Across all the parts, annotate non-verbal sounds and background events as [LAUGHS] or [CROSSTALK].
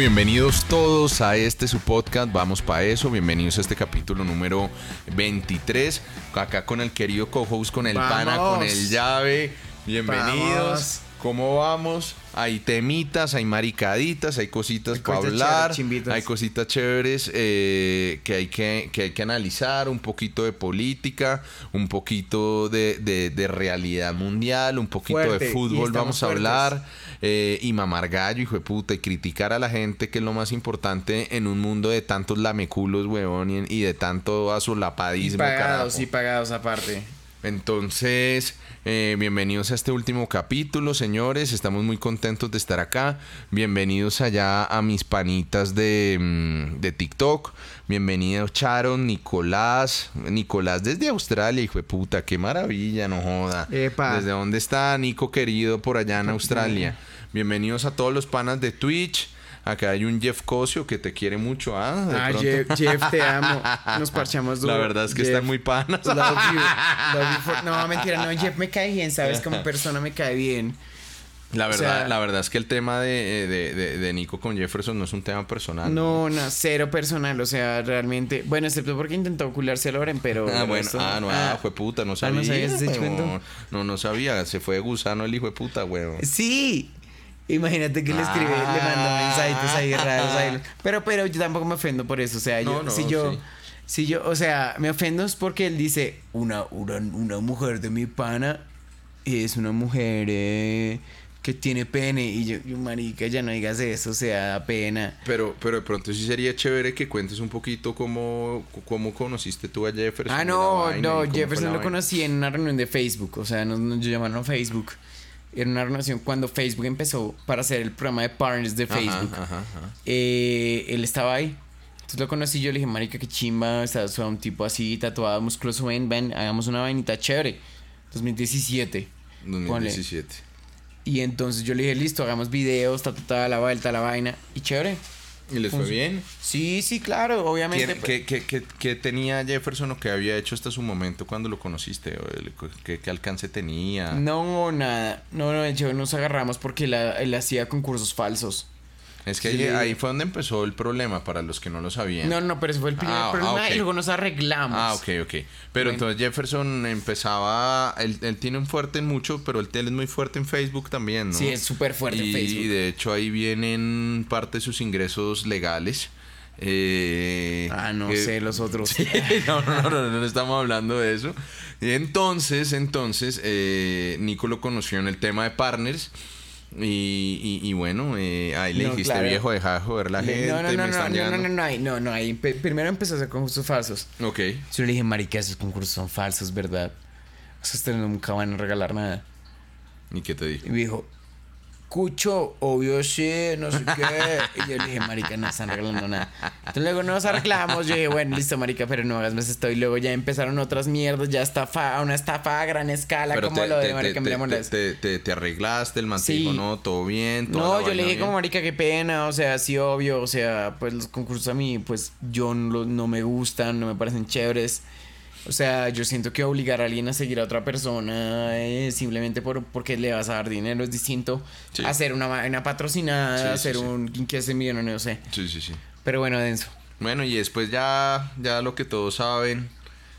bienvenidos todos a este su podcast, vamos para eso, bienvenidos a este capítulo número 23, acá con el querido co-host, con el pana, con el llave, bienvenidos. ¿Cómo vamos? Hay temitas, hay maricaditas, hay cositas para hablar, hay cositas chéveres eh, que, hay que, que, hay que analizar, un poquito de política, un poquito de, de, realidad mundial, un poquito de fútbol vamos a hablar, eh, y mamar gallo, hijo de puta, y criticar a la gente, que es lo más importante en un mundo de tantos lameculos, huevón, y, y de tanto azulapadismo. Y pagados, y pagados aparte. Entonces, eh, bienvenidos a este último capítulo, señores. Estamos muy contentos de estar acá. Bienvenidos allá a mis panitas de, mm, de TikTok. Bienvenidos Charon, Nicolás. Nicolás desde Australia, hijo de puta. Qué maravilla, no joda. ¿Desde dónde está Nico querido por allá en Australia? Bienvenidos a todos los panas de Twitch. Acá hay un Jeff Cosio que te quiere mucho, ¿ah? ah Jeff, te [LAUGHS] amo. Nos parchamos duro. La verdad es que está muy panas. [LAUGHS] No, mentira, no, Jeff me cae bien, ¿sabes? Como [LAUGHS] persona me cae bien. La verdad, la verdad es que el tema de, de, de, Nico con Jefferson no es un tema personal. No, no, cero personal. O sea, realmente. Bueno, excepto porque intentó ocularse a Loren, pero. Ah, bueno, ah, no, ah, fue puta, no sabía. no No, no sabía. Se fue de gusano el hijo de puta, weón. Sí, Imagínate que le escribe, le manda mensajitos ahí raros. Ahí. Pero, pero yo tampoco me ofendo por eso. O sea, yo, si yo, si yo, o sea, me ofendo es porque él dice, una, una, una mujer de mi pana es una mujer eh, que tiene pene. Y yo, yo, marica, ya no digas eso, o sea, da pena. Pero, pero de pronto sí sería chévere que cuentes un poquito cómo, cómo conociste tú a Jefferson. Ah, no, no, Jefferson lo conocí en una reunión de Facebook. O sea, nos, nos llamaron Facebook. Era una relación cuando Facebook empezó para hacer el programa de partners de Facebook. Eh, él estaba ahí. Entonces lo conocí yo le dije, marica, qué chimba, estás un tipo así, tatuado, musculoso, ven, ven, hagamos una vainita chévere. 2017. 2017. Y entonces yo le dije, listo, hagamos videos, ta, la vuelta, la vaina. Y chévere. ¿Y les fue bien? Sí, sí, claro, obviamente. ¿Qué, qué, qué, qué, tenía Jefferson o qué había hecho hasta su momento cuando lo conociste? ¿Qué, alcance tenía? No, nada. No, no, hecho, nos agarramos porque él hacía concursos falsos. Es que ahí, fue donde empezó el problema para los que no lo sabían. No, no, pero ese fue el primer ah, problema ah, y luego nos arreglamos. Ah, ok, ok. Pero entonces Jefferson empezaba, él, tiene un fuerte en mucho, pero él, es muy fuerte en Facebook también, ¿no? Sí, es súper fuerte en Facebook. Y de hecho ahí vienen parte de sus ingresos legales. Eh, ah, no sé, los otros. [LAUGHS] no, no, no, no, no, estamos hablando de eso. Y entonces, entonces, eh, Nico lo conoció en el tema de partners. Y, y, y, bueno, eh, ahí le no, dijiste claro. viejo, deja de joder la gente. No, no, no, me están no, no, no, no, no, no, ahí primero empezó a hacer concursos falsos. Ok. Yo le dije, marica, esos concursos son falsos, ¿verdad? O sea, ustedes nunca van a regalar nada. ¿Y qué te dijo? Y me dijo, Cucho, obvio sí, no sé qué. Y yo le dije, marica, no están arreglando nada. Entonces luego nos arreglamos. Yo dije, bueno, listo, marica, pero no hagas más esto. Y luego ya empezaron otras mierdas, ya estafa, una estafa a gran escala, como lo de marica, te, te, te, arreglaste, el mantigo, ¿no? Todo bien, No, yo le dije como, marica, qué pena, o sea, sí, obvio, o sea, pues los concursos a mí, pues yo no, no me gustan, no me parecen chéveres. O sea, yo siento que obligar a alguien a seguir a otra persona eh, simplemente por, porque le vas a dar dinero es distinto hacer una vaina patrocinada, hacer un quien que millón, no sé. Sí, sí, sí. Pero bueno, denso. Bueno, y después ya, ya lo que todos saben,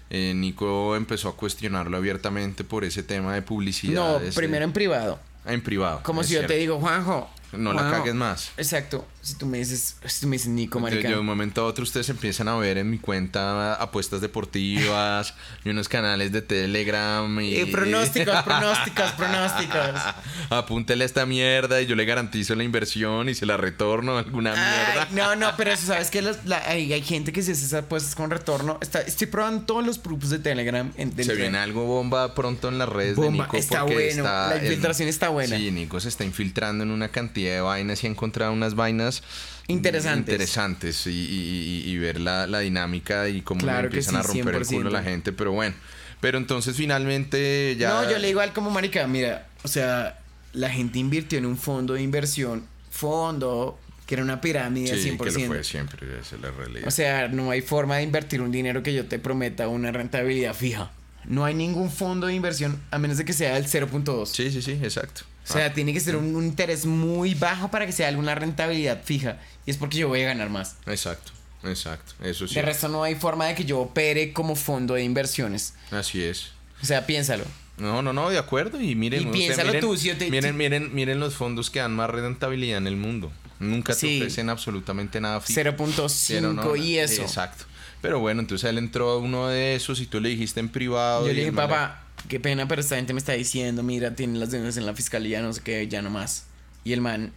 eh, Nico empezó a cuestionarlo abiertamente por ese tema de publicidad. No, primero en privado. En privado. Como si yo te digo, Juanjo, no la cagues más. Exacto. Si tú me dices, si tú me dices Nico, marica. Yo, de un momento a otro ustedes empiezan a ver en mi cuenta apuestas deportivas y unos canales de Telegram y... Eh, pronósticos, pronósticos, pronósticos. [LAUGHS] Apúntele esta mierda y yo le garantizo la inversión y se la retorno alguna mierda. no, no, [LAUGHS] pero eso, ¿sabes que hay, gente que se hace esas apuestas con retorno. Está, estoy probando todos los grupos de Telegram. se viene algo bomba pronto en las redes de Nico. Está bueno, la infiltración está buena. Sí, Nico se está infiltrando en una cantidad de vainas y ha encontrado unas vainas interesantes, interesantes y, ver la, dinámica y cómo empiezan a romper el culo a la gente, pero bueno. Pero entonces finalmente ya... No, yo le digo al como marica, mira, o sea, la gente invirtió en un fondo de inversión, fondo que era una pirámide sí, 100%. Que lo fue siempre, esa es la realidad. O sea, no hay forma de invertir un dinero que yo te prometa una rentabilidad fija. no hay ningún fondo de inversión a menos de que sea el 0.2. Sí, sí, sí, exacto. O sea, ah. tiene que ser un, un, interés muy bajo para que sea alguna rentabilidad fija. Y es porque yo voy a ganar más. Exacto, exacto. Eso sí. De resto no hay forma de que yo opere como fondo de inversiones. Así es. O sea, piénsalo. No, no, no, de acuerdo. Y miren, y piénsalo tú, si te, miren, miren, miren los fondos que dan más rentabilidad en el mundo. Nunca te ofrecen absolutamente nada fijo. 0.5 y eso. Exacto. Pero bueno, entonces él entró a uno de esos y tú le dijiste en privado. Yo le dije, papá, qué pena, pero esta gente me está diciendo, mira, tienen las deudas en la fiscalía, no sé qué, ya nomás. Y el man,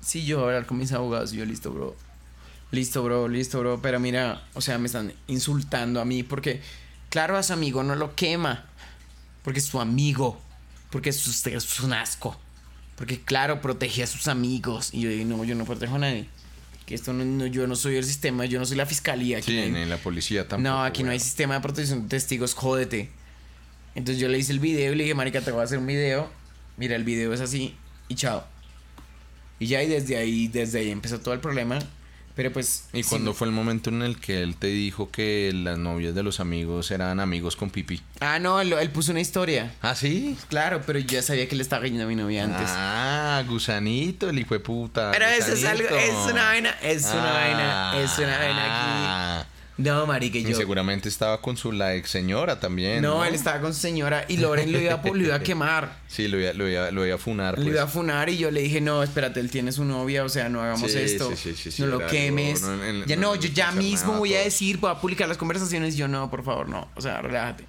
sí, yo voy a hablar con mis abogados, y yo, listo, bro. Listo, bro, listo, bro. Pero mira, o sea, me están insultando a mí porque, claro, a su amigo no lo quema. Porque es su amigo. Porque es, es un asco. Porque, claro, protege a sus amigos. Y yo digo, no, yo no protejo a nadie. Que esto no, yo no soy el sistema, yo no soy la fiscalía. Aquí sí, la policía tampoco. No, aquí no hay sistema de protección de testigos, jódete. Entonces yo le hice el video y le dije, marica, te voy a hacer un video. Mira, el video es así y chao. Y ya y desde ahí, desde ahí empezó todo el problema. Pero pues... ¿Y cuándo fue el momento en el que él te dijo que las novias de los amigos eran amigos con Pipi? Ah, no, él, puso una historia. ¿Ah, sí? Claro, pero yo ya sabía que le estaba cayendo a mi novia antes. Ah, gusanito, el hijo de puta. Pero eso es algo, es una vaina, es una vaina, es una vaina aquí. No, marica, yo. Y seguramente estaba con su la ex señora también. No, él estaba con su señora y Loren lo iba, lo iba a quemar. [LAUGHS] Sí, lo iba, lo iba, lo iba a funar. Lo iba a pues. funar y yo le dije, no, espérate, él tiene su novia, o sea, no hagamos esto. Sí, sí, sí, no lo quemes. ya no, yo ya mismo voy a decir, voy a publicar las conversaciones. Yo no, por favor, no. O sea, relájate.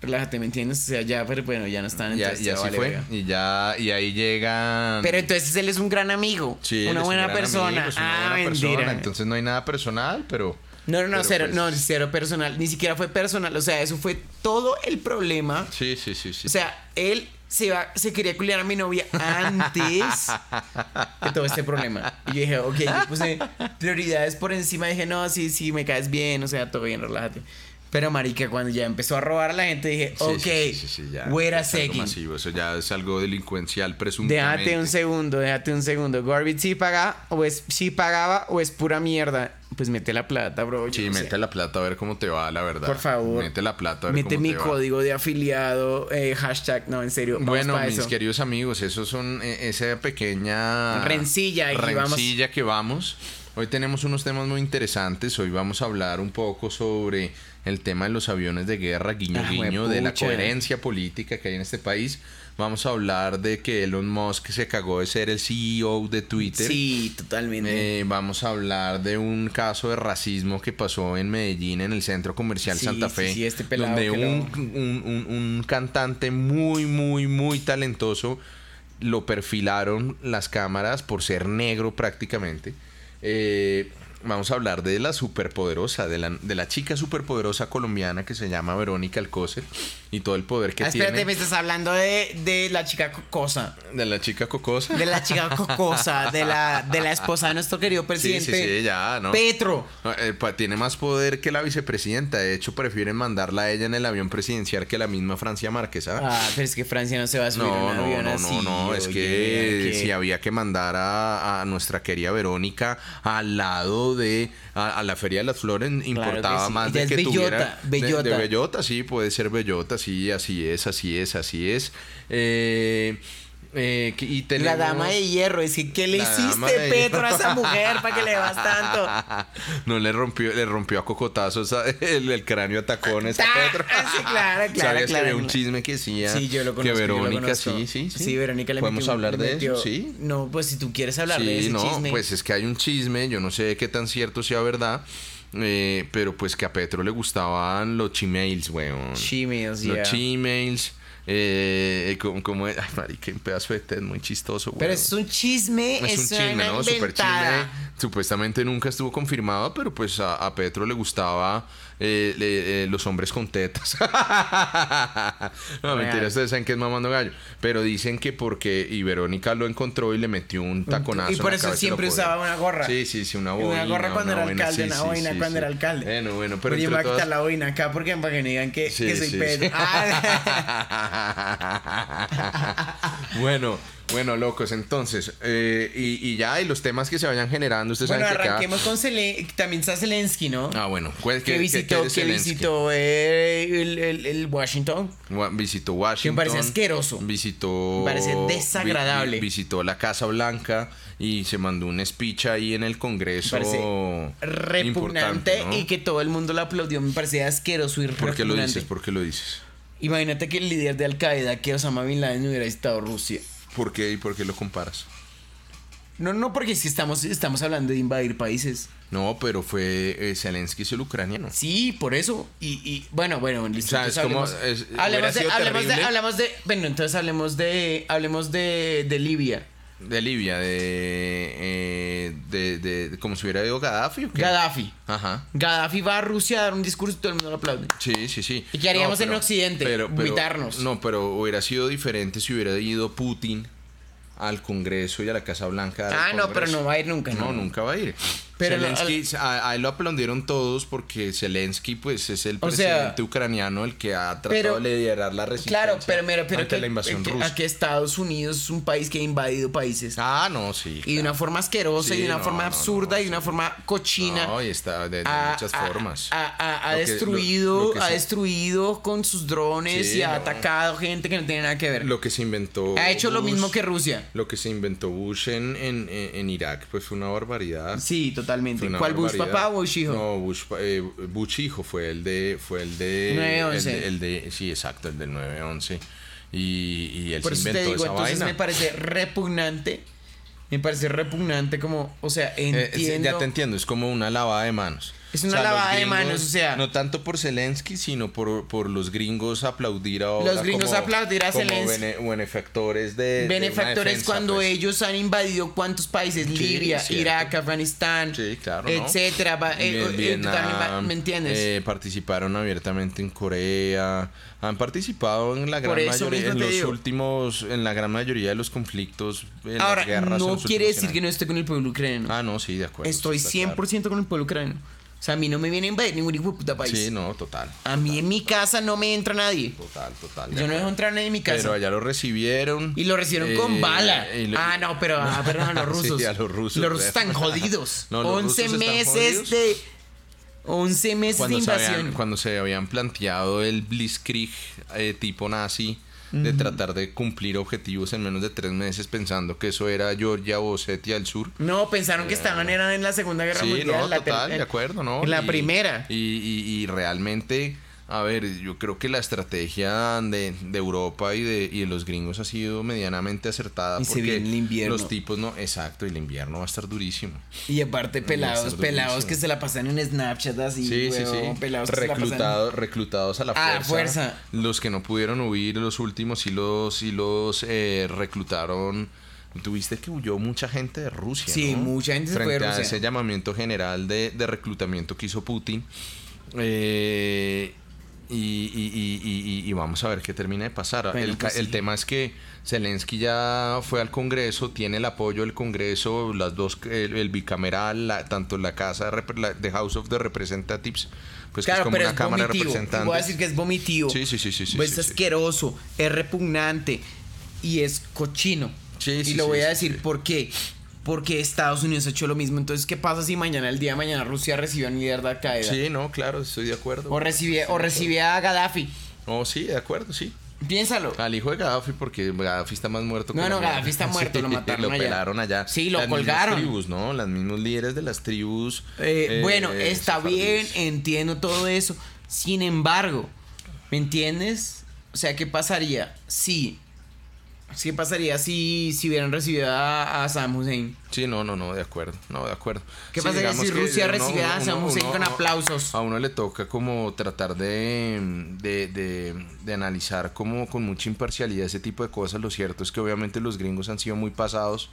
Relájate, ¿me entiendes? O sea, ya, pero bueno, ya no están en Ya, ya así fue. Y ya, y ahí llegan. Pero entonces él es un gran amigo. Sí, una buena persona. ah, buena Persona. Entonces no hay nada personal, pero. No, no, no, cero, pues no, cero personal. Ni siquiera fue personal. O sea, eso fue todo el problema. Sí, sí, sí, sí. O sea, él se, va, se quería culiar a mi novia antes de todo este problema. Y yo dije, ok, yo puse prioridades por encima. Dije, no, sí, sí, me caes bien. O sea, todo bien, relájate. Pero marica, cuando ya empezó a robar a la gente, dije, ok, sí, sí, sí, ya, Eso ya es algo delincuencial, presuntamente. Déjate un segundo, déjate un segundo. Garbage sí paga, o es sí pagaba, o es pura mierda. Pues mete la plata, bro. Sí, mete la plata a ver cómo te va, la verdad. Por favor. Mete la plata a ver mete mi código de afiliado, eh, hashtag, no, en serio. bueno, mis queridos amigos, esos son eh, esa pequeña rencilla, rencilla que vamos. Hoy tenemos unos temas muy interesantes. Hoy vamos a hablar un poco sobre el tema de los aviones de guerra, guiño ah, guiño, de la coherencia política que hay en este país. Vamos a hablar de que Elon Musk se cagó de ser el CEO de Twitter. Sí, totalmente. Eh, vamos a hablar de un caso de racismo que pasó en Medellín, en el centro comercial Santa Fe. Sí, este pelado donde un, un, cantante muy, muy, muy talentoso lo perfilaron las cámaras por ser negro prácticamente. Eh, vamos a hablar de la superpoderosa, de la, de la chica superpoderosa colombiana que se llama Verónica Alcócer y todo el poder que ah, tiene. Espérate, me estás hablando de, de, la chica cocosa. ¿De la chica cocosa? De la chica cocosa, de la, de la esposa de nuestro querido presidente. Sí, sí, sí, ya, ¿no? Petro. Eh, tiene más poder que la vicepresidenta. De hecho, prefieren mandarla a ella en el avión presidencial que la misma Francia Márquez, ¿ah? ah pero es que Francia no se va a subir no, un avión no, así. No, no, es que, si había que mandar a, a nuestra querida Verónica al lado de a, la Feria de las Flores importaba más de que tuviera bellota. De, bellota, sí, puede ser bellota, sí, así es, así es, así es. Eh, eh, y La dama de hierro, es que ¿qué le hiciste, Petro, a esa mujer para que le vas tanto? [LAUGHS] No le rompió, le rompió a cocotazos el, cráneo a tacones a Petro. [LAUGHS] sí, claro, [LAUGHS] claro. ¿Sabías que un chisme que decía sí, yo lo conozco, que Verónica, sí, sí, sí. Sí, Verónica le ¿Podemos hablar de eso? Sí. No, pues si tú quieres hablar de ese no, pues es que hay un chisme, yo no sé qué tan cierto sea verdad. Eh, pero pues que a Petro le gustaban los chimails, weón. Chimails, Los chimails eh, como, como, [LAUGHS] ay, marica, un pedazo de té muy chistoso, Pero es un chisme, es, un chisme, ¿no? Super chisme. Supuestamente nunca estuvo confirmado, pero pues a, Petro le gustaba eh, eh, los hombres con tetas. [LAUGHS] no, mentira, ustedes saben que es mamando gallo. Pero dicen que porque, y Verónica lo encontró y le metió un taconazo. Y por eso siempre usaba una gorra. Sí, sí, sí, una boina. Una gorra cuando era alcalde, una boina cuando era alcalde. Bueno, bueno, pero. Oye, me voy a quitar la boina acá porque para que me digan que, que soy Pedro. [LAUGHS] [LAUGHS] bueno, Bueno, locos, entonces, eh, y, ya, y los temas que se vayan generando, ustedes bueno, saben que arranquemos con Zelensky, también está Zelensky, ¿no? Ah, bueno, ¿qué, que visitó, que visitó eh, el, el, Washington. Visitó Washington. Que me parece asqueroso. Visitó... Me parece desagradable. visitó la Casa Blanca y se mandó un speech ahí en el Congreso. Me repugnante y que todo el mundo lo aplaudió, me parece asqueroso y ¿Por qué lo dices? ¿Por qué lo dices? Imagínate que el líder de Al Qaeda, que Osama Bin Laden, hubiera visitado Rusia. ¿Por qué y por qué lo comparas? No, no, porque si estamos, estamos hablando de invadir países. No, pero fue eh, Zelensky es el ucraniano. Sí, por eso. Y, y bueno, bueno, listo. O sea, es hablemos, como, es, hablemos, de, hablemos, de, hablemos, de, Bueno, entonces hablemos de. Hablemos de, de Libia. De Libia, de, eh, de, de, como si hubiera ido Gaddafi. ¿o qué? Gaddafi. Ajá. Gaddafi va a Rusia a dar un discurso y todo el mundo lo aplaude. Sí, sí, sí. ¿Y qué haríamos en Occidente? Pero, No, pero hubiera sido diferente si hubiera ido Putin al Congreso y a la Casa Blanca. Ah, no, pero no va a ir nunca. No, nunca va a ir. Pero Zelensky, a, él lo aplaudieron todos porque Zelensky pues es el presidente ucraniano el que ha tratado de liderar la resistencia claro, pero, mira, pero ante la invasión rusa. Aquí Estados Unidos es un país que ha invadido países. Ah, no, sí. Y de una forma asquerosa y de una forma absurda y de una forma cochina. No, y está de, muchas formas. Ha, destruido, ha destruido con sus drones y ha atacado gente que no tiene nada que ver. Lo que se inventó. Ha hecho lo mismo que Rusia. Lo que se inventó Bush en, en, en Irak, pues fue una barbaridad. Sí, totalmente totalmente. ¿Cuál Bush papá o Bush hijo? No, Bush, eh, Bush hijo fue el de. Fue el de. 911. El de, sí, exacto, el del 911. Y, y él Por se inventó te digo, esa entonces vaina. me parece repugnante. Me parece repugnante como, o sea, entiendo. Eh, ya te entiendo, es como una lavada de manos. Es una lavada de manos, o sea. No tanto por Zelensky, sino por, por los gringos aplaudir a Los gringos aplaudir a Zelensky. Como benefactores de. Benefactores cuando pues. ellos han invadido cuántos países: Libia, Irak, Afganistán, sí, claro, etcétera. Eh, eh, ¿Me entiendes? Eh, participaron abiertamente en Corea. Han participado en la gran mayoría, en los últimos, en la gran mayoría de los conflictos. En Ahora, las guerras no quiere decir que no esté con el pueblo ucraniano. Ah, no, sí, de acuerdo. Estoy 100% con el pueblo ucraniano. Sea, a mí no me viene a invadir ningún hijo de puta país. Sí, no, total. A mí en mi casa no me entra nadie. Total, total. Yo no dejo entrar a nadie en mi casa. Pero allá lo recibieron. Y lo recibieron con eh, bala. Ah, no, pero ah, perdón, a los [LAUGHS] rusos. sí, a los rusos. Los [LAUGHS] rusos están jodidos. no, 11 meses de. 11 meses de invasión. cuando se habían planteado el Blitzkrieg eh, tipo nazi de tratar de cumplir objetivos en menos de tres meses pensando que eso era Georgia o Osetia del Sur. No, pensaron que eh, estaban eran en la Segunda Guerra Mundial. No, total, de acuerdo, ¿no? En la primera. y, y realmente a ver, yo creo que la estrategia de, Europa y de, y de los gringos ha sido medianamente acertada. Y porque se viene el invierno. Los tipos no, exacto, y el invierno va a estar durísimo. Y aparte pelados, pelados que se la pasan en Snapchat así, sí, sí, sí. pelados Reclutados, reclutados a la fuerza. A fuerza. Los que no pudieron huir, los últimos y los, y los eh, reclutaron. Tuviste que huyó mucha gente de Rusia. Sí, mucha gente se fue de Rusia. a ese llamamiento general de, de reclutamiento que hizo Putin. Eh, y, vamos a ver qué termina de pasar. el, pues el tema es que Zelensky ya fue al Congreso, tiene el apoyo del Congreso, las dos, el, bicameral, tanto la Casa de, House of the Representatives, pues que es como una Cámara de Representantes. Voy a decir que es vomitivo. Sí, sí, sí, sí. Pues es asqueroso, es repugnante y es cochino. Sí, y lo voy a decir por qué porque Estados Unidos ha hecho lo mismo. Entonces, ¿qué pasa si mañana, el día de mañana, Rusia recibe a de Al Qaeda? Sí, no, claro, estoy de acuerdo. O recibe, o recibe a Gaddafi. Oh, sí, de acuerdo, sí. Piénsalo. Al hijo de Gaddafi, porque Gaddafi está más muerto que No, no, Gaddafi está [LAUGHS] muerto, lo mataron lo pelaron allá. Sí, lo colgaron. Las tribus, ¿no? Las mismos líderes de las tribus. Eh, eh, bueno, está bien, entiendo todo eso. Sin embargo, ¿me entiendes? O sea, ¿qué pasaría si ¿Qué pasaría si, si hubieran recibido a, a, Saddam Hussein? Sí, no, no, no, de acuerdo, no, de acuerdo. ¿Qué pasaría si Rusia recibiera a Saddam Hussein con aplausos? A uno le toca como tratar de, de, de, de, analizar como con mucha imparcialidad ese tipo de cosas. Lo cierto es que obviamente los gringos han sido muy pasados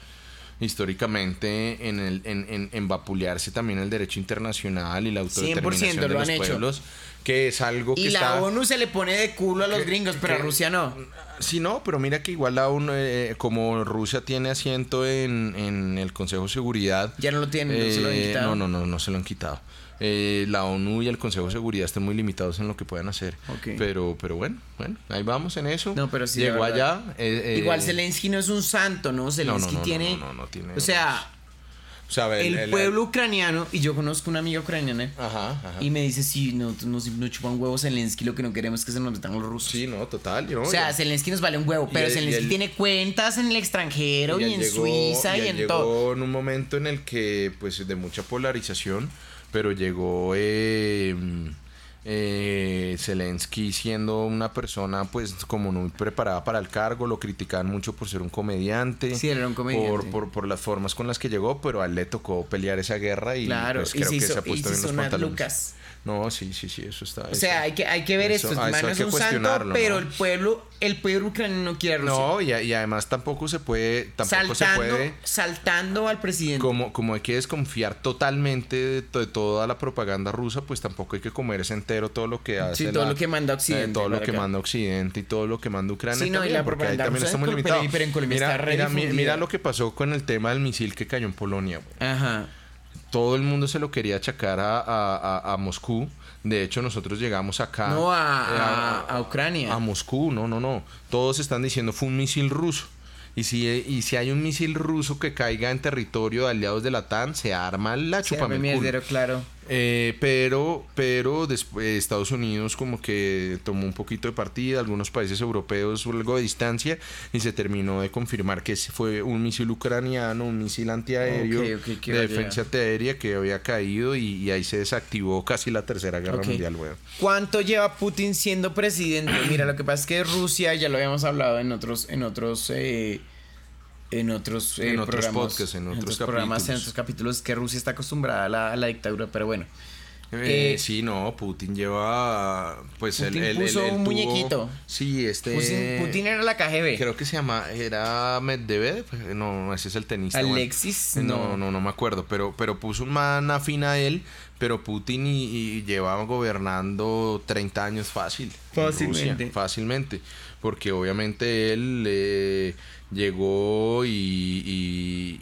históricamente en, el, en, en, vapulearse también el derecho internacional y la autodeterminación de los pueblos, que es algo que Y la ONU se le pone de culo a los gringos, pero a Rusia no. Sí, no, pero mira que igual la ONU, eh, como Rusia tiene asiento en, en, el Consejo de Seguridad... Ya no lo tiene, no se lo han eh, quitado. No, no, no, no se lo han quitado. Eh, la ONU y el Consejo de Seguridad estén muy limitados en lo que puedan hacer. Pero, pero bueno, bueno, ahí vamos en eso. No, pero sí, Llegó allá. Eh, Igual Zelensky no es un santo, ¿no? Zelensky tiene, O sea, el, pueblo ucraniano, y yo conozco una amiga ucraniana, y me dice, sí, no, nos, nos chupan huevos Zelensky, lo que no queremos es que se nos metan los rusos. Sí, no, total. o sea, Zelensky nos vale un huevo, pero Zelensky tiene cuentas en el extranjero y, en Suiza y, en todo. Llegó en un momento en el que, pues, de mucha polarización, pero llegó... Eh, eh, Zelensky siendo una persona pues como muy preparada para el cargo, lo criticaban mucho por ser un comediante, sí, era un comediante. Por, por, las formas con las que llegó, pero a él le tocó pelear esa guerra y claro, pues, creo que se ha puesto bien los pantalones. Lucas. No, sí, sí, sí, eso está. O sea, hay que, hay que ver esto. no es un santo, pero el pueblo, el pueblo ucraniano no quiere a Rusia. No, y, y, además tampoco se puede, tampoco saltando, se puede. Saltando al presidente. Como, como hay que desconfiar totalmente de, toda la propaganda rusa, pues tampoco hay que comerse entero todo lo que hace. Sí, todo lo que manda Occidente. Eh, todo lo que manda Occidente y todo lo que manda Ucrania. Sí, no, y la propaganda también está muy limitado. mira, mira, mira, lo que pasó con el tema del misil que cayó en Polonia. Ajá. Todo el mundo se lo quería achacar a, a, a Moscú de hecho, nosotros llegamos acá. No, a, a, Ucrania. A Moscú, no, no, no. Todos están diciendo fue un misil ruso. Y si, y si hay un misil ruso que caiga en territorio de aliados de la TAN, se arma la chupa claro. Eh, pero, pero después Estados Unidos como que tomó un poquito de partida, algunos países europeos algo de distancia y se terminó de confirmar que fue un misil ucraniano, un misil antiaéreo de defensa antiaérea que había caído y, ahí se desactivó casi la tercera guerra mundial. ¿Cuánto lleva Putin siendo presidente? Mira, lo que pasa es que Rusia, ya lo habíamos hablado en otros, en otros eh, en otros, en eh, otros podcasts, en otros, programas, en otros capítulos, que Rusia está acostumbrada a la, dictadura, pero bueno. Eh, eh, sí, no, Putin lleva, pues Putin el, puso un muñequito. Sí, este. Putin, era la KGB. Creo que se llama, era Medvedev, no, ese es el tenista. Alexis, no. no, no, me acuerdo, pero, pero puso un man afín a él, pero Putin y, llevaba gobernando 30 años fácil. Fácilmente. fácilmente, porque obviamente él llegó y,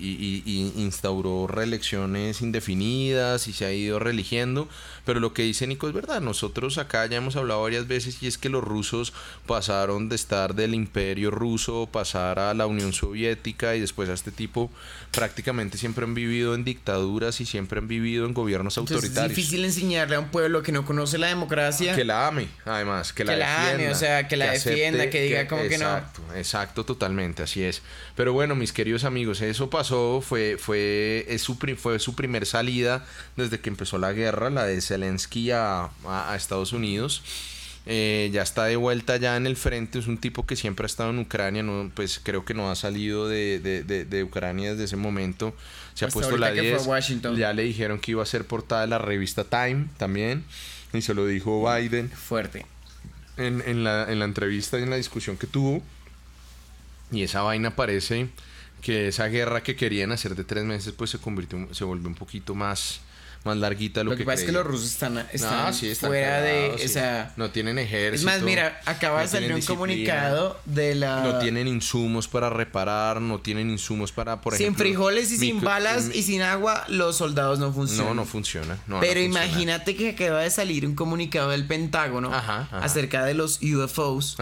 instauró reelecciones indefinidas y se ha ido reeligiendo. Pero lo que dice Nico es verdad. Nosotros acá ya hemos hablado varias veces y es que los rusos pasaron de estar del imperio ruso, pasar a la Unión Soviética y después a este tipo, prácticamente siempre han vivido en dictaduras y siempre han vivido en gobiernos autoritarios. Es difícil enseñarle a un pueblo que no conoce la democracia. Que la ame, además, que, la, ame, o sea, que la defienda, que diga como que no. Exacto, exacto, totalmente, así es. Pero bueno, mis queridos amigos, eso pasó, fue, fue, es su, fue su primer salida desde que empezó la guerra, la de Zelensky a, a, Estados Unidos. Eh, ya está de vuelta ya en el frente, es un tipo que siempre ha estado en Ucrania, no, pues creo que no ha salido de, de, de, Ucrania desde ese momento, se ha puesto la 10, ya le dijeron que iba a ser portada de la revista Time también, y se lo dijo Biden. Fuerte. En, en, la, en la entrevista y en la discusión que tuvo, y esa vaina parece que esa guerra que querían hacer de tres meses, pues se convirtió, se volvió un poquito más más larguita lo, lo que, pasa es que los rusos están, están, fuera de o sea, no tienen ejército es más mira acaba de salir un comunicado de la no tienen insumos para reparar no tienen insumos para por sin frijoles y sin balas y sin agua los soldados no funcionan. No no funciona pero imagínate que acaba de salir un comunicado del Pentágono acerca de los UFOs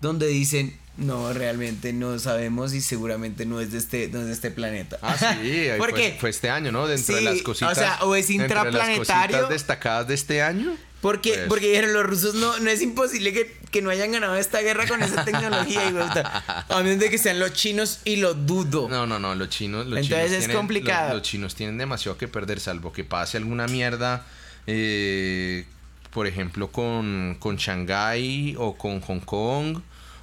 donde dicen no, realmente no sabemos y seguramente no es de este, no es de este planeta. Ah, sí, [LAUGHS] ¿Por qué? Fue este año, ¿no? Dentro de las cositas. O sea, o es intraplanetario. Las destacadas de este año. Porque, pues. porque dijeron los rusos, no, no es imposible que, que no hayan ganado esta guerra con esa tecnología. Y, a menos de que sean los chinos y lo dudo. No, no, no, los chinos. Los Entonces es complicado. Los, chinos tienen demasiado que perder, salvo que pase alguna mierda. Eh, por ejemplo, con, con Shanghái o con Hong Kong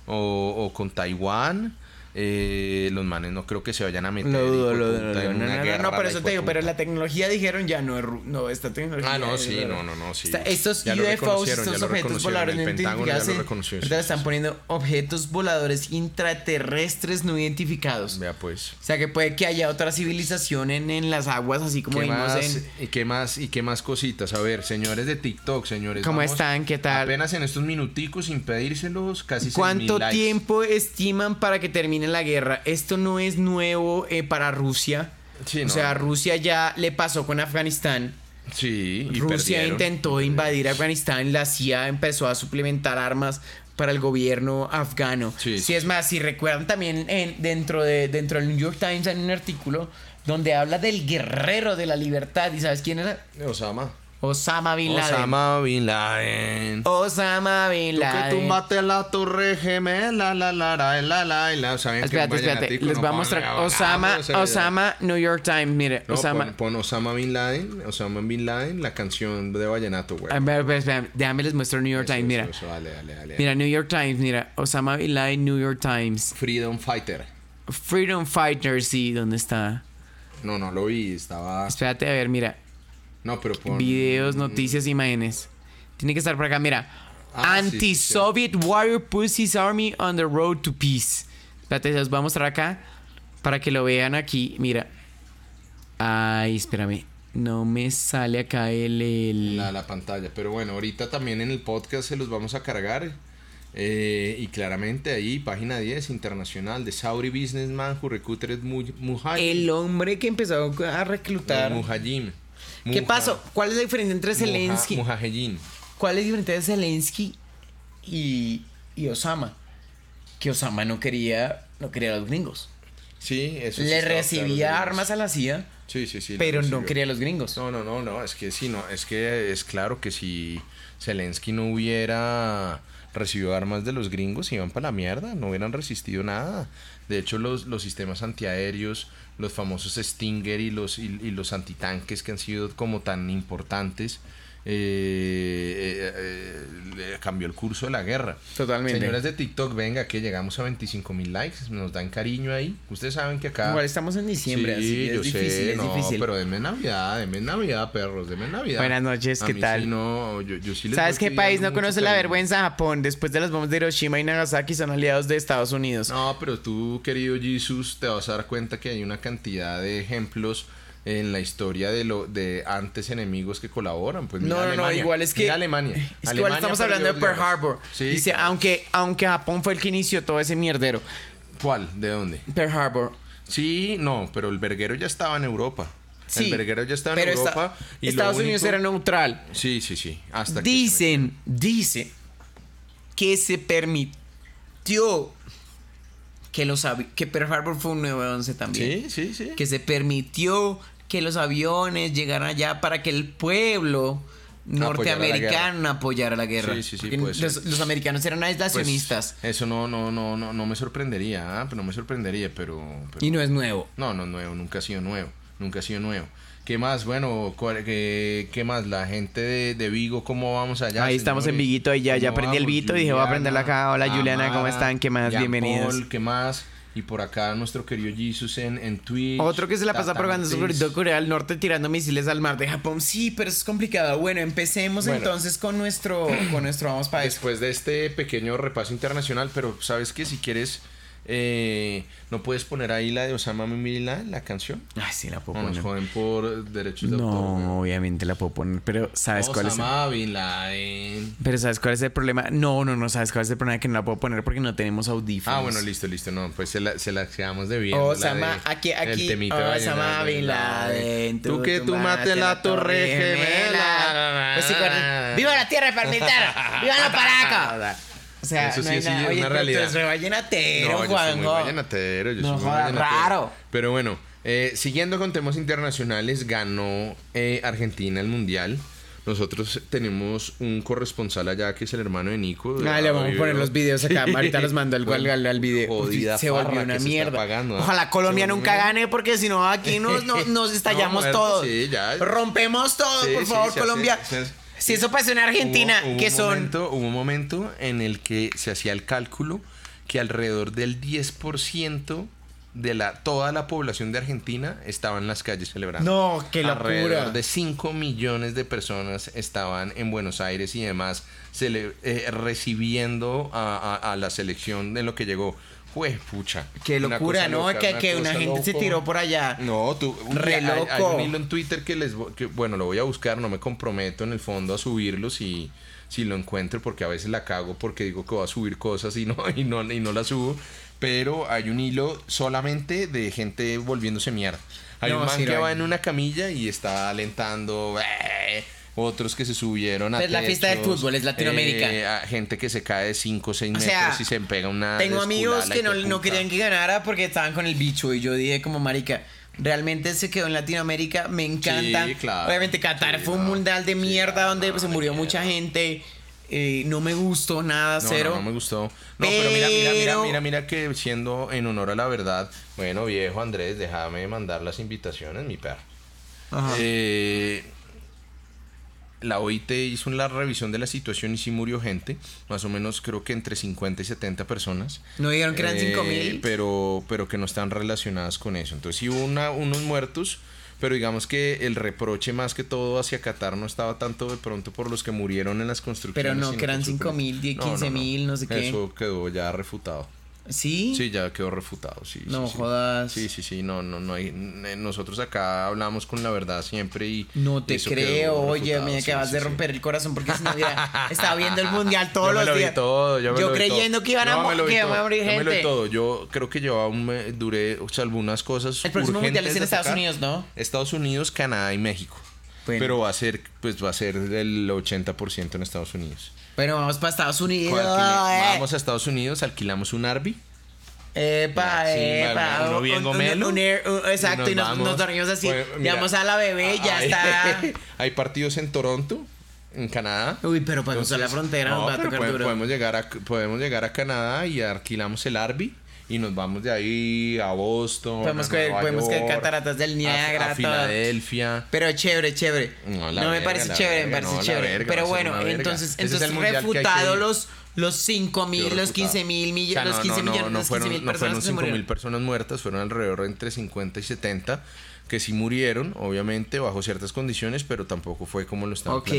o, o con Taiwán eh, los manes no creo que se vayan a meter no, no, no, no, pero eso te digo, pero la tecnología dijeron ya no es no, esta tecnología. Ah, no, sí, no, no, no, sí. estos UFOs, estos objetos voladores no identificados, entonces están poniendo objetos voladores intraterrestres no identificados. Vea pues. O sea que puede que haya otra civilización en, en las aguas, así como vimos más, en. ¿Y qué más? ¿Y qué más cositas? A ver, señores de TikTok, señores. ¿Cómo están? ¿Qué tal? Apenas en estos minuticos, sin pedírselos, casi ¿Cuánto tiempo estiman para que termine la guerra. Esto no es nuevo eh, para Rusia. o sea, Rusia ya le pasó con Afganistán. Sí, y Rusia intentó invadir Afganistán, la CIA empezó a suplementar armas para el gobierno afgano. Sí, sí es más, si recuerdan también en, dentro, de, dentro del New York Times hay un artículo donde habla del guerrero de la libertad. ¿Y sabes quién era? Osama. Osama Bin Laden. Osama Bin Laden. Osama Bin Laden. Tú que tumbaste la torre gemela, la la la la la la. ¿Saben espérate, espérate. Les voy a mostrar. Osama, Osama, New York Times. Mire, Osama. Pon, Osama Bin Laden, Osama Bin Laden, la canción de Vallenato, güey. A ver, espérate, déjame les muestro New York Times, mira. Eso, dale, dale, dale. Mira, New York Times, mira. Osama Bin Laden, New York Times. Freedom Fighter. Freedom Fighter, sí, ¿dónde está? No, no lo vi, estaba. Espérate, a ver, mira. No, pero pon... Videos, noticias, imágenes. Tiene que estar por acá, mira. Ah, Anti-Soviet Warrior Pussies Army on the Road to Peace. Espérate, los voy a mostrar acá para que lo vean aquí. Mira. Ay, espérame. No me sale acá el. La, la, pantalla. Pero bueno, ahorita también en el podcast se los vamos a cargar. Eh, y claramente ahí, página 10, internacional, de Saudi Businessman who recruited Mujahid. El hombre que empezó a reclutar. ¿Qué pasó? ¿Cuál es la diferencia entre Zelensky? ¿Cuál es la diferencia entre Zelensky y, y Osama? Que Osama no quería, no quería a los gringos. Sí, eso Le recibía armas a la CIA. Sí, sí, sí. Pero no quería a los gringos. No, no, no, no. Es que sí, no. Es que es claro que si Zelensky no hubiera recibido armas de los gringos, iban para la mierda. No hubieran resistido nada. De hecho, los, los sistemas antiaéreos, los famosos Stinger y los, y, los antitanques que han sido como tan importantes, eh, eh, eh, cambió el curso de la guerra. Totalmente. Señores de TikTok, venga, que llegamos a 25 mil likes, nos dan cariño ahí. Ustedes saben que acá. Igual estamos en diciembre, sí, yo sé, no, Pero denme Navidad, denme Navidad, perros, denme Navidad. Buenas noches, ¿qué tal? no, yo, yo sí les ¿Sabes qué país no conoce la vergüenza? Japón. Después de las bombas de Hiroshima y Nagasaki son aliados de Estados Unidos. No, pero tú, querido Jesus, te vas a dar cuenta que hay una cantidad de ejemplos en la historia de lo de antes enemigos que colaboran. Pues no, no, no, igual es que Alemania. Es que igual estamos hablando de Pearl Harbor. Dice, aunque aunque Japón fue el que inició todo ese mierdero. ¿Cuál? ¿De dónde? Pearl Harbor. Sí, no, pero el verguero ya estaba en Europa. Sí, el verguero ya estaba en Europa. y Estados Unidos era neutral. Sí, sí, sí. Hasta dicen, dicen que se permitió que los que Pearl Harbor fue un 9-11 también. Sí, sí, sí. Que se permitió que los aviones llegaran allá para que el pueblo norteamericano apoyara la guerra. Sí, sí, sí, los, americanos eran aislacionistas. Pues, eso no, no, no, no, no me sorprendería, ¿ah? no me sorprendería, pero, Y no es nuevo. No, no es nuevo, nunca ha sido nuevo, nunca ha sido nuevo. ¿Qué más? Bueno, ¿qué, qué más? La gente de, Vigo, ¿cómo vamos allá? Ahí estamos en Viguito, y ya, ya aprendí el Vito y dije, voy a aprenderlo acá. Hola Juliana, ¿cómo están? ¿Qué más? Bienvenidos. ¿Qué más? Y por acá nuestro querido Jesus en, en Twitch. Otro que se la pasa probando sobre Corea del Norte tirando misiles al mar de Japón. Sí, pero es complicado. Bueno, empecemos entonces con nuestro, con nuestro vamos para Después de este pequeño repaso internacional, pero sabes que si quieres eh, ¿No puedes poner ahí la de Osama Bin Laden, la canción? Ah, sí, la puedo poner. Nos joden por derechos de autor. No, obviamente la puedo poner, pero ¿sabes cuál es? Osama Bin Laden. Pero ¿sabes cuál es el problema? No, no, no, ¿sabes cuál es el problema? Que no la puedo poner porque no tenemos audífonos. Ah, bueno, listo, listo. No, pues se la, se la quedamos de bien. Osama, aquí, aquí. Osama Bin Laden. Tú, que tú mates la torre gemela. Pues ¡Viva la tierra militar! [LAUGHS] ¡Viva la paraca! O sea, Eso sí, no hay nada. Oye, una realidad. Tú eres vallenatero, no, Juanjo. Yo soy muy vallenatero, yo no, soy muy vallenatero. raro. Pero bueno, eh, siguiendo con temas internacionales, ganó eh, Argentina el Mundial. Nosotros tenemos un corresponsal allá que es el hermano de Nico. Ah, le vamos a poner los videos acá. Ahorita los mando al, bueno, al, al video. Jodida se volvió una mierda. Pagando, ¿eh? Ojalá Colombia nunca gane porque si no aquí nos, nos, [LAUGHS] nos estallamos no, todos. Sí, ya. Rompemos todo, por favor, Colombia. Si eso pasó en Argentina, que son... hubo un momento en el que se hacía el cálculo que alrededor del 10% de la, toda la población de Argentina estaba en las calles celebrando. No, qué locura. Alrededor de 5 millones de personas estaban en Buenos Aires y demás eh, recibiendo a, a, la selección de lo que llegó. Fue pucha. Qué locura, ¿no? que, una, que una gente se tiró por allá. No, tú. Re loco. Hay, un hilo en Twitter que les. Que, bueno, lo voy a buscar, no me comprometo en el fondo a subirlo si, si lo encuentro, porque a veces la cago porque digo que voy a subir cosas y no, [LAUGHS] y no, y no la subo. pero hay un hilo solamente de gente volviéndose mierda. Hay un man que va en una camilla y está alentando. Eh, otros que se subieron a. Es la fiesta de fútbol, es Latinoamérica. Eh, gente que se cae de 5 o 6 metros y se pega una. Tengo amigos que no, no, querían que ganara porque estaban con el bicho y yo dije, como marica. Realmente se quedó en Latinoamérica, me encanta. Obviamente Qatar fue un mundial de mierda donde se murió mucha gente. Eh, no me gustó nada, cero. No, no me gustó. No, pero... mira, mira, mira, mira, mira que siendo en honor a la verdad, bueno, viejo Andrés, déjame mandar las invitaciones, mi perro. Ajá. Eh, la OIT hizo una revisión de la situación y sí murió gente, más o menos creo que entre 50 y 70 personas. No dijeron que eran eh, 5 mil. Pero, pero que no están relacionadas con eso. Entonces sí hubo una, unos muertos, pero digamos que el reproche más que todo hacia Qatar no estaba tanto de pronto por los que murieron en las construcciones. Pero no, que eran 5 mil, 15 mil, no, sé qué. Eso quedó ya refutado. ¿Sí? Sí, ya quedó refutado, sí. No sí, jodas. Sí, sí, sí, no, no, no hay. Nosotros acá hablamos con la verdad siempre y. No te creo, oye, me acabas de romper el corazón porque si no hubiera [LAUGHS] estaba viendo el mundial todos los días. todo, yo, yo creyendo que iban a, que a morir gente. Yo me lo todo. Yo creo que yo aún me duré, o sea, algunas cosas. El próximo mundial es en Estados Unidos, ¿no? Estados Unidos, Canadá y México. Pero va a ser, pues va a ser del 80% en Estados Unidos. Pero vamos para Estados Unidos. Vamos a Estados Unidos, alquilamos un Arby. Epa, epa. Uno bien gomelo. exacto, y nos, nos, dormimos así. Pues, a la bebé y ya está. [LAUGHS] Hay partidos en Toronto, en Canadá. Uy, pero para cruzar la frontera nos va a tocar duro. Podemos llegar, a, podemos llegar a Canadá y alquilamos el Arby y nos vamos de ahí a Boston. Podemos que podemos que cataratas del Niágara, a, Filadelfia. Pero chévere, chévere. No, me parece chévere, me parece chévere. pero bueno, entonces, entonces refutado los los 5 mil, los 15 mil millones, los 15 millones, no, fueron, no fueron 5 mil personas muertas, fueron alrededor de entre 50 y 70 que sí murieron, obviamente, bajo ciertas condiciones, pero tampoco fue como lo estaban Ok,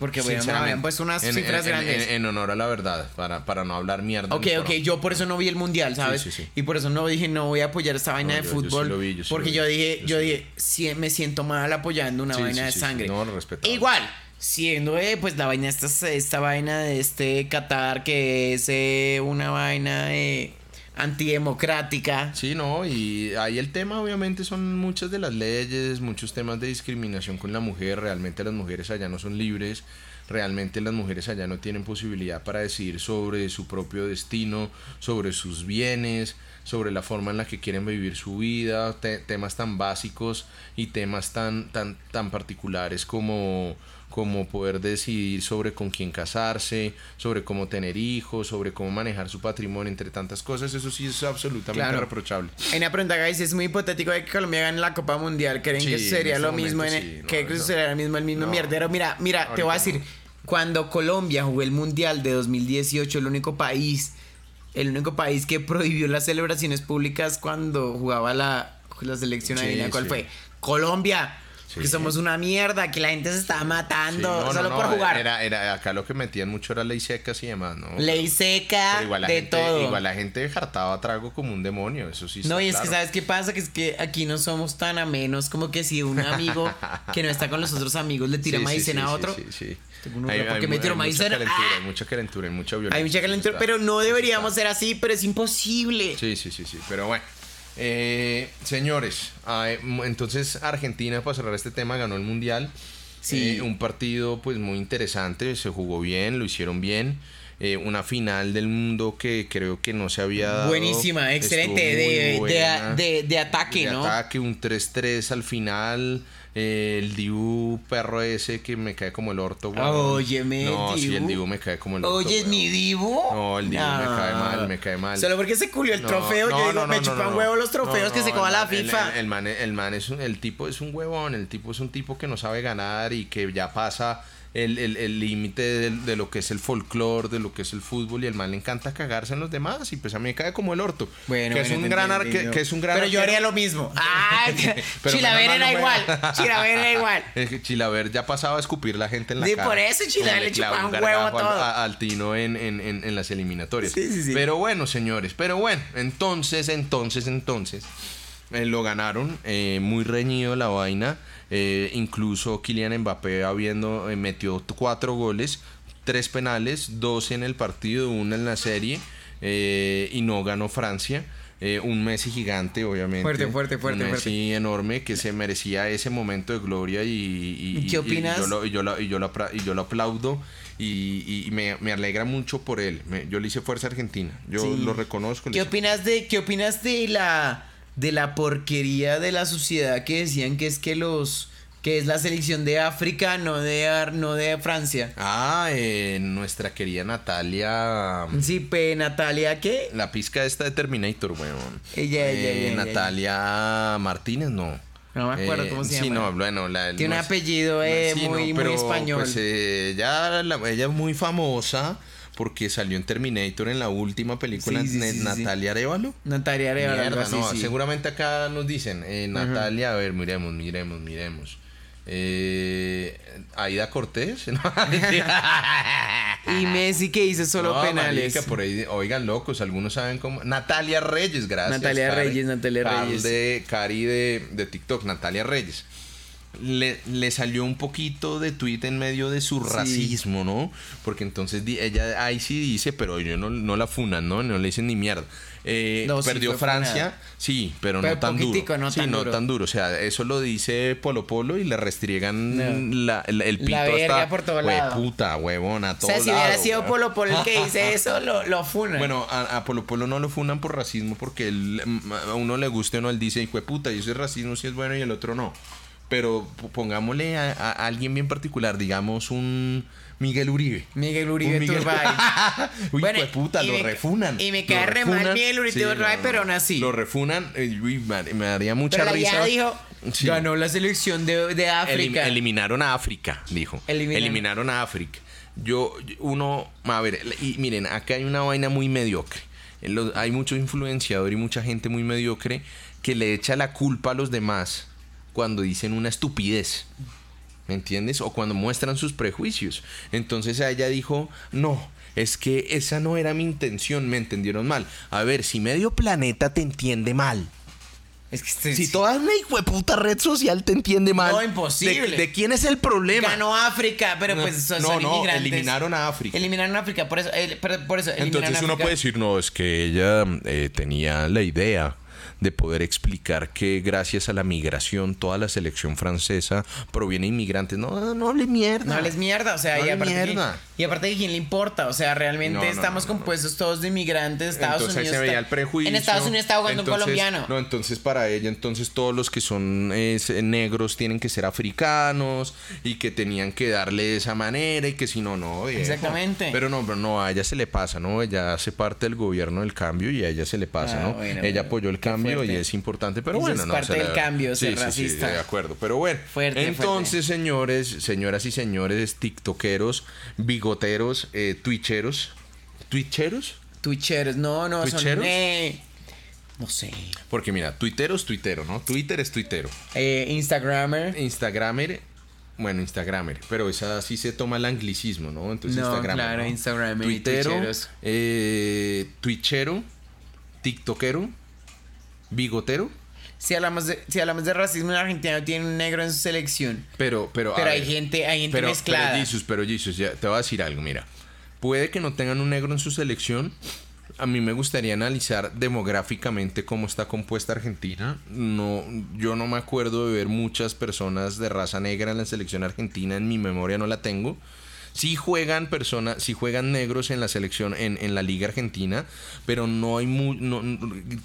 porque bueno, me habían puesto unas cifras grandes. En, honor a la verdad, para, para no hablar mierda. Ok, ok, yo por eso no vi el mundial, ¿sabes? Sí, sí, y por eso no dije, no voy a apoyar esta vaina de fútbol. Yo vi, porque yo dije, yo, dije, sí, me siento mal apoyando una vaina de sangre. no, respeto. Igual, siendo eh, pues la vaina esta, esta vaina de este Qatar que es eh, una vaina eh, antidemocrática. Sí, no, y ahí el tema obviamente son muchas de las leyes, muchos temas de discriminación con la mujer, realmente las mujeres allá no son libres, realmente las mujeres allá no tienen posibilidad para decidir sobre su propio destino, sobre sus bienes, sobre la forma en la que quieren vivir su vida, temas tan básicos y temas tan, tan, tan particulares como como poder decidir sobre con quién casarse, sobre cómo tener hijos, sobre cómo manejar su patrimonio, entre tantas cosas, eso sí es absolutamente reprochable. Hay una pregunta, guys, es muy hipotético de que Colombia gane la Copa Mundial, ¿creen que sería lo mismo? En que sería lo mismo el mismo mierdero? Mira, mira, te voy a decir, cuando Colombia jugó el Mundial de 2018, el único país, el único país que prohibió las celebraciones públicas cuando jugaba la, la selección, sí, ¿cuál fue? Colombia que somos una mierda, que la gente se está matando solo por jugar. Era, era, acá lo que metían mucho era ley seca y demás, ¿no? Ley seca, de todo. Igual la gente jartaba trago como un demonio, eso sí. No, y es que ¿sabes qué pasa? Que es que aquí no somos tan amenos como que si un amigo que no está con los otros amigos le tira maicena a otro. Sí, sí, hay, porque me tiro maicena. Mucha calentura, hay mucha calentura, hay mucha violencia. Hay mucha calentura, pero no deberíamos ser así, pero es imposible. Sí, sí, sí, sí, pero bueno. Eh, señores, entonces Argentina, para cerrar este tema, ganó el Mundial. Sí. Eh, un partido pues muy interesante, se jugó bien, lo hicieron bien. Eh, una final del mundo que creo que no se había dado. Buenísima, excelente, de, de, de, ataque, ¿no? ataque, un 3-3 al final. Eh, el Dibu perro ese que me cae como el orto, güey. Óyeme, No, sí, el Dibu me cae como el orto. Oye, mi Dibu. No, el Dibu me cae mal, me cae mal. Solo porque se culió el trofeo, yo digo, me chupan huevo los trofeos que se coma la FIFA. El, man, el man es un, el tipo es un huevón, el tipo es un tipo que no sabe ganar y que ya pasa el límite el, de, lo que es el folclore, de lo que es el fútbol y el mal le encanta cagarse en los demás y pues a mí me cae como el orto. Bueno, que, es, un gran que, es un gran Pero yo haría lo mismo. [LAUGHS] Ah, [LAUGHS] Chilaver [LAUGHS] era igual. Chilaver era igual. Chilaver ya pasaba a escupir la gente en la sí, cara. por eso Chilaver le chupaba un huevo todo. al Tino en, en, en, las eliminatorias. Sí, sí, sí. Pero bueno, señores, pero bueno, entonces, entonces, entonces, eh, lo ganaron, eh, muy reñido la vaina. Eh, incluso Kylian Mbappé habiendo metió cuatro goles, tres penales, dos en el partido, uno en la serie. eh, y no ganó Francia. Eh, un Messi gigante, obviamente. Fuerte, fuerte, fuerte. Un Messi enorme que se merecía ese momento de gloria y, ¿Qué opinas? Y yo, lo, y, yo lo, y, yo lo, aplaudo y, me, me, alegra mucho por él. yo le hice fuerza a Argentina. Yo lo reconozco. ¿Qué opinas de, qué opinas de la de la porquería de la sociedad que decían que es que los que es la selección de África, no de, no de Francia. Ah, eh, nuestra querida Natalia. Sí, pues Natalia, ¿qué? La pizca esta de Terminator, weón. Ella, ella, eh, Natalia Martínez, no. No me acuerdo cómo se llama. Sí, no, bueno, la, Tiene un apellido eh, muy, muy español. Pues, eh, ya ella es muy famosa porque salió en Terminator en la última película Natalia Arevalo. Natalia Arevalo. no, seguramente acá nos dicen, eh, Natalia, a ver, miremos, miremos, miremos. Eh, Aida Cortés. [LAUGHS] y Messi que hizo solo penales. por ahí, oigan, locos, algunos saben cómo. Natalia Reyes, gracias. Natalia Reyes, Natalia Reyes. De Cari de, de TikTok, Natalia Reyes le, le, salió un poquito de tweet en medio de su racismo, ¿no? Porque entonces ella ahí sí dice, pero yo no, no la funan, ¿no? No le dicen ni mierda. Eh, perdió Francia, sí, pero, no tan duro. No sí, tan no duro. tan duro. O sea, eso lo dice Polo Polo y le restriegan la, el pito la hasta. por todo lado. puta, huevona, todo. O sea, si hubiera sido Polo Polo el que dice [LAUGHS] eso, lo, lo funan. Bueno, a, Polo Polo no lo funan por racismo porque a uno le guste o no, él dice, hijo de puta, y ese racismo sí es bueno y el otro no pero pongámosle a, alguien bien particular, digamos un Miguel Uribe. Miguel Uribe Turbay. [LAUGHS] Uy, bueno, puta, lo refunan. Y me queda re mal Miguel Uribe Turbay, pero aún así. Lo refunan, uy, me daría mucha pero risa. dijo, ganó la selección de, de África. eliminaron a África, dijo. Eliminaron. eliminaron a África. Yo, uno, a ver, y miren, acá hay una vaina muy mediocre. Hay mucho influenciador y mucha gente muy mediocre que le echa la culpa a los demás cuando dicen una estupidez. ¿Me entiendes? O cuando muestran sus prejuicios. Entonces ella dijo, no, es que esa no era mi intención, me entendieron mal. A ver, si medio planeta te entiende mal. Es que si toda una puta red social te entiende mal. No, imposible. ¿De, quién es el problema? Ganó África, pero pues son, no, no, eliminaron a África. Eliminaron a África, por eso, eh, por eso Entonces uno puede decir, no, es que ella eh, tenía la idea de poder explicar que gracias a la migración toda la selección francesa proviene de inmigrantes. No, no hables mierda. No hables mierda, o sea, y, aparte mierda. y aparte de quién le importa, o sea, realmente estamos compuestos todos de inmigrantes, Estados entonces Unidos. se veía el prejuicio. En Estados Unidos está jugando un colombiano. No, entonces para ella, entonces todos los que son negros tienen que ser africanos y que tenían que darle de esa manera y que si no, no. Exactamente. Pero no, pero no, a ella se le pasa, ¿no? Ella hace parte del gobierno del cambio y a ella se le pasa, ah, ¿no? ella apoyó el cambio y es importante, pero bueno, es no. parte del cambio, sí, racista. de acuerdo. Pero bueno, entonces, señores, señoras y señores, tiktokeros, bigoteros, eh, twitcheros, twitcheros. Twitcheros, no, no, ¿Twitcheros? son... Eh, no sé. Porque mira, Twitter es tuitero, ¿no? Twitter es tuitero. Eh, Instagramer. Instagramer. Bueno, Instagramer, pero esa sí se toma el anglicismo, ¿no? Entonces no, Instagramer. Claro, ¿no? Instagramer. Twittero, eh, Twitchero, TikTokero bigotero. Si hablamos, de, si hablamos de racismo en Argentina, tiene un negro en su selección. Pero, pero, pero hay gente, hay gente mezclada. Pero Jesus, pero Jesus, ya te voy a decir algo, mira. Puede que no tengan un negro en su selección. A mí me gustaría analizar demográficamente cómo está compuesta Argentina. No, yo no me acuerdo de ver muchas personas de raza negra en la selección argentina. En mi memoria no la tengo. Sí juegan personas, sí juegan negros en la selección, en, en la Liga Argentina, pero no hay muy. No,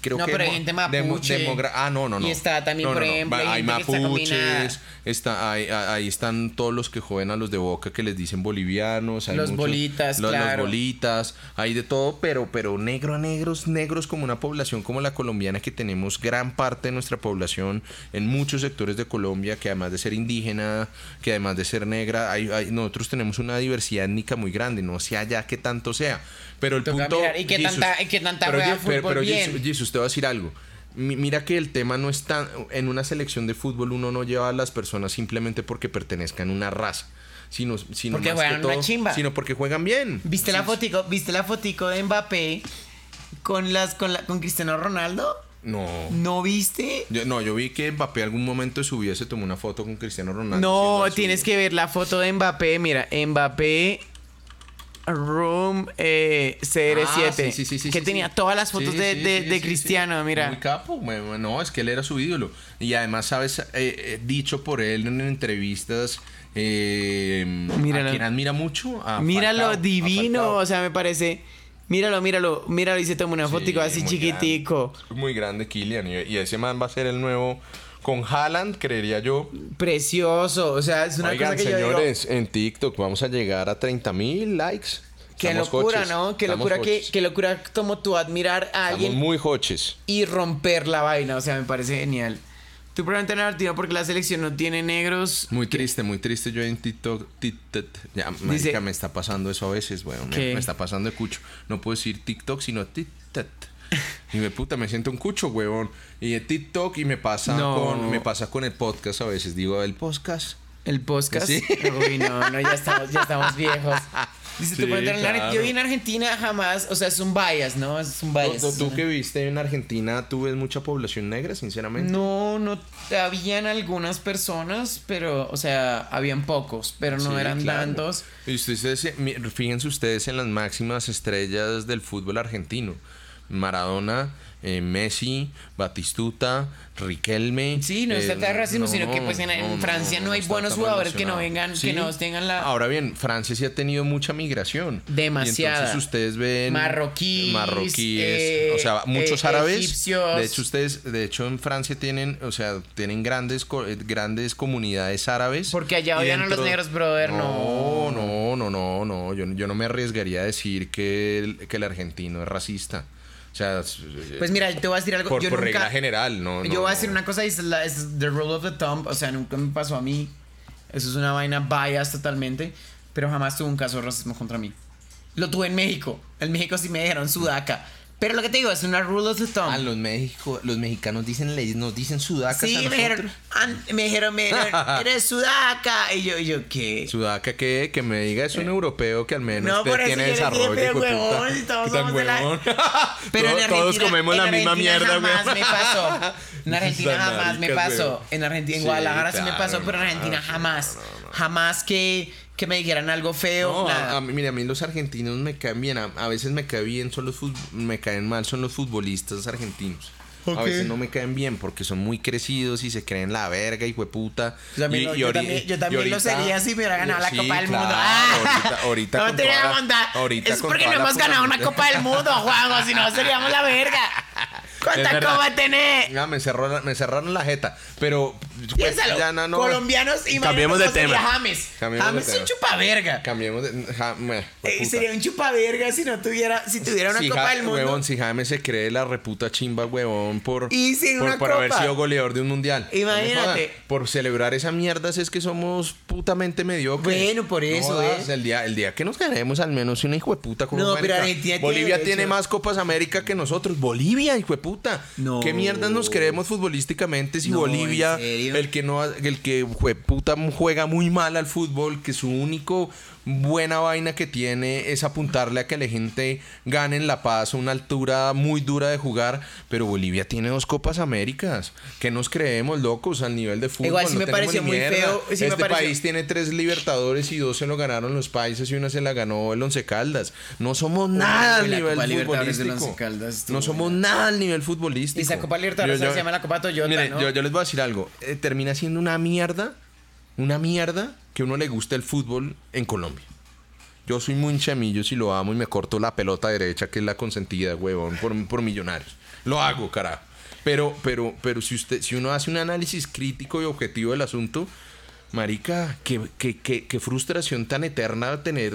creo no, que. pero hay gente mapuche. ah, no, no, no. Y está también, por ejemplo, hay, mapuches. Está, hay, ahí están todos los que juegan a los de Boca que les dicen bolivianos. Hay los bolitas, los, claro. Los bolitas. Hay de todo, pero, pero negro a negros, negros como una población como la colombiana que tenemos gran parte de nuestra población en muchos sectores de Colombia, que además de ser indígena, que además de ser negra, hay, nosotros tenemos una diversidad étnica muy grande, no sé allá qué tanto sea. Pero el punto. y que tanta, que tanta pero, pero, pero bien. Jesus, te voy a decir algo. Mira que el tema no está. En una selección de fútbol uno no lleva a las personas simplemente porque pertenezcan a una raza. Sino, sino porque juegan una chimba. Sino porque juegan bien. ¿Viste la fotico, ¿viste la fotico de Mbappé con las con, la, con Cristiano Ronaldo? No. ¿No viste? no, yo vi que Mbappé algún momento de su vida se tomó una foto con Cristiano Ronaldo. No, tienes que ver la foto de Mbappé. Mira, Mbappé. Room eh, CR7. que tenía todas las fotos de, Cristiano, mira. Muy capo, no, es que él era su ídolo. Y además, sabes, eh, eh, dicho por él en entrevistas. Eh, Míralo. a quien admira mucho. Míralo divino, o sea, me parece. Míralo, míralo, míralo y se toma una foto así chiquitico. Muy grande Kylian y, ese man va a ser el nuevo con Haaland, creería yo. Precioso, o sea, es una cosa que señores, en TikTok vamos a llegar a 30 mil likes. Qué locura, ¿no? Qué locura, que, qué locura como tú admirar a alguien. muy hoches. Y romper la vaina, o sea, me parece genial. Tú probablemente en Argentina porque la selección no tiene negros. Muy triste, muy triste. Yo en TikTok, TikTok ya, marica, me está pasando eso a veces, bueno, me, está pasando de cucho. No puedo decir TikTok, sino TikTok. [LAUGHS] Y me puta, me siento un cucho, huevón. Y de TikTok y me pasa con me pasa con el podcast a veces. Digo, el podcast. El podcast. ¿Sí? Uy, no, no, ya estamos, ya estamos viejos. [LAUGHS] Dice, sí, Yo vi en Argentina jamás, o sea, es un bias, ¿no? Es un bias. ¿Tú, que viste en Argentina, tú ves mucha población negra, sinceramente? No, no, habían algunas personas, pero, o sea, habían pocos, pero no eran tantos. Y ustedes, fíjense ustedes en las máximas estrellas del fútbol argentino. Maradona, eh, Messi, Batistuta, Riquelme. Sí, no está eh, racismo, sino que pues en, Francia no, hay buenos jugadores que no vengan, que no tengan la. Ahora bien, Francia sí ha tenido mucha migración. Demasiada. entonces ustedes ven marroquíes, marroquíes, eh, o sea, muchos árabes. De hecho ustedes, de hecho en Francia tienen, o sea, tienen grandes grandes comunidades árabes. Porque allá odian a los negros, brother, no. No, no, no, no, Yo, yo no me arriesgaría a decir que que el argentino es racista sea, pues mira, te voy a decir algo. Por, regla general, ¿no? Yo voy a decir una cosa y es, la, es the rule of the thumb. O sea, nunca me pasó a mí. Eso es una vaina bias totalmente. Pero jamás tuve un caso de racismo contra mí. Lo tuve en México. En México sí me dijeron sudaca. Pero lo que te digo es una rule of the thumb. Ah, los, México, los mexicanos dicen leyes, nos dicen sudaca. Sí, me dijeron, me dijeron, me [LAUGHS] dijeron, eres sudaca. Y yo, y yo, ¿qué? ¿Sudaca qué? Que me diga, es un europeo que al menos no, tiene desarrollo. Pero, huevón, todos, somos de la... [LAUGHS] pero [LAUGHS] en Argentina, todos comemos la misma mierda, güey. jamás me pasó. En Argentina jamás me pasó. En Argentina, en Guadalajara sí me pasó, pero en Argentina jamás. Jamás que que me dijeran algo feo. No, A, mí, a mí los argentinos me caen bien. A, veces me caen bien, son los me caen mal, son los futbolistas argentinos. A veces no me caen bien porque son muy crecidos y se creen la verga, y puta. Yo también, yo, también, lo sería si me hubiera ganado la Copa del Mundo. ahorita, ahorita, no te ahorita Es porque no hemos ganado una Copa del Mundo, Juan, si no seríamos la verga. [LAUGHS] ¿Cuántas copas tenés? No, me cerraron, me cerraron la jeta. Pero. Pues, ya, no, no, Colombianos y Cambiemos de tema. James. James es un chupaverga. Cambiemos de. eh, sería un chupaverga si no tuviera. Si tuviera una Copa del Mundo. Huevón, si James se cree la reputa chimba, huevón, por. Y sin por, por haber sido goleador de un mundial. Imagínate. por celebrar esa mierda es que somos putamente mediocres. Bueno, por eso, ¿eh? El día, el día que nos ganemos al menos una hijo de puta como No, pero Bolivia tiene, más Copas América que nosotros. Bolivia, hijo de puta. No. ¿Qué mierda nos creemos futbolísticamente si Bolivia, el que no el que puta juega muy mal al fútbol, que su único buena vaina que tiene es apuntarle a que la gente gane en La Paz una altura muy dura de jugar, pero Bolivia tiene dos Copas Américas. ¿Qué nos creemos locos al nivel de fútbol? Igual sí me pareció muy feo. este país tiene tres Libertadores y dos se lo ganaron los países y una se la ganó el Once Caldas. No somos nada al nivel futbolístico. No somos nada al nivel futbolístico. Y esa Copa Libertadores se llama la Copa Toyota, yo, yo les voy a decir algo. Eh, termina siendo una mierda, una mierda que uno le gusta el fútbol en Colombia. Yo soy muy chamillo si lo amo y me corto la pelota derecha, que es la consentida, huevón, por, por millonarios. Lo hago, carajo. Pero, pero, pero si usted, si uno hace un análisis crítico y objetivo del asunto, Marica, qué, qué, qué, qué frustración tan eterna tener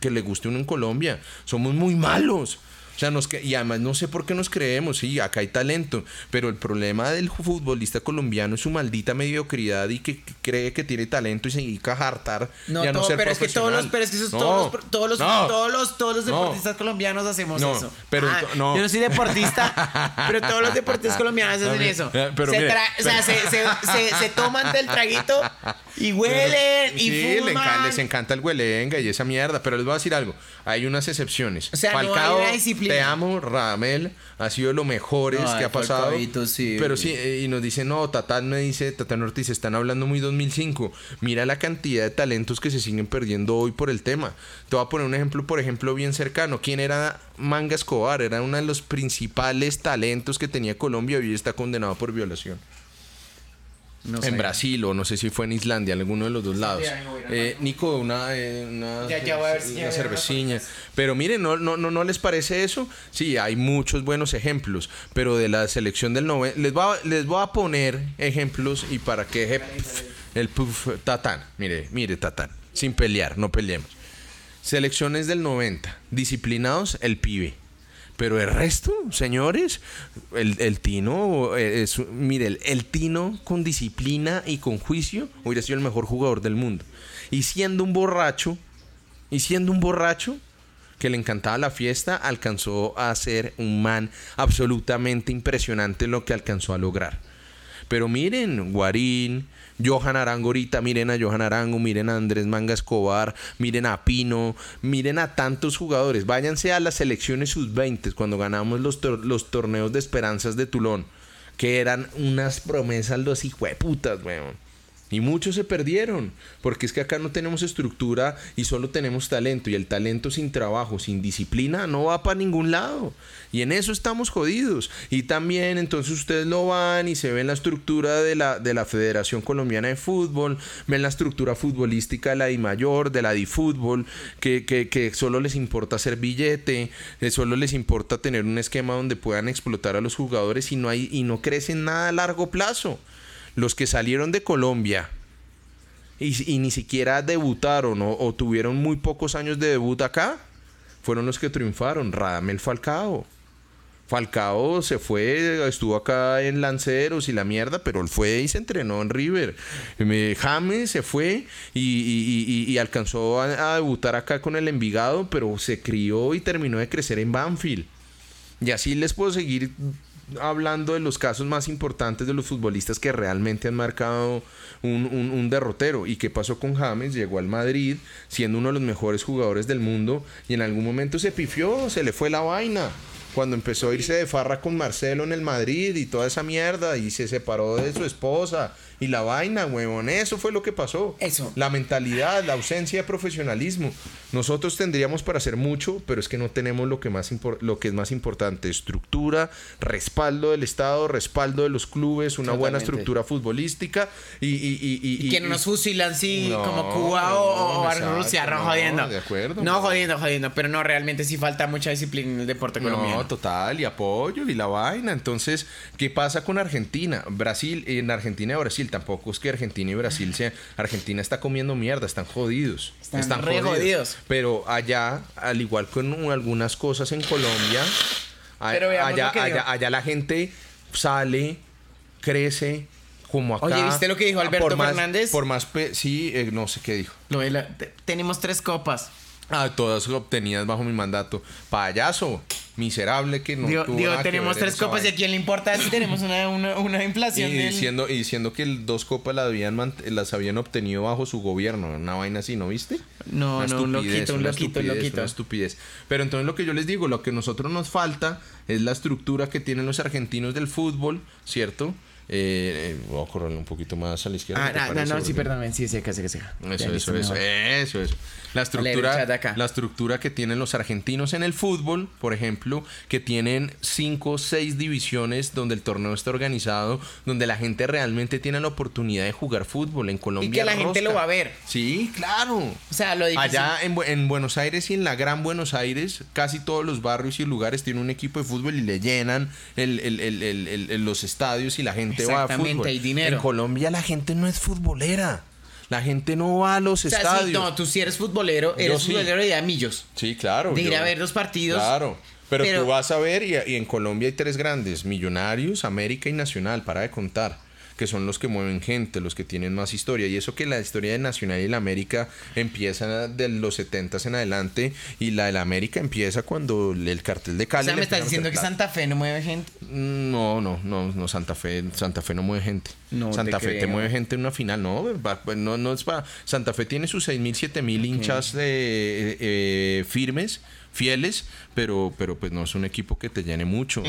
que le guste uno en Colombia. Somos muy malos. O sea, nos y además no sé por qué nos creemos, sí, acá hay talento, pero el problema del futbolista colombiano es su maldita mediocridad y que, cree que tiene talento y se dedica a hartar no, no ser pero es que todos los, pero es que todos los, todos los, todos los, todos los deportistas colombianos hacemos eso. Pero ah, no. Yo no soy deportista, [LAUGHS] pero todos los deportistas colombianos hacen eso. Pero se o sea, se, se, se, toman del traguito y huelen y sí, fuman. Les, encanta el huelenga y esa mierda, pero les voy a decir algo, hay unas excepciones. O sea, no hay disciplina. Te amo, Ramel. Ha sido lo mejor que ha pasado. pero sí, y nos dice, no, Tatán me dice, Tatán Ortiz, están hablando muy 2005. Mira la cantidad de talentos que se siguen perdiendo hoy por el tema. Te voy a poner un ejemplo, por ejemplo, bien cercano. ¿Quién era Manga Escobar? Era uno de los principales talentos que tenía Colombia y hoy está condenado por violación en Brasil o no sé si fue en Islandia, alguno de los dos lados. Eh, Nico, una, eh, una, cervecilla. Pero miren, ¿no, no, no, les parece eso? Sí, hay muchos buenos ejemplos, pero de la selección del 90, les, voy a, les voy a poner ejemplos y para que el puff, Tatán, mire, mire Tatán, sin pelear, no peleemos. Selecciones del 90, disciplinados, el pibe. Pero el resto, señores, el, Tino, eh, es, mire, el, Tino con disciplina y con juicio hubiera sido el mejor jugador del mundo. Y siendo un borracho, y siendo un borracho que le encantaba la fiesta, alcanzó a ser un man absolutamente impresionante lo que alcanzó a lograr. Pero miren, Guarín, Johan Arango ahorita, miren a Johan Arango, miren a Andrés Manga Escobar, miren a Pino, miren a tantos jugadores. Váyanse a las selecciones sub-20 cuando ganamos los, los torneos de esperanzas de Tulón, que eran unas promesas los hijueputas, weón. Y muchos se perdieron, porque es que acá no tenemos estructura y solo tenemos talento. Y el talento sin trabajo, sin disciplina, no va para ningún lado. Y en eso estamos jodidos. Y también entonces ustedes lo van y se ven la estructura de la, de la Federación Colombiana de Fútbol, ven la estructura futbolística de la mayor de la DiFútbol, que, que, que solo les importa hacer billete, que solo les importa tener un esquema donde puedan explotar a los jugadores y no, hay, y no crecen nada a largo plazo los que salieron de Colombia y, ni siquiera debutaron o, tuvieron muy pocos años de debut acá, fueron los que triunfaron. Radamel Falcao. Falcao se fue, estuvo acá en Lanceros y la mierda, pero él fue y se entrenó en River. James se fue y, alcanzó a, a, debutar acá con el Envigado, pero se crió y terminó de crecer en Banfield. Y así les puedo seguir hablando de los casos más importantes de los futbolistas que realmente han marcado un, derrotero. ¿Y qué pasó con James? Llegó al Madrid siendo uno de los mejores jugadores del mundo y en algún momento se pifió, se le fue la vaina. Cuando empezó a irse de farra con Marcelo en el Madrid y toda esa mierda y se separó de su esposa y la vaina, huevón, eso fue lo que pasó. Eso. La mentalidad, la ausencia de profesionalismo. Nosotros tendríamos para hacer mucho, pero es que no tenemos lo que, más lo que es más importante. Estructura, respaldo del Estado, respaldo de los clubes, una buena estructura futbolística y... y, y, y, que no nos fusilan así como Cuba o, Rusia, no, jodiendo. De acuerdo. No, jodiendo, jodiendo, pero no, realmente sí falta mucha disciplina en el deporte colombiano. No, total, y apoyo y la vaina. Entonces, ¿qué pasa con Argentina? Brasil, en Argentina y Brasil tampoco es que Argentina y Brasil sea. Argentina está comiendo mierda, están jodidos. Están, re jodidos. Pero allá, al igual que en algunas cosas en Colombia, allá, allá, la gente sale, crece, como acá. Oye, ¿viste lo que dijo Alberto Fernández? Por más, sí, eh, no sé qué dijo. tenemos tres copas. Ah, todas obtenidas bajo mi mandato. Payaso, miserable que no digo, tenemos tres copas y a quién le importa si tenemos una, una, inflación. Y diciendo, y diciendo que dos copas las habían, las habían obtenido bajo su gobierno. Una vaina así, ¿no viste? No, no, un loquito, un loquito, un loquito. Una estupidez. Pero entonces lo que yo les digo, lo que a nosotros nos falta es la estructura que tienen los argentinos del fútbol, ¿cierto? Eh, eh, voy a correr un poquito más a la izquierda. Ah, no, no, sí, perdón, sí, sí, casi, casi. Eso, eso, eso, eso, eso. La estructura, la estructura que tienen los argentinos en el fútbol, por ejemplo, que tienen cinco o seis divisiones donde el torneo está organizado, donde la gente realmente tiene la oportunidad de jugar fútbol en Colombia. Y que la gente lo va a ver. Sí, claro. O sea, lo difícil. Allá en, en, Buenos Aires y en la Gran Buenos Aires, casi todos los barrios y lugares tienen un equipo de fútbol y le llenan el, el, el, los estadios y la gente va a fútbol. Hay dinero. En Colombia la gente no es futbolera. La gente no va a los estadios. no, tú si eres futbolero, eres futbolero de amillos. Sí, claro. De ir a ver los partidos. Claro. Pero, tú vas a ver y, y en Colombia hay tres grandes, Millonarios, América y Nacional, para de contar que son los que mueven gente, los que tienen más historia. Y eso que la historia de Nacional y la América empieza de los 70 en adelante y la de la América empieza cuando el cartel de Cali. O sea, me estás diciendo que Santa Fe no mueve gente. No, no, no, no, Santa Fe, Santa Fe no mueve gente. No Santa Fe te mueve gente en una final, no, pues, no, no es para. Santa Fe tiene sus 6.000, 7.000 mil hinchas de, eh, firmes fieles, pero, pero pues no es un equipo que te llene mucho.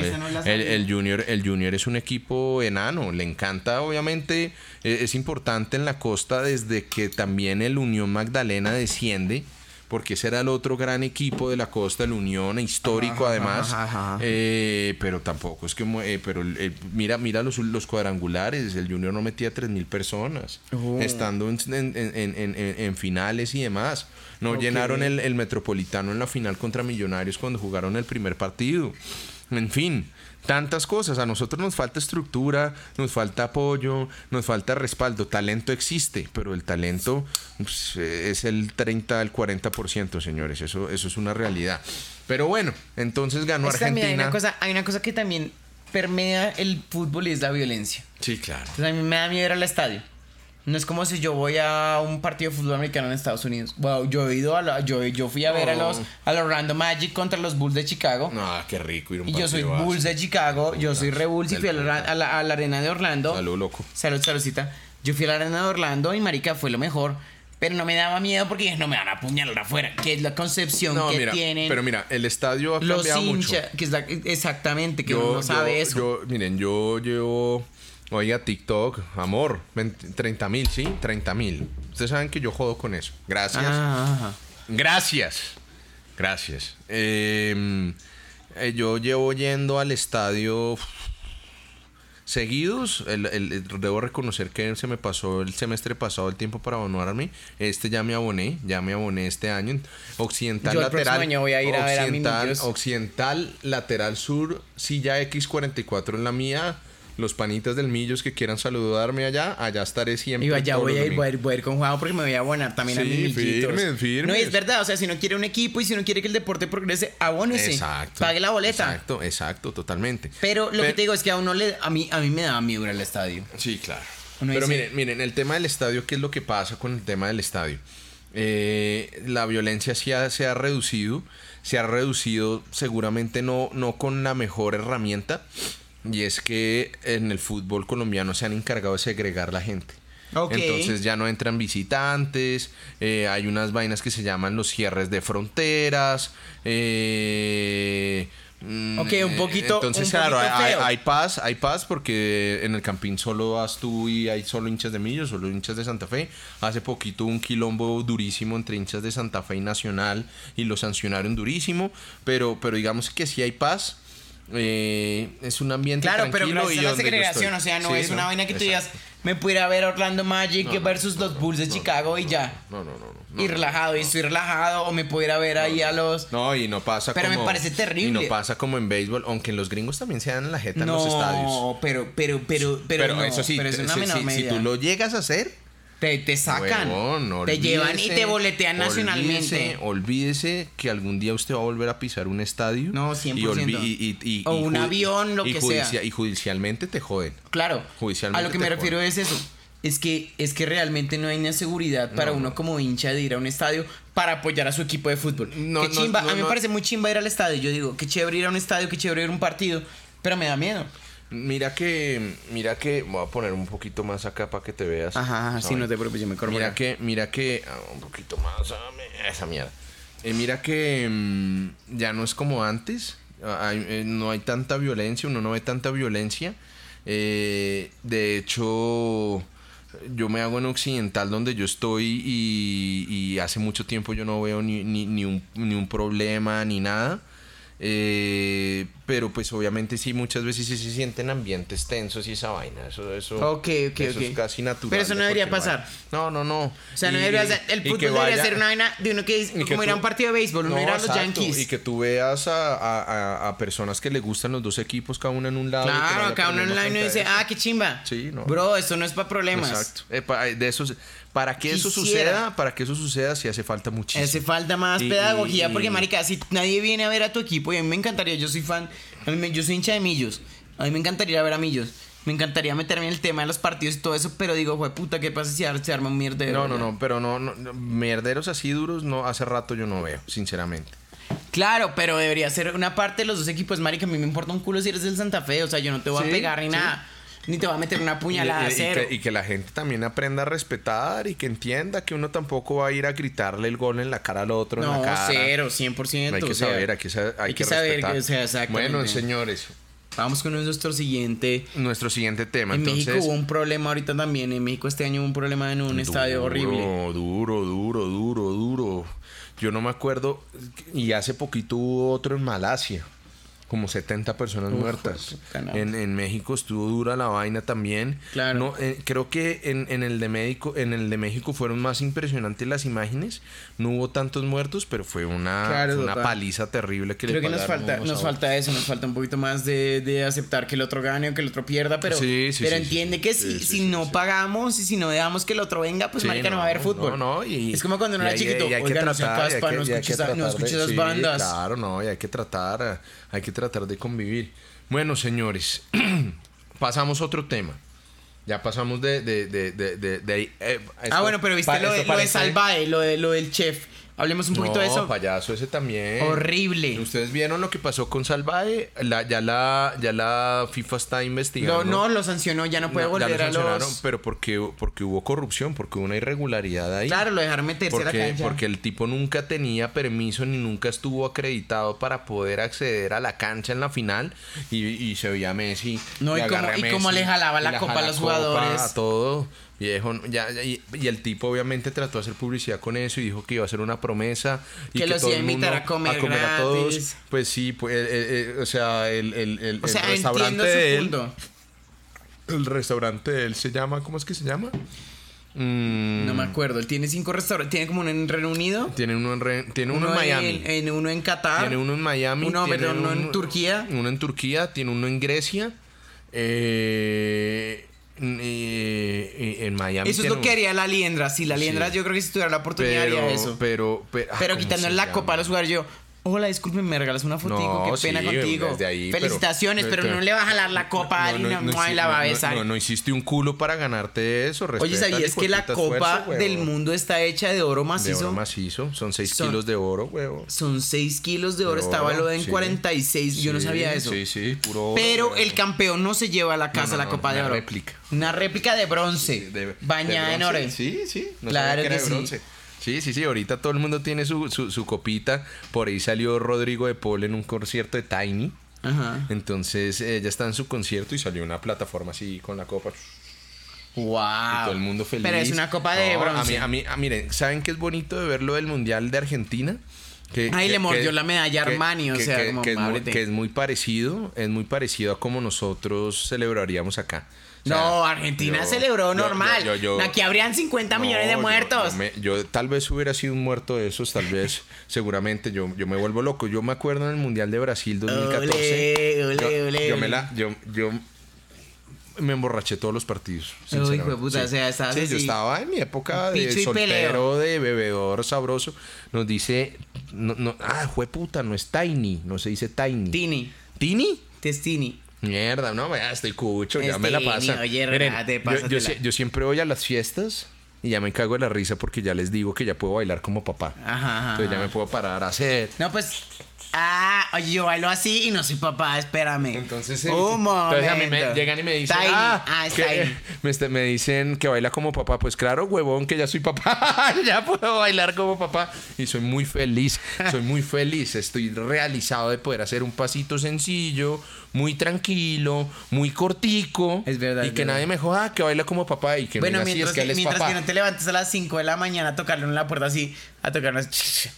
El, junior, el Junior es un equipo enano, le encanta, obviamente, e, es importante en la costa desde que también el Unión Magdalena desciende porque ese era el otro gran equipo de la costa, el Unión, histórico además. Eh, pero tampoco es que. Eh, pero eh, mira mira los, los cuadrangulares, el Junior no metía 3.000 personas, oh. estando en, en, finales y demás. No llenaron el, el Metropolitano en la final contra Millonarios cuando jugaron el primer partido. En fin, tantas cosas. A nosotros nos falta estructura, nos falta apoyo, nos falta respaldo. Talento existe, pero el talento pues, es el 30 al 40%, señores. Eso, eso es una realidad. Pero bueno, entonces ganó Argentina. Hay una, cosa, hay una cosa que también permea el fútbol y es la violencia. Sí, claro. Entonces a mí me da miedo ir al estadio. No es como si yo voy a un partido de fútbol americano en Estados Unidos. Wow, yo he ido a la, yo, yo fui a ver a los a los Orlando Magic contra los Bulls de Chicago. No, qué rico ir un Y yo soy Bulls de Chicago, yo soy Re Bulls y fui a la, a, la, arena de Orlando. Salud, loco. Salud, saludcita. Yo fui a la arena de Orlando y marica fue lo mejor. Pero no me daba miedo porque no me van a apuñalar afuera, que es la concepción que tienen. Pero mira, el estadio ha cambiado los hinchas, que es exactamente, que uno no sabe eso. Yo, miren, yo llevo Oiga, TikTok, amor, 30 mil, ¿sí? 30 mil. Ustedes saben que yo jodo con eso. Gracias. Ah, Gracias. Gracias. Em, eh, yo llevo yendo al estadio seguidos. debo reconocer que se me pasó el semestre pasado el tiempo para abonarme. Este ya me aboné, ya me aboné este año. Occidental lateral. voy a ir occidental, a ver occidental lateral sur, silla X44 en la mía los panitas del Millos que quieran saludarme allá, allá estaré siempre. Y allá voy a, ir, voy a, ir, con Juan porque me voy a abonar también a mi firmes, firmes. No, es verdad, o sea, si no quiere un equipo y si no quiere que el deporte progrese, abónese. Exacto. Pague la boleta. Exacto, exacto, totalmente. Pero lo que te digo es que a uno le, a mí, a mí me da miedo ir al estadio. Sí, claro. Pero miren, miren, el tema del estadio, ¿qué es lo que pasa con el tema del estadio? Eh, la violencia se ha, se ha reducido, se ha reducido seguramente no, no con la mejor herramienta, y es que en el fútbol colombiano se han encargado de segregar la gente. Entonces ya no entran visitantes, eh, hay unas vainas que se llaman los cierres de fronteras. Eh, mm, ok, un poquito. Entonces, claro, hay, paz, hay paz porque en el Campín solo vas tú y hay solo hinchas de Millos, solo hinchas de Santa Fe. Hace poquito un quilombo durísimo entre hinchas de Santa Fe y Nacional y lo sancionaron durísimo, pero, pero digamos que sí hay paz eh, es un ambiente claro, tranquilo pero y la segregación, o sea, no es una vaina que tú digas, me pudiera ver Orlando Magic versus los Bulls de Chicago y ya. No, no, no, Y relajado, y estoy relajado, o me pudiera ver ahí a los. No, y no pasa pero como. Pero me parece terrible. Y no pasa como en béisbol, aunque en los gringos también se dan la jeta en los estadios. No, pero, pero, pero, pero. eso sí, pero si tú lo llegas a hacer te, te sacan. te llevan y te boletean nacionalmente. Olvídese que algún día usted va a volver a pisar un estadio. No, 100%. Y, y, o un avión, lo que sea. Y judicialmente te joden. Claro. Judicialmente a lo que me refiero es eso. Es que, es que realmente no hay una seguridad para uno como hincha de ir a un estadio para apoyar a su equipo de fútbol. No, qué chimba. a mí me parece muy chimba ir al estadio. Yo digo, qué chévere ir a un estadio, qué chévere ir a un partido. Pero me da miedo. Mira que, mira que, voy a poner un poquito más acá para que te veas. Ajá, sí, no te preocupes, yo me corro. Mira que, mira que, ah, un poquito más, esa mierda. Eh, mira que mm, ya no es como antes, ah, eh, no hay tanta violencia, uno no ve tanta violencia. Eh, de hecho, yo me hago en Occidental donde yo estoy y, hace mucho tiempo yo no veo ni, ni, un, ni un problema ni nada. Eh, pero pues obviamente sí, muchas veces sí se sienten ambientes tensos y esa vaina. Eso, eso, eso es casi natural. Pero eso no debería pasar. No, no, no. O sea, no debería ser, el fútbol debería ser una vaina de uno que, como ir a un partido de béisbol, uno ir a los Yankees. Y que tú veas a, a, a, personas que le gustan los dos equipos, cada uno en un lado. Claro, cada uno en un lado y dice, ah, qué chimba. Sí, no. Bro, eso no es para problemas. Exacto. de esos para que eso suceda, para que eso suceda, sí hace falta muchísimo. Hace falta más pedagogía, porque marica, si nadie viene a ver a tu equipo, y a mí me encantaría, yo soy fan, yo soy hincha de Millos, a mí me encantaría ir a ver a Millos. Me encantaría meterme en el tema de los partidos y todo eso, pero digo, güey, puta, ¿qué pasa si se arma un mierdero? No, no, no, pero no, no, mierderos así duros, no, hace rato yo no veo, sinceramente. Claro, pero debería ser una parte de los dos equipos, marica, a mí me importa un culo si eres del Santa Fe, o sea, yo no te voy a pegar ni nada. Ni te va a meter una puñalada y, cero. Y que, la gente también aprenda a respetar y que entienda que uno tampoco va a ir a gritarle el gol en la cara al otro. No, en la cara. cero, 100%. Hay que saber, hay que, saber, hay, que, saber que, o sea. Bueno, señores. Vamos con nuestro siguiente. Nuestro siguiente tema. En Entonces, México hubo un problema ahorita también. En México este año hubo un problema en un estadio horrible. Duro, duro, duro, duro. Yo no me acuerdo. Y hace poquito hubo otro en Malasia como 70 personas muertas. En, en, México estuvo dura la vaina también. Claro. No, eh, creo que en, en, el de México, en el de México fueron más impresionantes las imágenes. No hubo tantos muertos, pero fue una, una paliza terrible que creo que nos falta, nos falta eso, nos falta un poquito más de, de, aceptar que el otro gane o que el otro pierda, pero, pero entiende que si, si no pagamos y si no dejamos que el otro venga, pues marica no, va a haber fútbol. No, no, y, es como cuando uno era chiquito, oiga, no caspa, no escuches esas bandas. Claro, no, y hay que tratar hay que tratar de convivir. Bueno, señores, [CLEARS THROAT] pasamos a otro tema. Ya pasamos de... de, de, de, eh, ah, bueno, pero viste lo, de, lo de Salvae, lo, de, lo del chef. Hablemos un poquito de eso. payaso ese también. Horrible. ¿Ustedes vieron lo que pasó con Salvae? La, ya, la, ya la FIFA está investigando. No, no, lo sancionó, ya no puede volver a los... pero porque, porque hubo corrupción, porque hubo una irregularidad ahí. Claro, lo dejaron meterse porque, a la cancha. Porque el tipo nunca tenía permiso ni nunca estuvo acreditado para poder acceder a la cancha en la final y, y se veía Messi. No, y, como, y cómo le jalaba la copa a los jugadores. A todo. Viejo, ya, y, el tipo obviamente trató de hacer publicidad con eso y dijo que iba a hacer una promesa. Y que, los iba a invitar a comer, a, todos. Pues sí, pues, eh, eh, eh, o sea, el, el, el, restaurante de él. El restaurante de él se llama, ¿cómo es que se llama? Mm. No me acuerdo. Él tiene cinco restaurantes. Tiene como uno en Reino Unido. Tiene uno en, tiene uno, en Miami. En, uno en Qatar. Tiene uno en Miami. Uno, uno en Turquía. Uno en Turquía. Tiene uno en Grecia. Eh, en Miami. Eso es lo que haría la Liendra. Si la Liendra, yo creo que si tuviera la oportunidad haría eso. Pero, pero, pero ah, quitando la copa a los jugadores, yo, Hola, disculpe, me regalas una fotico, qué pena contigo. Felicitaciones, pero, no le va a jalar la copa a alguien no, y la va a besar. No, no, hiciste un culo para ganarte eso. Oye, ¿sabías que la copa del mundo está hecha de oro macizo? De oro macizo, son 6 kilos de oro, huevo. Son 6 kilos de oro, estaba valorado en 46, yo no sabía eso. Sí, sí, puro oro. Pero el campeón no se lleva a la casa la copa de oro. Una réplica. Una réplica de bronce, bañada en oro. Sí, sí, claro que, sí. Sí, sí, sí, ahorita todo el mundo tiene su, su, copita. Por ahí salió Rodrigo de Paul en un concierto de Tiny. Ajá. Entonces ella está en su concierto y salió una plataforma así con la copa. Wow. Y todo el mundo feliz. Pero es una copa de bronce. A mí, a mí, miren, ¿saben qué es bonito de verlo del Mundial de Argentina? Que, Ahí le mordió la medalla Armani, o sea, como que es, muy, que es muy parecido, es muy parecido a como nosotros celebraríamos acá no, Argentina celebró normal. Aquí habrían 50 millones de muertos. Yo, tal vez hubiera sido un muerto de esos, tal vez, [LAUGHS] seguramente yo, yo me vuelvo loco. Yo me acuerdo en el Mundial de Brasil 2014. yo, me la, yo, yo me emborraché todos los partidos. Uy, puta, o sea, sí, yo estaba en mi época de soltero, de bebedor sabroso. Nos dice, no, no, ah, fue puta, no es Tiny, no se dice Tiny. Tini. ¿Tini? Testini. Mierda, no, ya estoy cucho, ya me la pasa. Oye, yo, yo, siempre voy a las fiestas y ya me cago de la risa porque ya les digo que ya puedo bailar como papá. Ajá, Entonces ya me puedo parar a hacer. No, pues Ah, oye, yo bailo así y no soy papá, espérame. Entonces, entonces a mí me llegan y me dicen, ah, ah [LAUGHS] me, me, dicen que baila como papá. Pues claro, huevón, que ya soy papá, [LAUGHS] ya puedo bailar como papá. Y soy muy feliz, soy muy feliz. Estoy realizado de poder hacer un pasito sencillo, muy tranquilo, muy cortico. Es verdad. Y que nadie me joda que baila como papá y que bueno, me mientras, que, mientras que no te levantes a las 5 de la mañana a tocarle en la puerta así, a tocarnos,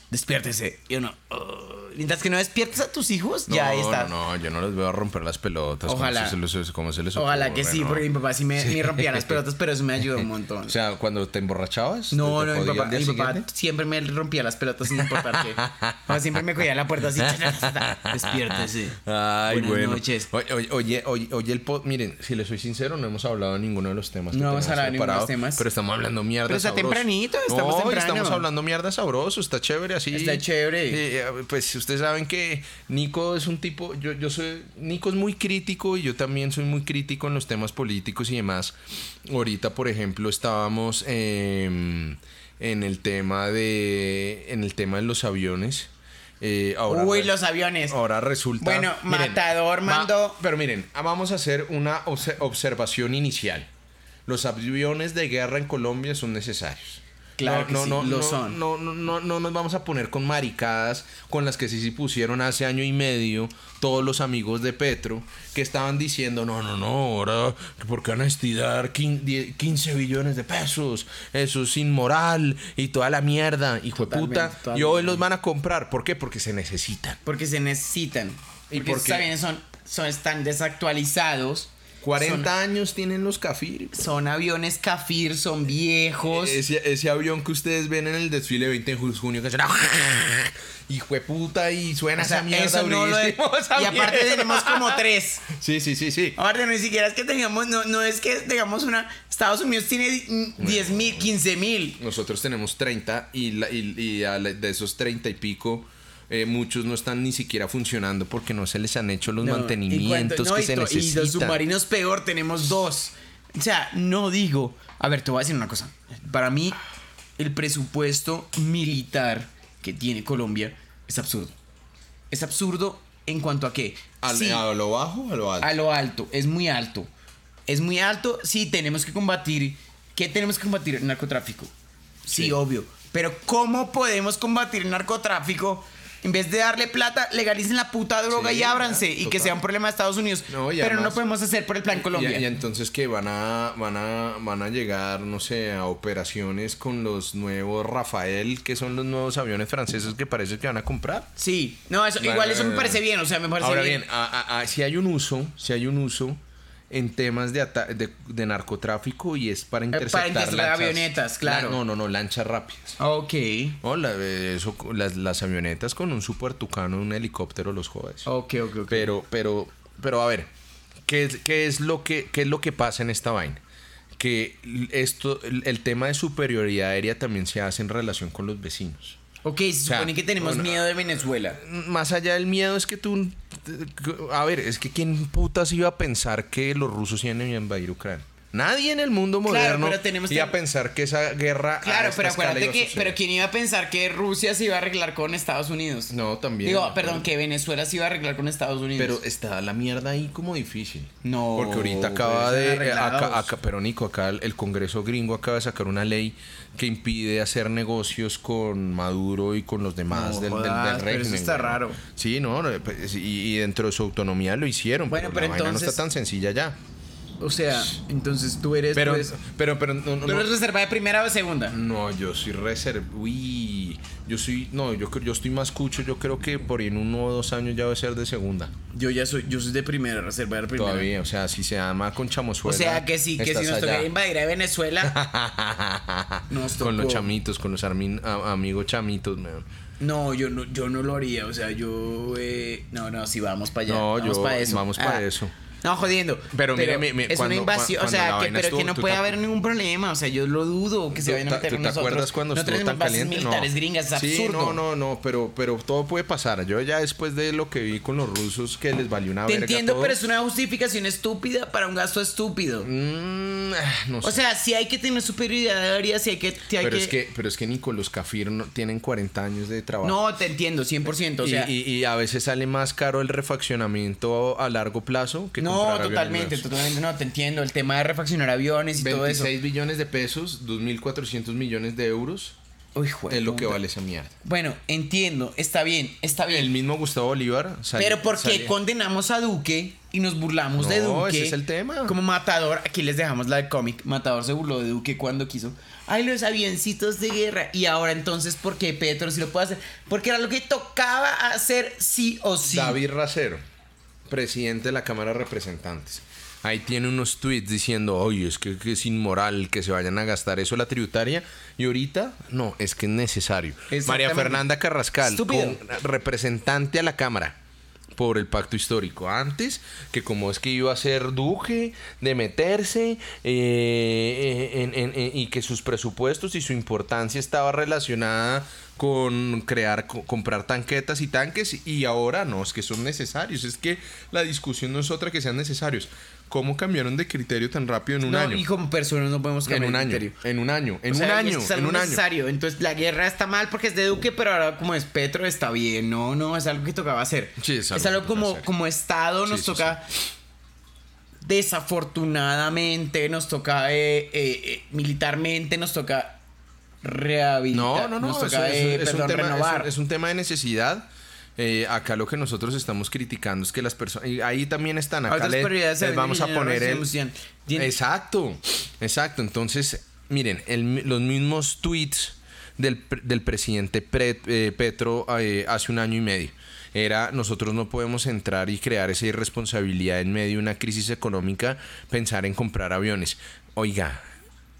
despiértese. Y uno, oh. Mientras que no despiertes a tus hijos, ya ahí está. No, no, yo no les voy a romper las pelotas. Ojalá. Como se les, como se les Ojalá que sí, porque mi papá sí me, rompía las [LAUGHS] pelotas, pero eso me ayudó un montón. O sea, cuando te emborrachabas. No, no, mi papá, mi papá siempre me rompía las pelotas sin importar qué. siempre me cogía la puerta así. Despiértese. Ay, Buenas bueno. noches. Oye, oye, oye, oye el pod, miren, si les soy sincero, no hemos hablado de ninguno de los temas. No hemos hablado de ninguno de los temas. Pero estamos hablando mierda. Pero está tempranito, estamos temprano. Estamos hablando mierda sabroso, está chévere así. Está chévere. pues ustedes saben que Nico es un tipo, yo, yo soy, Nico es muy crítico y yo también soy muy crítico en los temas políticos y demás. Ahorita, por ejemplo, estábamos em, en el tema de, en el tema de los aviones. Eh, Uy, los aviones. Ahora resulta. Bueno, Matador mandó. pero miren, vamos a hacer una observación inicial. Los aviones de guerra en Colombia son necesarios. Claro no, no, lo son. No, no, no, no nos vamos a poner con maricadas con las que sí se pusieron hace año y medio todos los amigos de Petro que estaban diciendo, no, no, no, ahora, ¿por qué van a estirar 15 billones de pesos? Eso es inmoral y toda la mierda, hijo de puta. Y hoy los van a comprar. ¿Por qué? Porque se necesitan. Porque se necesitan. Y porque, son, son, están desactualizados 40 años tienen los Cafir. Son aviones Cafir, son viejos. Ese, avión que ustedes ven en el desfile 20 de junio que suena. [LAUGHS] Hijo de puta, y suena esa mierda. Eso no lo [LAUGHS] y aparte tenemos como tres. Sí, sí, sí, sí. Aparte, ni siquiera es que tengamos, no, no es que tengamos una. Estados Unidos tiene 10 mil, 15 mil. Nosotros tenemos 30 y, y de esos 30 y pico eh, muchos no están ni siquiera funcionando porque no se les han hecho los mantenimientos que se necesitan. Y los submarinos peor, tenemos dos. O sea, no digo. A ver, te voy a decir una cosa. Para mí, el presupuesto militar que tiene Colombia es absurdo. Es absurdo en cuanto a qué. ¿A, lo bajo o a lo alto? A lo alto, es muy alto. Es muy alto, sí, tenemos que combatir. ¿Qué tenemos que combatir? El narcotráfico. sí, obvio. Pero ¿cómo podemos combatir el narcotráfico en vez de darle plata, legalicen la puta droga y ábranse y que sea un problema de Estados Unidos. Pero no lo podemos hacer por el plan Colombia. Y, entonces que van a, van a van a llegar, no sé, a operaciones con los nuevos Rafael, que son los nuevos aviones franceses que parece que van a comprar. Sí, no, eso, igual eso me parece bien, o sea, me parece Ahora bien. bien, si hay un uso, si hay un uso en temas de, de, narcotráfico y es para interceptar, para interceptar avionetas, claro. no, no, no, lanchas rápidas. Ok. Hola, eso, las, avionetas con un super tucano, un helicóptero los jodes. Ok, ok, ok. Pero, pero, pero a ver, ¿qué es, qué es, lo, que, qué es lo que pasa en esta vaina? Que esto, el tema de superioridad aérea también se hace en relación con los vecinos. Ok, se supone que tenemos miedo de Venezuela. Más allá del miedo es que tú... A ver, es que ¿quién putas iba a pensar que los rusos iban a invadir Ucrania? Nadie en el mundo moderno iba a pensar que esa guerra. Claro, pero acuérdate que. Pero ¿quién iba a pensar que Rusia se iba a arreglar con Estados Unidos? No, también. Digo, perdón, que Venezuela se iba a arreglar con Estados Unidos. Pero está la mierda ahí como difícil. No. Porque ahorita acaba de. Acá, pero Nico, acá el, Congreso gringo acaba de sacar una ley que impide hacer negocios con Maduro y con los demás del, del, régimen. eso está raro. Sí, no, pues, y, dentro de su autonomía lo hicieron. Bueno, pero, la entonces, no está tan sencilla ya. O sea, entonces tú eres. Pero, pues, pero, pero. No, ¿Tú eres reserva de primera o de segunda? No, yo soy reserva. Uy. Yo soy. No, yo, yo estoy más cucho. Yo creo que por en uno o dos años ya voy a ser de segunda. Yo ya soy. Yo soy de primera, reserva de primera. Todavía, o sea, si se llama con chamosuela. O sea, que sí, que si nos toca invadir a Venezuela. [LAUGHS] nos Con los chamitos, con los amigos chamitos, man. No, yo no, yo no lo haría. O sea, yo. Eh, no, no, si vamos para allá. No, vamos para eso. Vamos para ah, eso. No, jodiendo. Pero, mire, es una invasión. o sea, que, pero que no puede haber ningún problema. O sea, yo lo dudo que se vayan a meter con nosotros. ¿Te acuerdas cuando estuvo tan caliente? militares gringas, es sí, absurdo. No, no, no, pero, pero todo puede pasar. Yo ya después de lo que vi con los rusos, que les valió una Te entiendo, pero es una justificación estúpida para un gasto estúpido. Mm, ah, no sé. O sea, si hay que tener superioridad aérea, si hay que... pero, Es que pero es que Nico, los Cafir no, tienen 40 años de trabajo. No, te entiendo, 100%. O sea, y, y, a veces sale más caro el refaccionamiento a largo plazo que No, totalmente totalmente, no, te entiendo. El tema de refaccionar aviones y todo eso. 26 billones de pesos, 2.400 millones de euros. Uy, es lo que vale esa mierda. Bueno, entiendo, está bien, está bien. El mismo Gustavo Bolívar. Pero ¿por qué condenamos a Duque y nos burlamos de Duque? Ese es el tema. Como Matador, aquí les dejamos la de cómic. Matador se burló de Duque cuando quiso. Ay, los avioncitos de guerra. Y ahora entonces, ¿por qué Petro sí lo puede hacer? Porque era lo que tocaba hacer sí o sí. David Racero, presidente de la Cámara de Representantes ahí tiene unos tweets diciendo, oye, es que, es inmoral que se vayan a gastar eso la tributaria. Y ahorita, no, es que es necesario. María Fernanda Carrascal, representante a la Cámara por el pacto histórico. Antes, que como es que iba a ser duque de meterse eh, y que sus presupuestos y su importancia estaba relacionada con crear, comprar tanquetas y tanques y ahora no, es que son necesarios. Es que la discusión no es otra que sean necesarios. ¿Cómo cambiaron de criterio tan rápido en un año? Y como personas no podemos cambiar en un año, En un año, en un año, es, algo necesario. Entonces la guerra está mal porque es de Duque, pero ahora como es Petro está bien. No, no, es algo que tocaba hacer. es algo, como, como Estado nos toca desafortunadamente nos toca eh, eh, eh, militarmente nos toca rehabilitar no no no es, un tema, es, un tema de necesidad. Acá lo que nosotros estamos criticando es que las personas ahí también están acá les vamos a poner el exacto exacto. Entonces miren los mismos tweets del, del presidente Petro hace un año y medio era nosotros no podemos entrar y crear esa irresponsabilidad en medio de una crisis económica, pensar en comprar aviones. Oiga,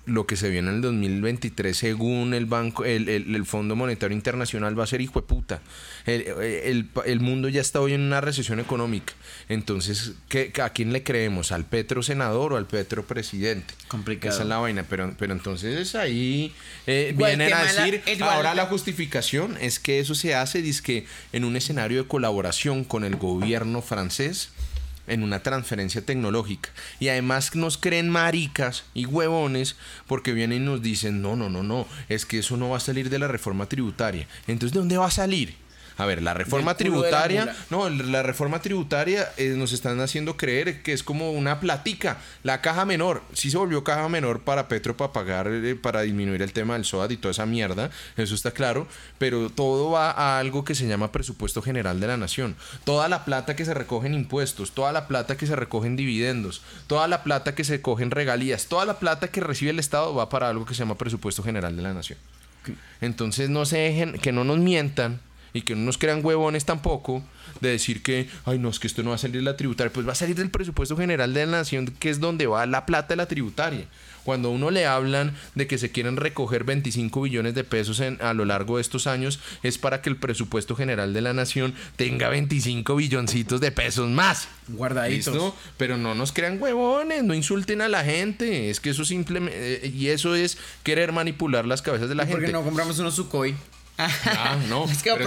lo que se viene en el 2023 según el banco el, el, Fondo Monetario Internacional va a ser hijo de puta el, el, mundo ya está hoy en una recesión económica entonces ¿qué, ¿a quién le creemos? ¿al Petro senador o al Petro presidente? complicado esa es la vaina pero, pero entonces ahí eh, vienen a decir ahora la justificación es que eso se hace que en un escenario de colaboración con el gobierno francés en una transferencia tecnológica. Y además nos creen maricas y huevones porque vienen y nos dicen, no, no, no, no, es que eso no va a salir de la reforma tributaria. Entonces, ¿de dónde va a salir? A ver, la reforma tributaria, no, la reforma tributaria eh, nos están haciendo creer que es como una platica, la caja menor. Sí se volvió caja menor para Petro para pagar, eh, para disminuir el tema del SOAD y toda esa mierda, eso está claro, pero todo va a algo que se llama presupuesto general de la nación. Toda la plata que se recoge en impuestos, toda la plata que se recoge en dividendos, toda la plata que se coge en regalías, toda la plata que recibe el Estado va para algo que se llama presupuesto general de la nación. Entonces no se dejen, que no nos mientan y que no nos crean huevones tampoco de decir que, ay, no, es que esto no va a salir de la tributaria, pues va a salir del presupuesto general de la nación, que es donde va la plata de la tributaria. Cuando uno le hablan de que se quieren recoger 25 billones de pesos en, a lo largo de estos años, es para que el presupuesto general de la nación tenga 25 billoncitos de pesos más. Guardaditos. Pero no nos crean huevones, no insulten a la gente. Es que eso simplemente. Eh, y eso es querer manipular las cabezas de la gente. Porque no compramos unos Sukhoi. Ah, no. [LAUGHS] es que lo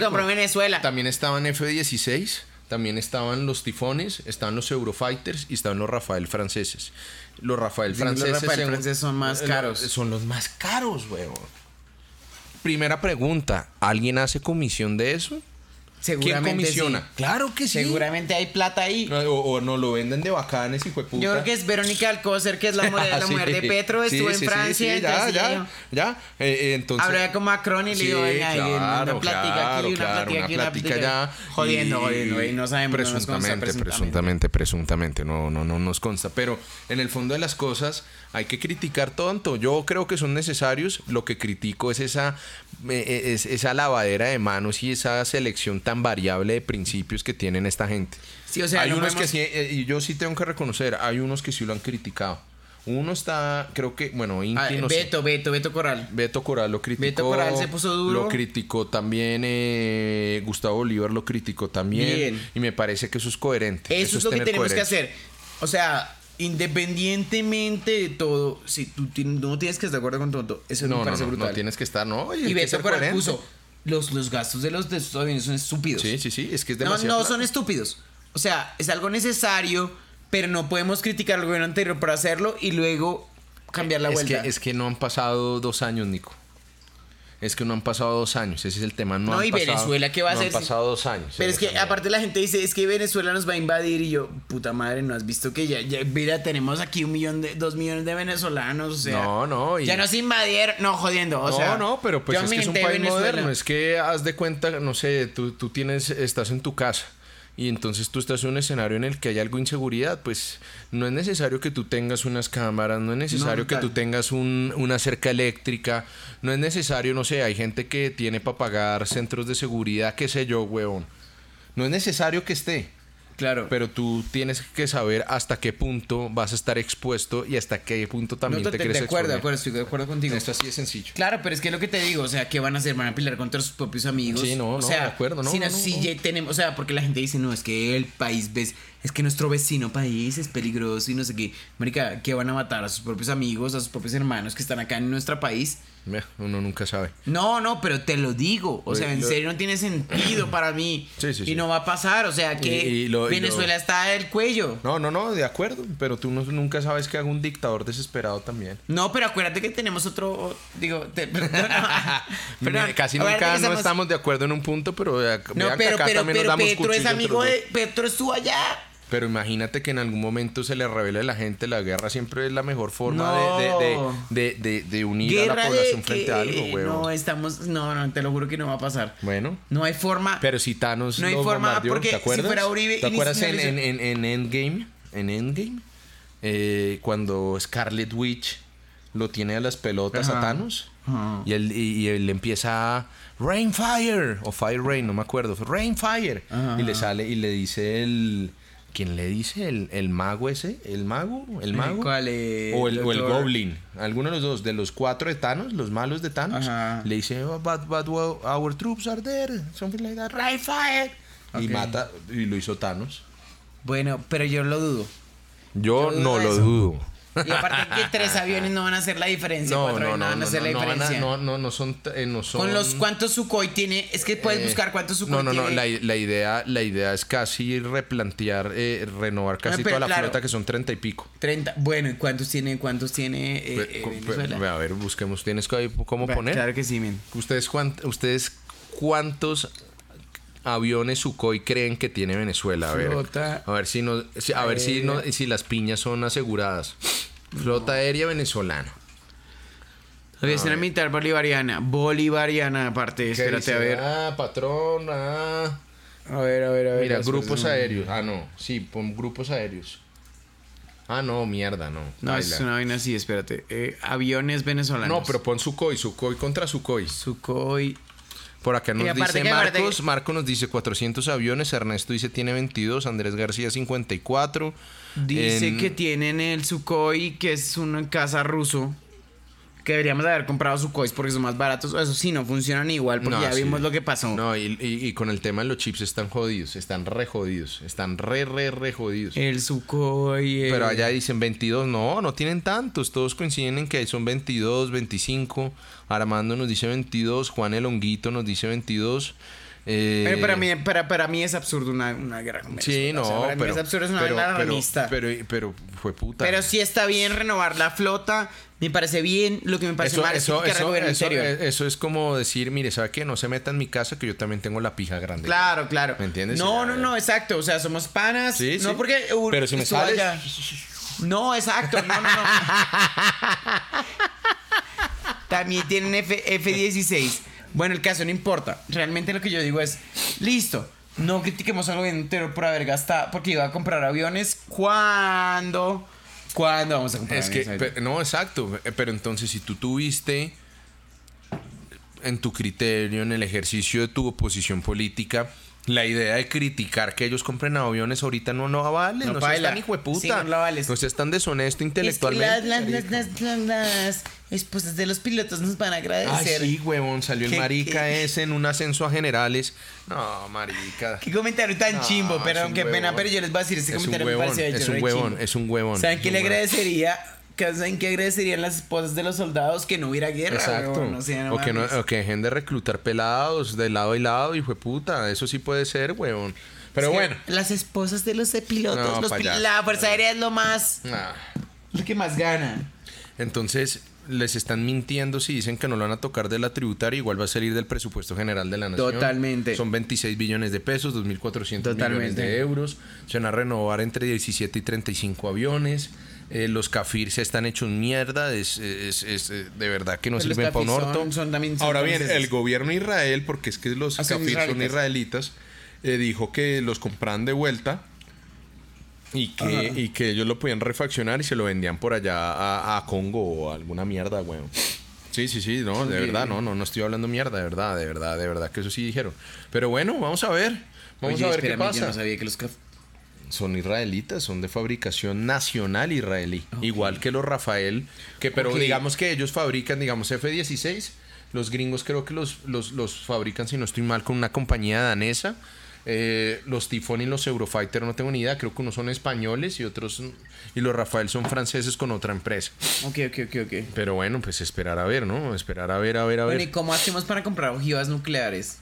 compró en Venezuela. También estaban F-16, también estaban los tifones, estaban los Eurofighters y estaban los Rafael franceses. Los Rafael franceses. Los Rafael franceses son más caros. Son los más caros, huevón. Primera pregunta: ¿alguien hace comisión de eso? Seguramente ¿Quién comisiona? Claro que sí. Seguramente hay plata ahí. O, no lo venden de bacanes y fue puta. Yo creo que es Verónica Alcócer, que es la, [LAUGHS] mujer, la mujer de Petro, estuvo en Francia. Sí, ya, ya, ya. Eh, eh, entonces... Hablaba con Macron y le digo, venga, claro, una plática aquí, una plática aquí, una plática ya. Jodiendo, jodiendo, y no sabemos. Presuntamente, no nos presuntamente, presuntamente, no, no, no nos consta. Pero en el fondo de las cosas hay que criticar tanto. Yo creo que son necesarios. Lo que critico es esa, es, esa lavadera de manos y esa selección tan variable de principios que tienen esta gente. Sí, o sea, hay unos que sí, eh, y yo sí tengo que reconocer, hay unos que sí lo han criticado. Uno está, creo que, bueno, Inti, ah, Beto, Beto, Beto Coral. Beto Coral lo criticó. Beto Coral se puso duro. Lo criticó también eh, Gustavo Bolívar, lo criticó también. Y me parece que eso es coherente. Eso, es lo que tenemos que hacer. O sea, independientemente de todo, si tú no tienes que estar de acuerdo con todo, eso no, me parece no, brutal. No tienes que estar, ¿no? y Beto Coral puso los, los gastos de los de estos aviones son estúpidos. Sí, sí, sí, es que es demasiado. No, no son estúpidos. O sea, es algo necesario, pero no podemos criticar al gobierno anterior por hacerlo y luego cambiar la vuelta. Que, es que no han pasado dos años, Nico es que no han pasado dos años. Ese es el tema. No, no y Venezuela, ¿qué va a hacer? No han pasado dos años. Pero es que aparte la gente dice, es que Venezuela nos va a invadir. Y yo, puta madre, ¿no has visto que ya, ya mira, tenemos aquí un millón de, dos millones de venezolanos? O sea, no, no. Ya nos invadieron, no, jodiendo. O no, no, pero pues es que es un país moderno. Es que haz de cuenta, no sé, tú, tú tienes, estás en tu casa y entonces tú estás en un escenario en el que hay algo de inseguridad, pues no es necesario que tú tengas unas cámaras, no es necesario que tú tengas un, una cerca eléctrica, no es necesario, no sé, hay gente que tiene para pagar centros de seguridad, qué sé yo, huevón. No es necesario que esté. Claro. Pero tú tienes que saber hasta qué punto vas a estar expuesto y hasta qué punto también te, quieres De acuerdo, de acuerdo, estoy de acuerdo contigo. Esto así es sencillo. Claro, pero es que lo que te digo, o sea, ¿qué van a hacer? ¿Van a pelear contra sus propios amigos? Sí, no, o no, sea, de acuerdo, no. Si, no, si ya tenemos, o sea, porque la gente dice, no, es que el país ves, es que nuestro vecino país es peligroso y no sé qué. Marica, ¿qué van a matar a sus propios amigos, a sus propios hermanos que están acá en nuestro país? Uno nunca sabe. No, no, pero te lo digo. O sea, en serio no tiene sentido para mí. Sí, sí, y no va a pasar. O sea, que Venezuela está el cuello. No, no, no, de acuerdo. Pero tú no, nunca sabes que haga un dictador desesperado también. No, pero acuérdate que tenemos otro. Digo, [LAUGHS] [LAUGHS] casi nunca no estamos de acuerdo en un punto, pero. No, pero, acá pero, también pero Petro es amigo de. Petro estuvo allá. Pero imagínate que en algún momento se le revele a la gente, la guerra siempre es la mejor forma de, unir a la población frente a algo, güey. No, estamos, no, no, te lo juro que no va a pasar. Bueno. No hay forma. Pero si Thanos no hay forma, porque ¿te acuerdas? Si fuera Uribe, ¿Te acuerdas en, en, en, Endgame? En Endgame, eh, cuando Scarlet Witch lo tiene a las pelotas a Thanos y él, y, él empieza a Rain Fire o Fire Rain, no me acuerdo, Rain Fire y le sale y le dice el ¿Quién le dice? ¿El, el mago ese? ¿El mago? ¿El mago? ¿Cuál o, el, o el Goblin. Alguno de los dos, de los cuatro de Thanos, los malos de Thanos, le dice, oh, but, but our troops are there, something like that, right fire. Y mata, y lo hizo Thanos. Bueno, pero yo lo dudo. Yo, no lo dudo. Y aparte que tres aviones no van a hacer la diferencia, no, cuatro no, no, no van a hacer la diferencia. no, no, no son, eh, no son. Con los cuántos Sukhoi tiene, es que puedes eh, buscar cuántos Sukhoi tiene. No, no, no, la, la, idea, la idea es casi replantear, eh, renovar casi toda la flota que son treinta y pico. Treinta, bueno, ¿y cuántos tiene, cuántos tiene eh, Venezuela? a ver, busquemos, ¿tienes cómo poner? Claro que sí, men. ¿Ustedes, ustedes cuántos aviones Sukhoi creen que tiene Venezuela? A ver, a ver si no, a ver si no, si las piñas son aseguradas. Flota aérea venezolana. Aviación militar bolivariana. Bolivariana, aparte. Espérate, a ver. Ah, patrón. Ah. A ver, a ver, a ver. Mira, grupos aéreos. Ah, no. Sí, pon grupos aéreos. Ah, no, mierda, no. No, es una vaina así, espérate. Eh, aviones venezolanos. No, pero pon Sukhoi, Sukhoi contra Sukhoi. Sukhoi. Por acá nos dice Marcos, Marcos nos dice 400 aviones, Ernesto dice tiene 22, Andrés García 54. Dice que tienen el Sukhoi, que es una casa ruso. Que deberíamos haber comprado Sukhois porque son más baratos. Eso sí, no funcionan igual porque ya vimos lo que pasó. No, y, con el tema de los chips están jodidos. Están re jodidos. Están re, re, re jodidos. El Sukhoi. Pero allá dicen 22. No, no tienen tantos. Todos coinciden en que son 22, 25. Armando nos dice 22. Juan el Honguito nos dice 22. Eh, pero para mí, para, para mí es absurdo una, una guerra con Sí, no, para pero, mí es absurdo, es una pero, pero, pero, pero, fue puta. Pero sí está bien renovar la flota. Me parece bien. Lo que me parece mal eso, es que eso, eso, eso, es como decir, mire, ¿sabe qué? No se meta en mi casa que yo también tengo la pija grande. Claro, claro. ¿Me entiendes? No, no, no, exacto. O sea, somos panas. Sí, no porque... Uh, pero si me sales... No, exacto. No, no, no. [LAUGHS] También tienen F, F-16. Bueno, el caso no importa. Realmente lo que yo digo es, listo, no critiquemos al gobierno entero por haber gastado, porque iba a comprar aviones cuando... ¿Cuándo vamos a comprar es que, No, exacto. Eh, pero entonces, si tú tuviste en tu criterio, en el ejercicio de tu oposición política, la idea de criticar que ellos compren aviones ahorita no, no vale. No, no seas tan hijo de puta. no, no seas tan deshonesto intelectualmente. las, esposas de los pilotos nos van a agradecer. Ay, sí, huevón. Salió el marica ese en un ascenso a generales. No, marica. Qué comentario tan chimbo. Pero qué pena, pero yo les voy a decir, este comentario me parece Es un huevón, es un huevón. ¿Saben qué le agradecería? ¿Saben qué agradecerían las esposas de los soldados que no hubiera guerra? Exacto. o, que no, o que dejen de reclutar pelados de lado y lado, y fue puta. Eso sí puede ser, huevón. Pero bueno. Las esposas de los pilotos. la Fuerza Aérea es lo más. Lo que más gana. Entonces, les están mintiendo si dicen que no lo van a tocar de la tributaria, igual va a salir del presupuesto general de la nación. Totalmente. Son 26 billones de pesos, 2.400 millones de euros. Se van a renovar entre 17 y 35 aviones. Eh, los kafir se están hechos mierda, es, es, eh, de verdad que no sirven para un orto. Ahora bien, el gobierno de Israel, porque es que los kafir son israelitas, eh, dijo que los compran de vuelta y que, y que ellos lo podían refaccionar y se lo vendían por allá a, Congo o alguna mierda, weón. Sí, sí, sí, no, de verdad, no, no, no estoy hablando mierda, de verdad, de verdad, de verdad que eso sí dijeron. Pero bueno, vamos a ver. Vamos a ver qué pasa. Yo no sabía que los Son israelitas, son de fabricación nacional israelí. Igual que los Rafael, que pero digamos que ellos fabrican, digamos, F-16. Los gringos creo que los, los, los, fabrican, si no estoy mal, con una compañía danesa. Eh, los Tifón y los Eurofighter no tengo ni idea, creo que unos son españoles y otros y los Rafael son franceses con otra empresa. Ok, ok, ok, ok. Pero bueno, pues esperar a ver, ¿no? Esperar a ver, a ver, a ver. Bueno, ¿y cómo hacemos para comprar ojivas nucleares?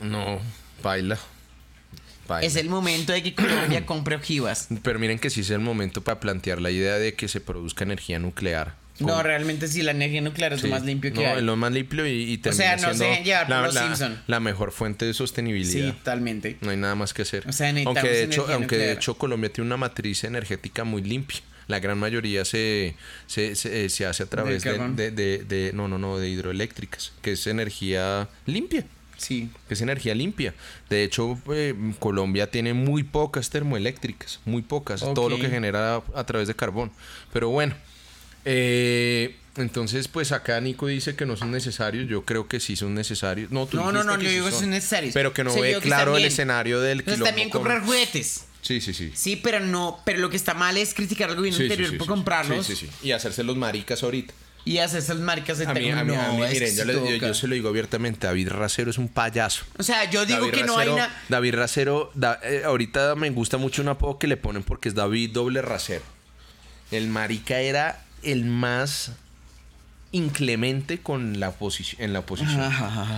No, baila. Es el momento de que Colombia [CLEARS THROAT] compre ojivas. Pero miren que sí es el momento para plantear la idea de que se produzca energía nuclear. No, realmente sí, la energía nuclear es lo más limpio que no, es lo más limpio y, y O sea, no se dejen llevar por la, los Simpson. La mejor fuente de sostenibilidad. Sí, totalmente. No hay nada más que hacer. O sea, aunque de hecho, aunque de hecho Colombia tiene una matriz energética muy limpia. La gran mayoría se, se, se, hace a través de, de, de, no, no, no, de hidroeléctricas, que es energía limpia. Sí. Que es energía limpia. De hecho, eh, Colombia tiene muy pocas termoeléctricas, muy pocas. Todo lo que genera a, través de carbón. Pero bueno, eh, entonces, pues acá Nico dice que no son necesarios. Yo creo que sí son necesarios. No, tú no, no, no, yo digo que son necesarios. Pero que no ve claro el escenario del Entonces, también comprar juguetes. Sí, sí, sí. Sí, pero no, pero lo que está mal es criticar al gobierno interior por comprarlos. Sí, sí, sí. Y hacerse los maricas ahorita. Y hacer esas marcas de a mí, a mí, a mí miren, yo, se lo digo abiertamente, David Racero es un payaso. O sea, yo digo que no hay nada. David Racero, eh, ahorita me gusta mucho un apodo que le ponen porque es David doble Racero. El marica era el más inclemente con la en la oposición.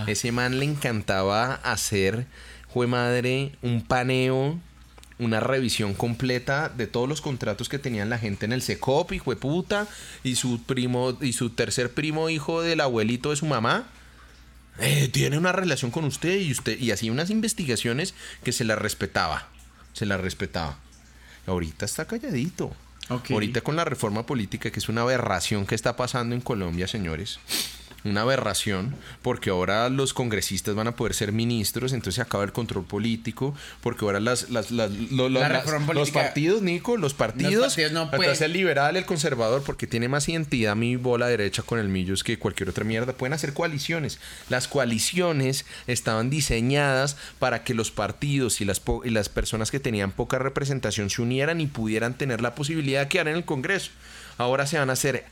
Ese man le encantaba hacer, fue madre, un paneo una revisión completa de todos los contratos que tenían la gente en el SECOP, hijo de puta, y su primo, y su tercer primo, hijo del abuelito de su mamá. Eh, tiene una relación con usted y usted y hacía unas investigaciones que se la respetaba se la respetaba. Ahorita está calladito. Ahorita con la reforma política que es una aberración que está pasando en Colombia señores una aberración, porque ahora los congresistas van a poder ser ministros, entonces se acaba el control político, porque ahora las, las, las, los partidos, Nico, los partidos, no pueden. el liberal, el conservador, porque tiene más identidad mi bola derecha con el Millos que cualquier otra mierda, pueden hacer coaliciones. Las coaliciones estaban diseñadas para que los partidos y las, y las personas que tenían poca representación se unieran y pudieran tener la posibilidad de quedar en el Congreso. Ahora se van a hacer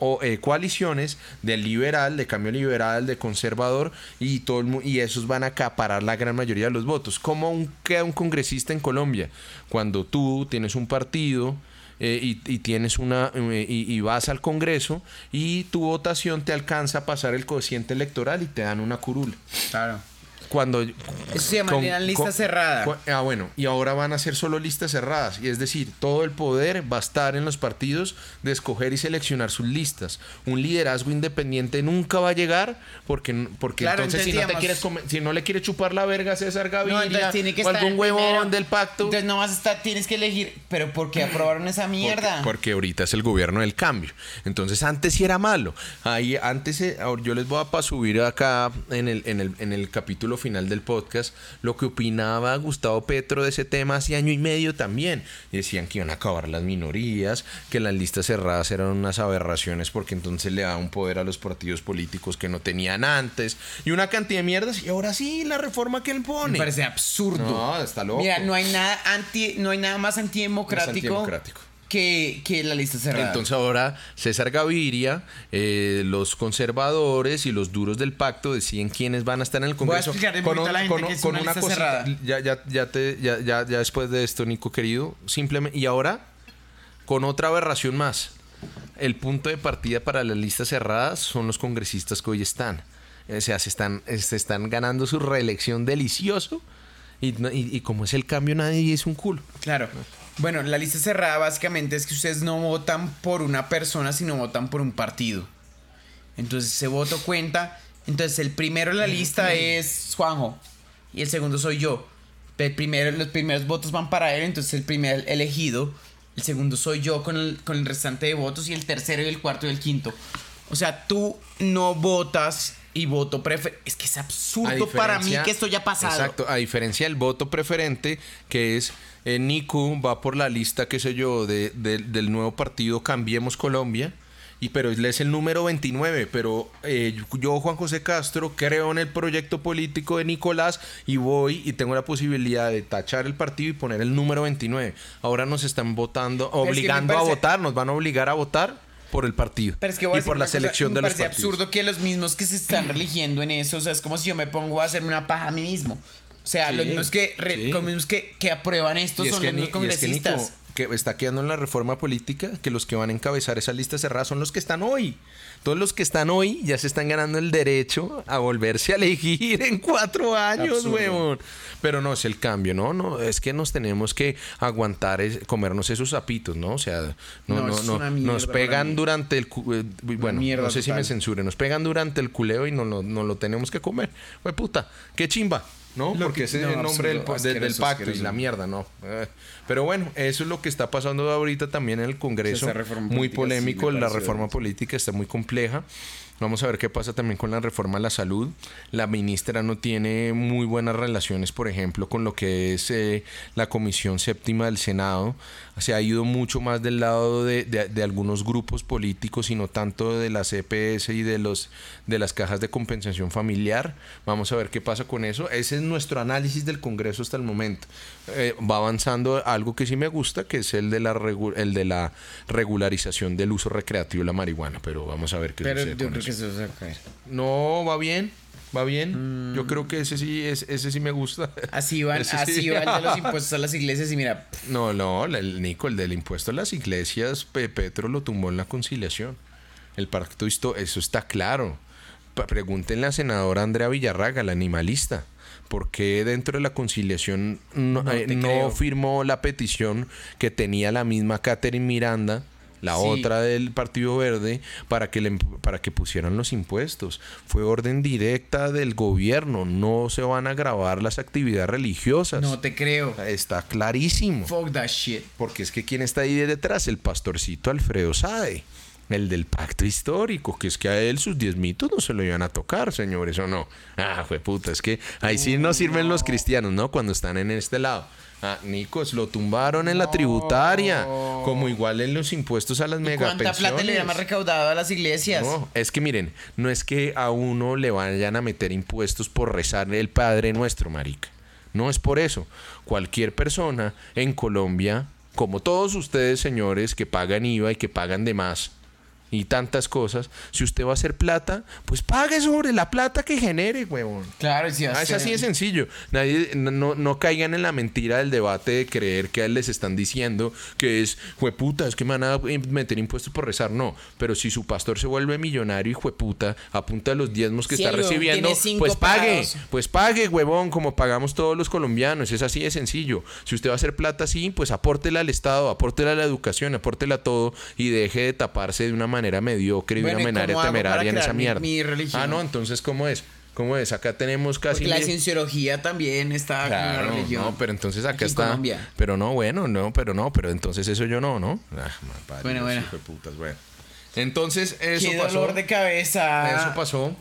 o eh, coaliciones del liberal, de cambio liberal, de conservador y todo y esos van a acaparar la gran mayoría de los votos. ¿Cómo queda un congresista en Colombia? Cuando tú tienes un partido eh, y, tienes una eh, y, vas al Congreso y tu votación te alcanza a pasar el cociente electoral y te dan una curul. Claro cuando... Eso se llama lista cerrada. Ah, bueno, y ahora van a ser solo listas cerradas. Y es decir, todo el poder va a estar en los partidos de escoger y seleccionar sus listas. Un liderazgo independiente nunca va a llegar porque, porque entonces, si, no te quieres si no le quiere chupar la verga a César Gaviria tiene que o algún huevón del pacto. Entonces no vas a estar, tienes que elegir. Pero ¿por qué aprobaron esa mierda? Porque, ahorita es el gobierno del cambio. Entonces antes sí era malo. Ahí antes, eh, yo les voy a subir acá en el, en el, en el capítulo final del podcast lo que opinaba Gustavo Petro de ese tema hace año y medio también. decían que iban a acabar las minorías, que las listas cerradas eran unas aberraciones porque entonces le daba un poder a los partidos políticos que no tenían antes y una cantidad de mierdas y ahora sí la reforma que él pone. Me parece absurdo. No, está loco. Mira, no hay nada anti no hay nada más antidemocrático. antidemocrático que, la lista cerrada. Entonces ahora César Gaviria, eh, los conservadores y los duros del pacto deciden quiénes van a estar en el Congreso. con, la gente que es una, lista cerrada. Ya, ya, ya, te, ya, ya, ya después de esto, Nico querido, simplemente... Y ahora, con otra aberración más. El punto de partida para las listas cerradas son los congresistas que hoy están. O sea, se están, se están ganando su reelección delicioso. Y, y, y como es el cambio, nadie es un culo. Claro. Bueno, la lista cerrada básicamente es que ustedes no votan por una persona, sino votan por un partido. Entonces ese voto cuenta. Entonces el primero en la lista es Juanjo y el segundo soy yo. El primero, los primeros votos van para él, entonces el primer elegido. El segundo soy yo con el, con el restante de votos y el tercero y el cuarto y el quinto. O sea, tú no votas y voto preferente. Es que es absurdo para mí que esto ya ha pasado. Exacto, a diferencia del voto preferente, que es eh, Niku va por la lista, qué sé yo, de, del nuevo partido Cambiemos Colombia. y pero él es el número 29, pero eh, yo, Juan José Castro, creo en el proyecto político de Nicolás y voy y tengo la posibilidad de tachar el partido y poner el número 29. Ahora nos están votando, obligando a votar, nos van a obligar a votar por el partido y por la selección de los partidos. Me absurdo que los mismos que se están religiendo en eso, o sea, es como si yo me pongo a hacerme una paja a mí mismo. O sea, los mismos que, mismos que, que aprueban esto son los mismos congresistas que está quedando en la reforma política, que los que van a encabezar esa lista cerrada son los que están hoy. Todos los que están hoy ya se están ganando el derecho a volverse a elegir en cuatro años, huevón. Pero no es el cambio, ¿no? no Es que nos tenemos que aguantar, comernos esos zapitos, ¿no? O sea, no, no, no, nos pegan durante el... Eh, bueno, no sé si me censuren, nos pegan durante el culeo y no, no, lo tenemos que comer. Güey, puta, qué chimba. ¿No? Porque ese es el nombre del, pacto y la mierda, ¿no? Eh, pero bueno, eso es lo que está pasando ahorita también en el Congreso. muy polémico, la reforma política está muy compleja. Vamos a ver qué pasa también con la reforma a la salud. La ministra no tiene muy buenas relaciones, por ejemplo, con lo que es eh, la Comisión Séptima del Senado. Se ha ido mucho más del lado de, de, algunos grupos políticos y no tanto de la CPS y de, los, de las cajas de compensación familiar. Vamos a ver qué pasa con eso. Ese es nuestro análisis del Congreso hasta el momento. Eh, va avanzando algo que sí me gusta, que es el de la, el de la regularización del uso recreativo de la marihuana. Pero vamos a ver qué sucede. Con eso. No, va bien. Va bien. Yo creo que ese sí, es, ese sí me gusta. [LAUGHS] Así van, así van los [LAUGHS] impuestos a las iglesias y mira. No, no, el Nico, el del impuesto a las iglesias, Petro lo tumbó en la conciliación. El pacto, eso está claro. Pregúntenle a la senadora Andrea Villarraga, la animalista. ¿Por qué dentro de la conciliación no, no eh, firmó la petición que tenía la misma Catherine Miranda la otra del Partido Verde, para que, le, para que pusieran los impuestos. Fue orden directa del gobierno, no se van a grabar las actividades religiosas. No te creo. Está clarísimo. Fuck that shit. Porque es que ¿quién está ahí detrás? El pastorcito Alfredo Sade. El del pacto histórico, que es que a él sus diez mitos no se lo iban a tocar, señores, o no. Ah, fue puta, es que ahí sí no sirven los cristianos, ¿no? Cuando están en este lado. Ah, Nicos, lo tumbaron en la tributaria, como igual en los impuestos a las megapensiones. ¿Cuánta plata le llama recaudado a las iglesias? No, es que miren, no es que a uno le vayan a meter impuestos por rezar el Padre Nuestro, marica. No es por eso. Cualquier persona en Colombia, como todos ustedes, señores, que pagan IVA y que pagan de más, y tantas cosas. Si usted va a hacer plata, pues pague sobre la plata que genere, huevón. Claro, sí, ah, es así de sencillo. Nadie, no, no, caigan en la mentira del debate de creer que a él les están diciendo que es, jueputa, es que me van a meter impuestos por rezar. No, pero si su pastor se vuelve millonario y jueputa, apunta los diezmos que está recibiendo, pues pague, pues pague, huevón, como pagamos todos los colombianos. Es así de sencillo. Si usted va a hacer plata así, pues apórtela al Estado, apórtela a la educación, apórtela a todo y deje de taparse de una manera manera mediocre y de una manera temeraria en esa mierda. ah, no, entonces, ¿cómo es? ¿Cómo es? Acá tenemos casi. Porque la cienciología también está claro, con religión. No, pero entonces acá está. Pero no, bueno, no, pero no, pero entonces eso yo no, ¿no? Ah, bueno, bueno. Putas, bueno. Entonces, eso Qué dolor de cabeza. Eso pasó.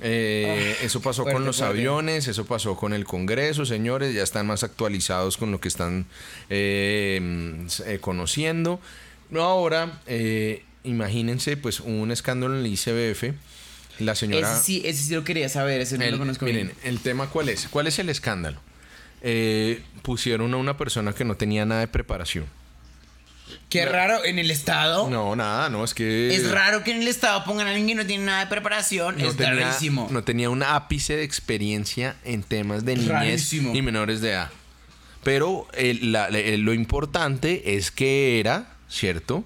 Eh, ah, eso pasó con los aviones, eso pasó con el Congreso, señores, ya están más actualizados con lo que están eh, eh, conociendo. Ahora, eh, imagínense, pues hubo un escándalo en el ICBF. La señora. Ese sí, ese sí lo quería saber, ese no lo conozco Miren, el tema cuál es. ¿Cuál es el escándalo? Eh, pusieron a una persona que no tenía nada de preparación. Qué raro, en el Estado. No, nada, no, es que. Es raro que en el Estado pongan a alguien que no tiene nada de preparación. es rarísimo. No tenía un ápice de experiencia en temas de niñez y menores de edad. Pero lo importante es que era, ¿cierto?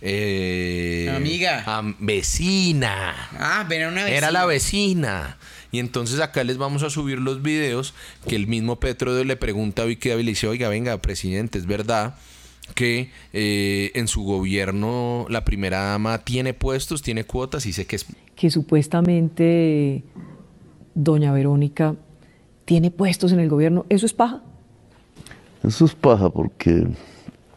Eh, Amiga. vecina. Ah, era una vecina. Era la vecina. Y entonces acá les vamos a subir los videos que el mismo Petro le pregunta a Vicky Dávila y dice, oiga, venga, presidente, es verdad que eh, en su gobierno la primera dama tiene puestos, tiene cuotas y sé que es... Que supuestamente doña Verónica tiene puestos en el gobierno. ¿Eso es paja? Eso es paja porque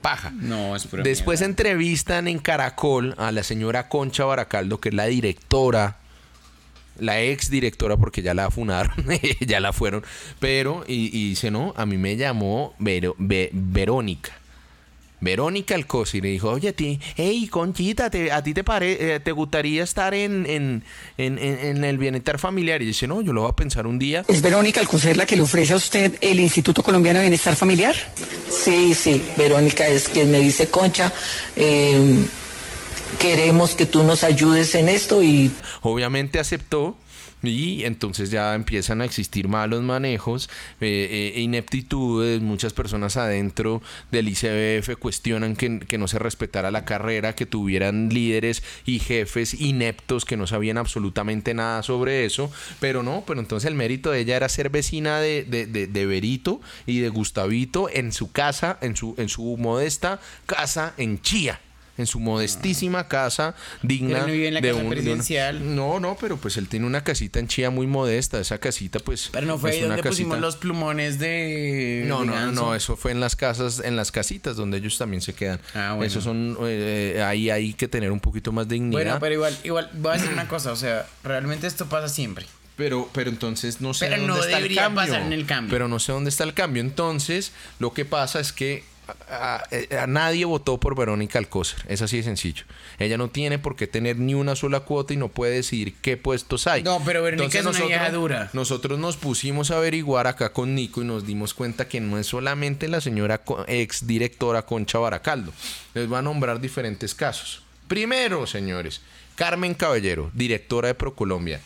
paja. No, es Después entrevistan en Caracol a la señora Concha Baracaldo, que es la directora, la ex directora, porque ya la funaron, [LAUGHS] ya la fueron, pero, y, dice, no, a mí me llamó Verónica. Verónica Alcocer y le dijo, oye, ti, hey, Conchita, ¿a ti te, pare, eh, te gustaría estar en, en, en, en, el bienestar familiar? Y dice, no, yo lo voy a pensar un día. ¿Es Verónica Alcocer la que le ofrece a usted el Instituto Colombiano de Bienestar Familiar? Sí, sí, Verónica es quien me dice, Concha, eh, queremos que tú nos ayudes en esto y... Obviamente aceptó y entonces ya empiezan a existir malos manejos, eh, eh, ineptitudes, muchas personas adentro del ICBF cuestionan que, que, no se respetara la carrera, que tuvieran líderes y jefes ineptos que no sabían absolutamente nada sobre eso, pero no, pero entonces el mérito de ella era ser vecina de, de, de, de Berito y de Gustavito en su casa, en su, en su modesta casa en Chía en su modestísima casa digna en la de, casa presidencial. no, no, pero pues él tiene una casita en Chía muy modesta. Esa casita, pues. Pero no fue ahí donde pusimos los plumones de. No, no, no, no, eso fue en las casas, en las casitas donde ellos también se quedan. Ah, bueno. Eso son, eh, ahí hay que tener un poquito más de dignidad. Bueno, pero igual, igual, voy a decir una cosa, o sea, realmente esto pasa siempre. Pero, pero entonces no sé Pero dónde no está el debería cambio. pasar en el cambio. Pero no sé dónde está el cambio. Entonces, lo que pasa es que a, a- a nadie votó por Verónica Alcócer. Es así de sencillo. Ella no tiene por qué tener ni una sola cuota y no puede decidir qué puestos hay. No, pero Verónica Entonces es una vieja dura. Nosotros nos pusimos a averiguar acá con Nico y nos dimos cuenta que no es solamente la señora ex directora Concha Baracaldo. Les va a nombrar diferentes casos. Primero, señores, Carmen Caballero, directora de Procolombia.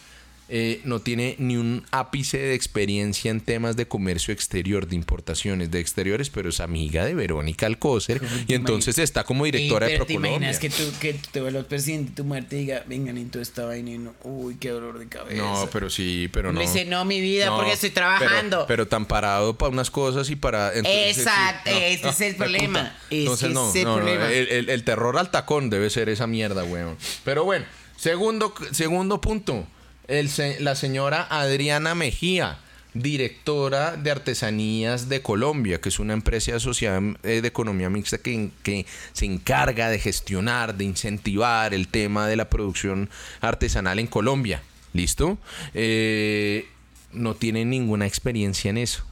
Eh, no tiene ni un ápice de experiencia en temas de comercio exterior, de importaciones de exteriores, pero es amiga de Verónica Alcócer y entonces está como directora de pero ¿Te Procolombia. imaginas que tú, que tú te vuelvas presidente y tu mujer te diga, vengan en toda esta vaina y no, uy, qué dolor de cabeza? No, pero sí, pero no. Me dice, no, mi vida, porque estoy trabajando. Pero, pero tan parado para unas cosas y para. entonces, Exacto, sí, ese es el problema. Entonces, no, es el no, no, problema. El, el- el terror al tacón debe ser esa mierda, weón. Pero bueno, segundo, segundo punto. El, la señora Adriana Mejía, directora de Artesanías de Colombia, que es una empresa asociada eh, de economía mixta que, que se encarga de gestionar, de incentivar el tema de la producción artesanal en Colombia. ¿Listo? Eh, no tiene ninguna experiencia en eso.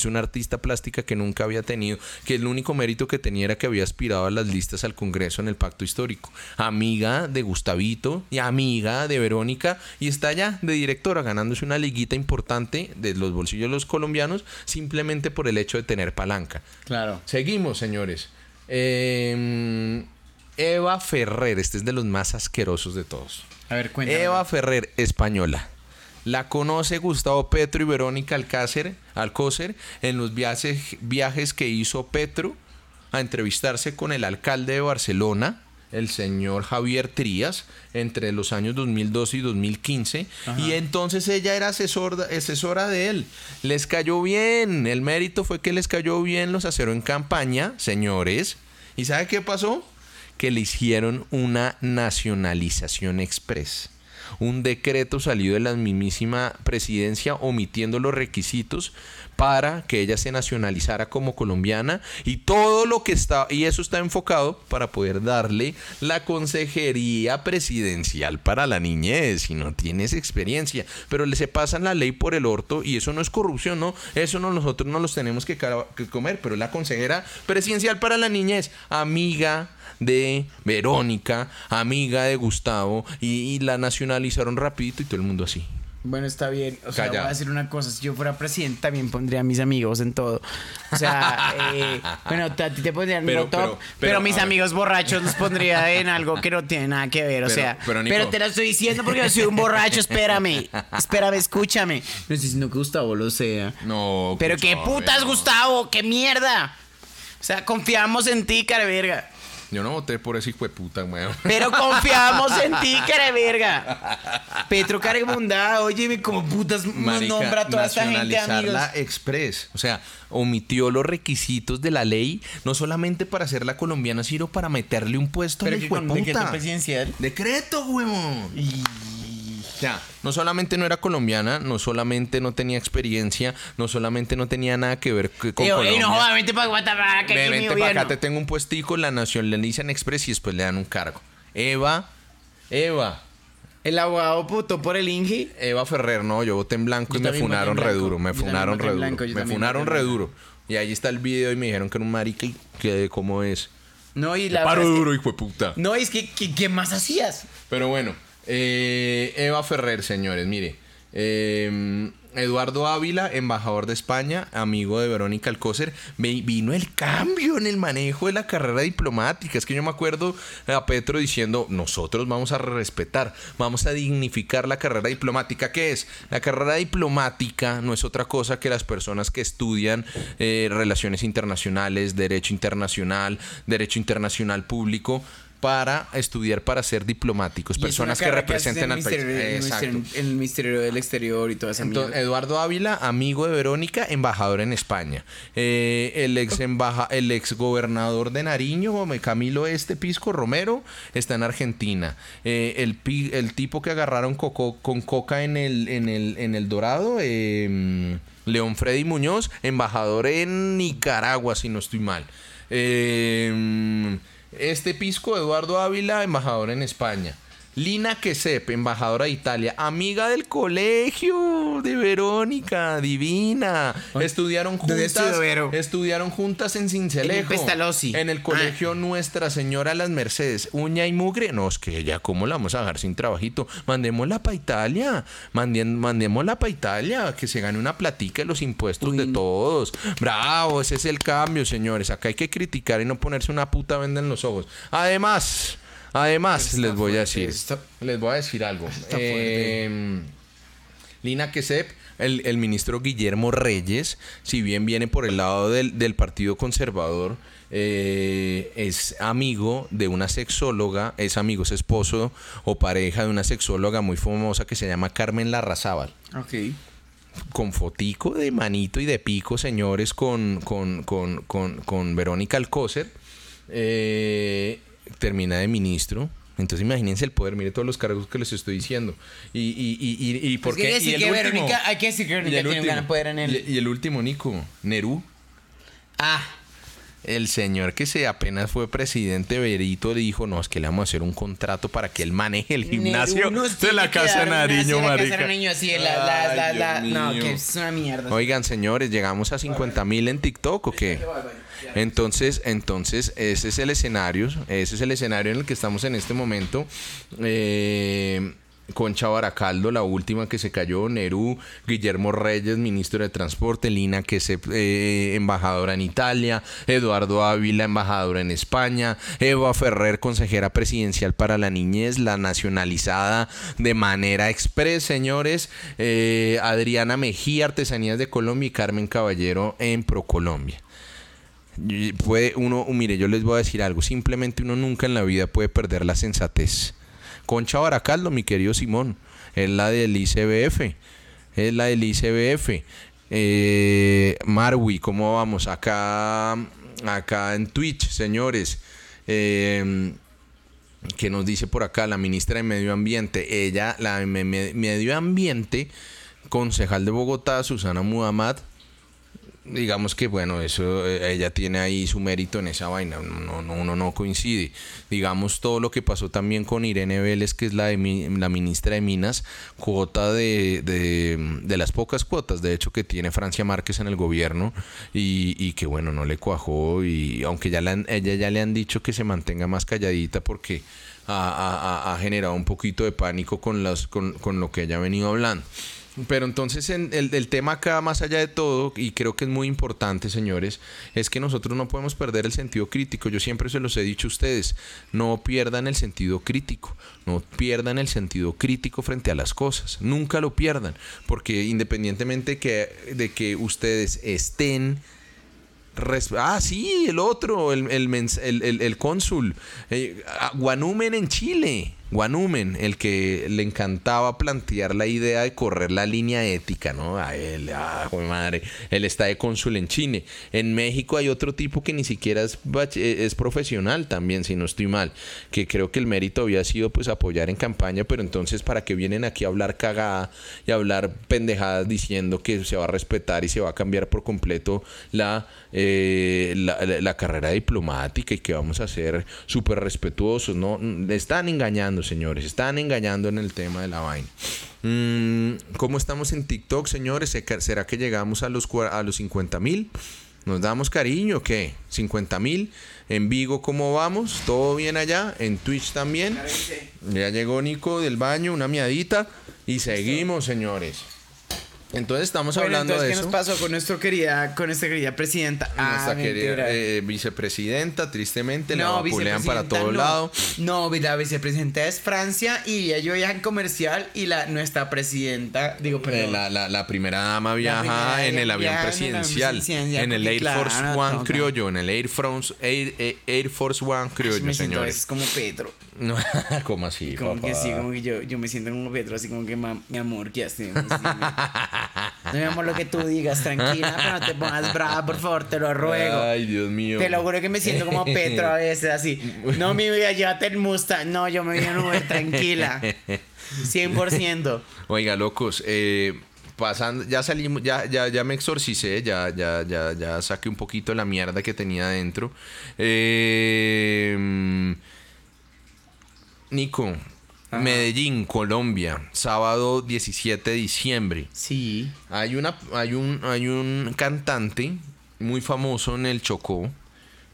Es una artista plástica que nunca había tenido, que el único mérito que tenía era que había aspirado a las listas al Congreso en el Pacto Histórico. Amiga de Gustavito y amiga de Verónica y está allá de directora ganándose una liguita importante de los bolsillos de los colombianos simplemente por el hecho de tener palanca. Claro. Seguimos, señores. Eh, Eva Ferrer, este es de los más asquerosos de todos. A ver, cuéntame. Eva Ferrer, española. La conoce Gustavo Petro y Verónica Alcácer, Alcócer en los viajes, viajes que hizo Petro a entrevistarse con el alcalde de Barcelona, el señor Javier Trías, entre los años 2012 y 2015. Y entonces ella era asesor, asesora de él. Les cayó bien. El mérito fue que les cayó bien, los aceró en campaña, señores. ¿Y sabe qué pasó? que le hicieron una nacionalización express. Un decreto salió de la mismísima presidencia omitiendo los requisitos para que ella se nacionalizara como colombiana y todo lo que está y eso está enfocado para poder darle la consejería presidencial para la niñez si no tienes experiencia pero le se pasan la ley por el orto y eso no es corrupción no eso no nosotros no los tenemos que, comer pero la consejera presidencial para la niñez amiga de Verónica, amiga de Gustavo, y, y la nacionalizaron rapidito y todo el mundo así. Bueno, está bien. O sea, Calla. voy a decir una cosa. Si yo fuera presidente, también pondría a mis amigos en todo. O sea, eh, [LAUGHS] bueno, a ti te pondrían Pero- no top, pero- pero, pero, mis ver. amigos borrachos los pondría en algo que no tiene nada que ver. O Pero- sea, pero, pero, Nico. te lo estoy diciendo porque yo soy un borracho. Espérame. Espérame, escúchame. No estoy diciendo que Gustavo lo sea. No. Pero qué putas, no. Gustavo. Qué mierda. O sea, confiamos en ti, cara verga. Yo no voté por ese hijo de puta, weón. Pero confiamos en ti, [LAUGHS] cara verga. Petro Caremunda, óyeme, como putas nos Marica, nombra a toda esta gente, amigos. express. O sea, omitió los requisitos de la ley, no solamente para hacerla colombiana, sino para meterle un puesto Pero al hijo de con decreto puta. presidencial. Decreto, huevón. O sea, no solamente no era colombiana, no solamente no tenía experiencia, no solamente no tenía nada que ver con ey, Colombia. no vente para Guatemala, que Ve, vente para acá, te tengo un puestico, la nacionalizan express y después le dan un cargo. Eva, Eva, El abogado puto por el Inge. Eva Ferrer, no, yo voté en blanco Yo y me funaron re duro, me funaron re duro, me funaron re duro. Y ahí está el video y me dijeron que era un marica y que cómo es. No, y la Paro verdad es que- duro, hijo de puta. No, es que, ¿qué, qué más hacías? Pero bueno, eh, Eva Ferrer, señores, mire. eh, Eduardo Ávila, embajador de España, amigo de Verónica Alcócer, ve- vino el cambio en el manejo de la carrera diplomática. Es que yo me acuerdo a Petro diciendo, nosotros vamos a respetar, vamos a dignificar la carrera diplomática. ¿Qué es? La carrera diplomática no es otra cosa que las personas que estudian eh, relaciones internacionales, derecho internacional, derecho internacional público para estudiar para ser diplomáticos, Y personas que representen al país. Exacto. el Ministerio del Exterior y toda esa Entonces. Eduardo Ávila, amigo de Verónica, embajador en España. Eh, el ex embaja, el ex gobernador de Nariño, Camilo Este Pisco Romero, está en Argentina. Eh, el, el tipo que agarraron coco- con coca en el, en el, en el Dorado, eh, León Freddy Muñoz, embajador en Nicaragua, si no estoy mal. Eh, este Pisco, Eduardo Ávila, embajador en España. Lina Quesep, embajadora de Italia, amiga del colegio de Verónica, divina. Estudiaron ¿Dónde juntas. Estudiaron juntas en Cincelejo. En el Pestalozzi. En el Ah. colegio Nuestra Señora Las Mercedes. Uña y mugre. No, es que ya, ¿cómo la vamos a dejar sin trabajito? Mandémosla para Italia. Mandien- mandémosla para Italia. Que se gane una platica de los impuestos de todos. Bravo, ese es el cambio, señores. Acá hay que criticar y no ponerse una puta venda en los ojos. Además, además, les voy a decir. está- les voy a decir algo. Eh, Lina Quesep, el, el ministro Guillermo Reyes, si bien viene por el lado del, del Partido Conservador, eh, es amigo de una sexóloga, es amigo, es esposo o pareja de una sexóloga muy famosa que se llama Carmen Larrazábal Ok. con fotico de manito y de pico, señores, con, con, con, con, con Verónica Alcócer. Eh, termina de ministro. Entonces imagínense el poder, mire todos los cargos que les estoy diciendo. Y, y, y, y, y por Pues qué. quiere y decir el que último- Verónica- hay que decir que Verónica tiene un gran poder en el- Y, el último, Nico, Nerú. Ah, El señor que se apenas fue presidente Berito dijo, no, es que le vamos a hacer un contrato para que él maneje el gimnasio de la Casa una- Nariño, marica. No, que es una mierda. Oigan, señores, llegamos a 50 mil en TikTok o qué? Entonces, entonces, ese es el escenario, ese es el escenario en el que estamos en este momento. Eh, Concha Baracaldo, la última que se cayó, Nerú, Guillermo Reyes, ministro de Transporte, Lina, que es eh, embajadora en Italia, Eduardo Ávila, embajadora en España, Eva Ferrer, consejera presidencial para la niñez, la nacionalizada de manera express, señores, eh, Adriana Mejía, Artesanías de Colombia y Carmen Caballero en ProColombia. Puede uno, mire, yo les voy a decir algo, simplemente uno nunca en la vida puede perder la sensatez. Concha Baracaldo, mi querido Simón, es la del ICBF, es la del ICBF. Eh, Marwi, ¿cómo vamos? Acá, acá en Twitch, señores. Eh, que nos dice por acá la ministra de Medio Ambiente, ella, la de me- me- Medio Ambiente, concejal de Bogotá, Susana Muhammad, digamos que bueno, eso eh, ella tiene ahí su mérito en esa vaina, no, no, uno no coincide. Digamos todo lo que pasó también con Irene Vélez, que es la, de la ministra de Minas, cuota de, de, de las pocas cuotas, de hecho, que tiene Francia Márquez en el gobierno y, y que bueno, no le cuajó y aunque ya han- ella ya le han dicho que se mantenga más calladita porque ha- ha- ha generado un poquito de pánico con, las, con, con lo que ella ha venido hablando. Pero entonces en el, el tema acá, más allá de todo, y creo que es muy importante, señores, es que nosotros no podemos perder el sentido crítico. Yo siempre se los he dicho a ustedes, no pierdan el sentido crítico, no pierdan el sentido crítico frente a las cosas, nunca lo pierdan, porque independientemente que, de que ustedes estén ah, sí, el otro, el, el, el-. Eh, Guanumen en Chile. Guanumen, el que le encantaba plantear la idea de correr la línea ética, ¿no? A él, ah, madre. Él está de cónsul en Chile. En México hay otro tipo que ni siquiera es, eh, es profesional también, si no estoy mal. Que creo que el mérito había sido pues apoyar en campaña, pero entonces para que vienen aquí a hablar cagada y a hablar pendejadas diciendo que se va a respetar y se va a cambiar por completo la, eh, la, la- la carrera diplomática y que vamos a ser súper respetuosos. No, Mm, están engañando, señores, están engañando en el tema de la vaina. Mm, ¿Cómo estamos en TikTok, señores? ¿Se- ¿Será que llegamos a los, a los 50 mil? Nos damos cariño, ¿qué? 50 mil. En Vigo, ¿cómo vamos? ¿Todo bien allá? En Twitch también. Ya llegó Nico del baño, una miadita. Y seguimos, señores. Entonces estamos hablando de eso. ¿Qué nos pasó con nuestra querida, con nuestra querida presidenta? Nuestra ah, querida eh, vicepresidenta, tristemente, la vapulean para todo lado. No, la vicepresidenta es Francia y ella viaja en comercial y la nuestra presidenta, digo, eh, perdón. La, la, primera dama viaja en, el avión presidencial, en el Air Force One criollo, en el Air Force, Air, Force One criollo, señores. Es como Pedro. No, [LAUGHS] ¿Cómo así? Como que sí, como que yo, yo me siento como Pedro, así como que mi amor, ¿qué hacemos? No mi amor, lo que tú digas, tranquila, pero no te pongas brava, por favor, te lo ruego. Ay, Dios mío. Te lo juro que me siento como Pedro a veces, así. No, mi vida, llévate el Mustang. No, yo me voy a Uber, tranquila. 100%. Oiga, locos, eh pasando, ya salimos, ya, ya, ya me exorcicé, ya, ya, ya, ya saqué un poquito la mierda que tenía adentro. Eh, Nico, Medellín, Colombia, sábado 17 de diciembre. Sí. Hay una, hay un, hay un cantante muy famoso en el Chocó.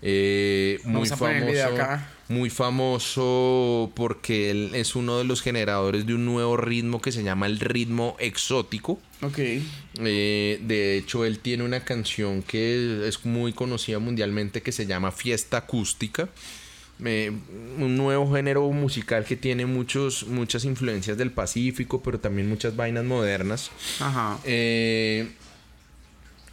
Eh, muy famoso. Muy famoso porque él es uno de los generadores de un nuevo ritmo que se llama el ritmo exótico. Ok. Eh, de hecho, él tiene una canción que es muy conocida mundialmente que se llama Fiesta Acústica un nuevo género musical que tiene muchos, muchas influencias del Pacífico, pero también muchas vainas modernas. Ajá. Eh,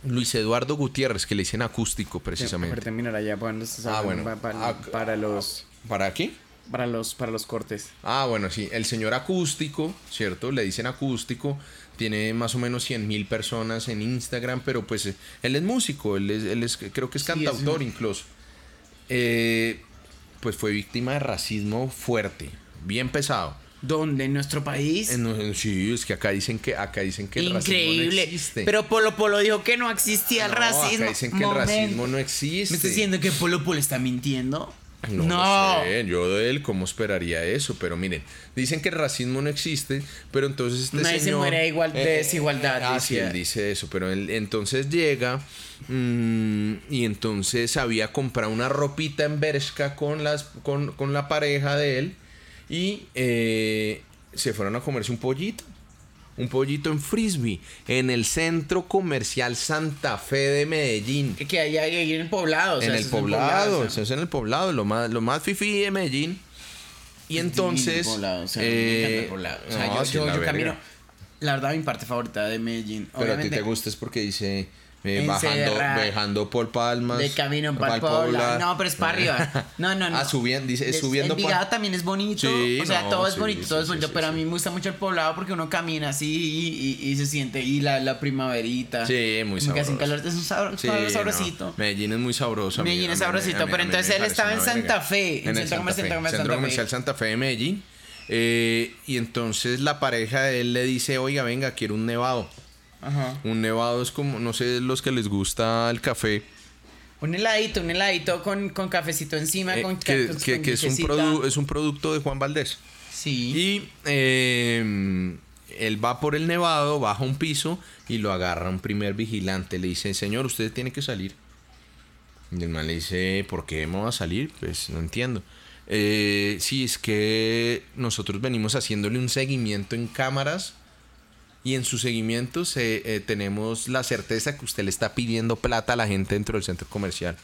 Luis Eduardo Gutiérrez, que le dicen acústico precisamente. Para terminar allá, ah, bueno. Para, para, los... ¿Para aquí? Para los, para los cortes. Ah, bueno, sí. El señor acústico, ¿cierto? Le dicen acústico. Tiene más o menos 100 mil personas en Instagram, pero pues él es músico, él es, él es creo que es cantautor incluso. Eh, pues fue víctima de racismo fuerte, bien pesado. ¿Dónde? ¿En nuestro país? sí, es que acá dicen que acá dicen que el racismo no existe. Pero Polo Polo dijo que no existía el racismo. Acá dicen que el racismo no existe. ¿Me está diciendo que Polo Polo está mintiendo? No, no. sé, yo de él cómo esperaría eso, pero miren, dicen que el racismo no existe, pero entonces este Nadie señor... se muere igual de eh, desigualdad. Ah, sí, él dice eso, pero él entonces llega mm, y entonces había comprado una ropita en Bershka con, las, con, con la pareja de él y eh, se fueron a comerse un pollito un pollito en frisbee en el centro comercial Santa Fe de Medellín. Que hay ahí en el poblado. en, el poblado, eso es en el poblado, lo más, lo más fifi de Medellín. Y entonces. Poblado, o sea, eh, poblado. O sea, yo, yo, camino. La verdad, mi parte favorita de Medellín. Pero a ti te gusta es porque dice eh, bajando, bajando por Palmas. De camino para Pobla. No, pero es para arriba. No, no, no. [LAUGHS] Ah, subiendo, dice, subiendo. Envigado también es bonito. o sea, todo es bonito, todo es bonito. pero a mí me gusta mucho el poblado porque uno camina así y, y, se siente. Y la, la primaverita. Sí, muy sabroso. Calor, es un sabor, sabrosito. Medellín es muy sabroso. Medellín es sabrosito. pero entonces él estaba en Santa Fe. En el Centro Comercial Santa Fe de Medellín. Eh, y entonces la pareja de él le dice: Oiga, venga, quiero un nevado. Un nevado es como, no sé, los que les gusta el café. Un heladito, un heladito con, con cafecito encima, eh, con, que, que, es, un es un producto de Juan Valdés. Sí. Y em, él va por el nevado, baja un piso y lo agarra un primer vigilante. Le dice, señor, usted tiene que salir. Y el man le dice, ¿por qué me va a salir? Pues no entiendo. Eh, sí, es que nosotros venimos haciéndole un seguimiento en cámaras y en su seguimiento se, eh, tenemos la certeza que usted le está pidiendo plata a la gente dentro del centro comercial.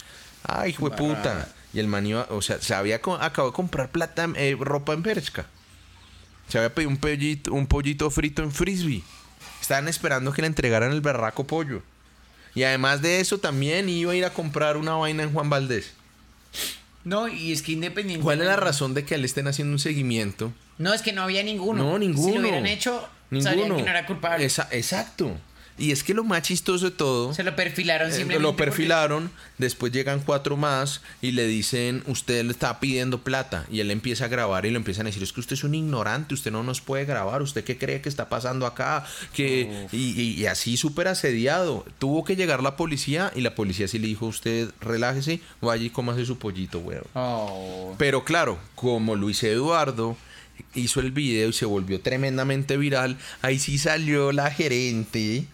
Ay, hijo de puta. Y el man o sea, se había acabado de comprar plata, eh, ropa en Bershka. Se había pedido un pollito, un pollito frito en frisbee. Estaban esperando que le entregaran el berraco pollo. Y además de eso, también iba a ir a comprar una vaina en Juan Valdés. No, y es que independiente. ¿Cuál es la razón de que le estén haciendo un seguimiento? No, es que no había ninguno. No, ninguno. Si lo hubieran hecho, Ninguno. que no era culpable. exacto. Y es que lo más chistoso de todo. Se lo perfilaron eh, simplemente. Lo perfilaron, después llegan cuatro más y le dicen, usted le está pidiendo plata. Y él empieza a grabar y le empiezan a decir, es que usted es un ignorante, usted no nos puede grabar, usted qué cree que está pasando acá. que y, así súper asediado. Tuvo que llegar la policía y la policía sí le dijo, usted relájese, vaya y cómase su pollito, weón. Oh. Pero claro, como Luis Eduardo hizo el video y se volvió tremendamente viral, ahí sí salió la gerente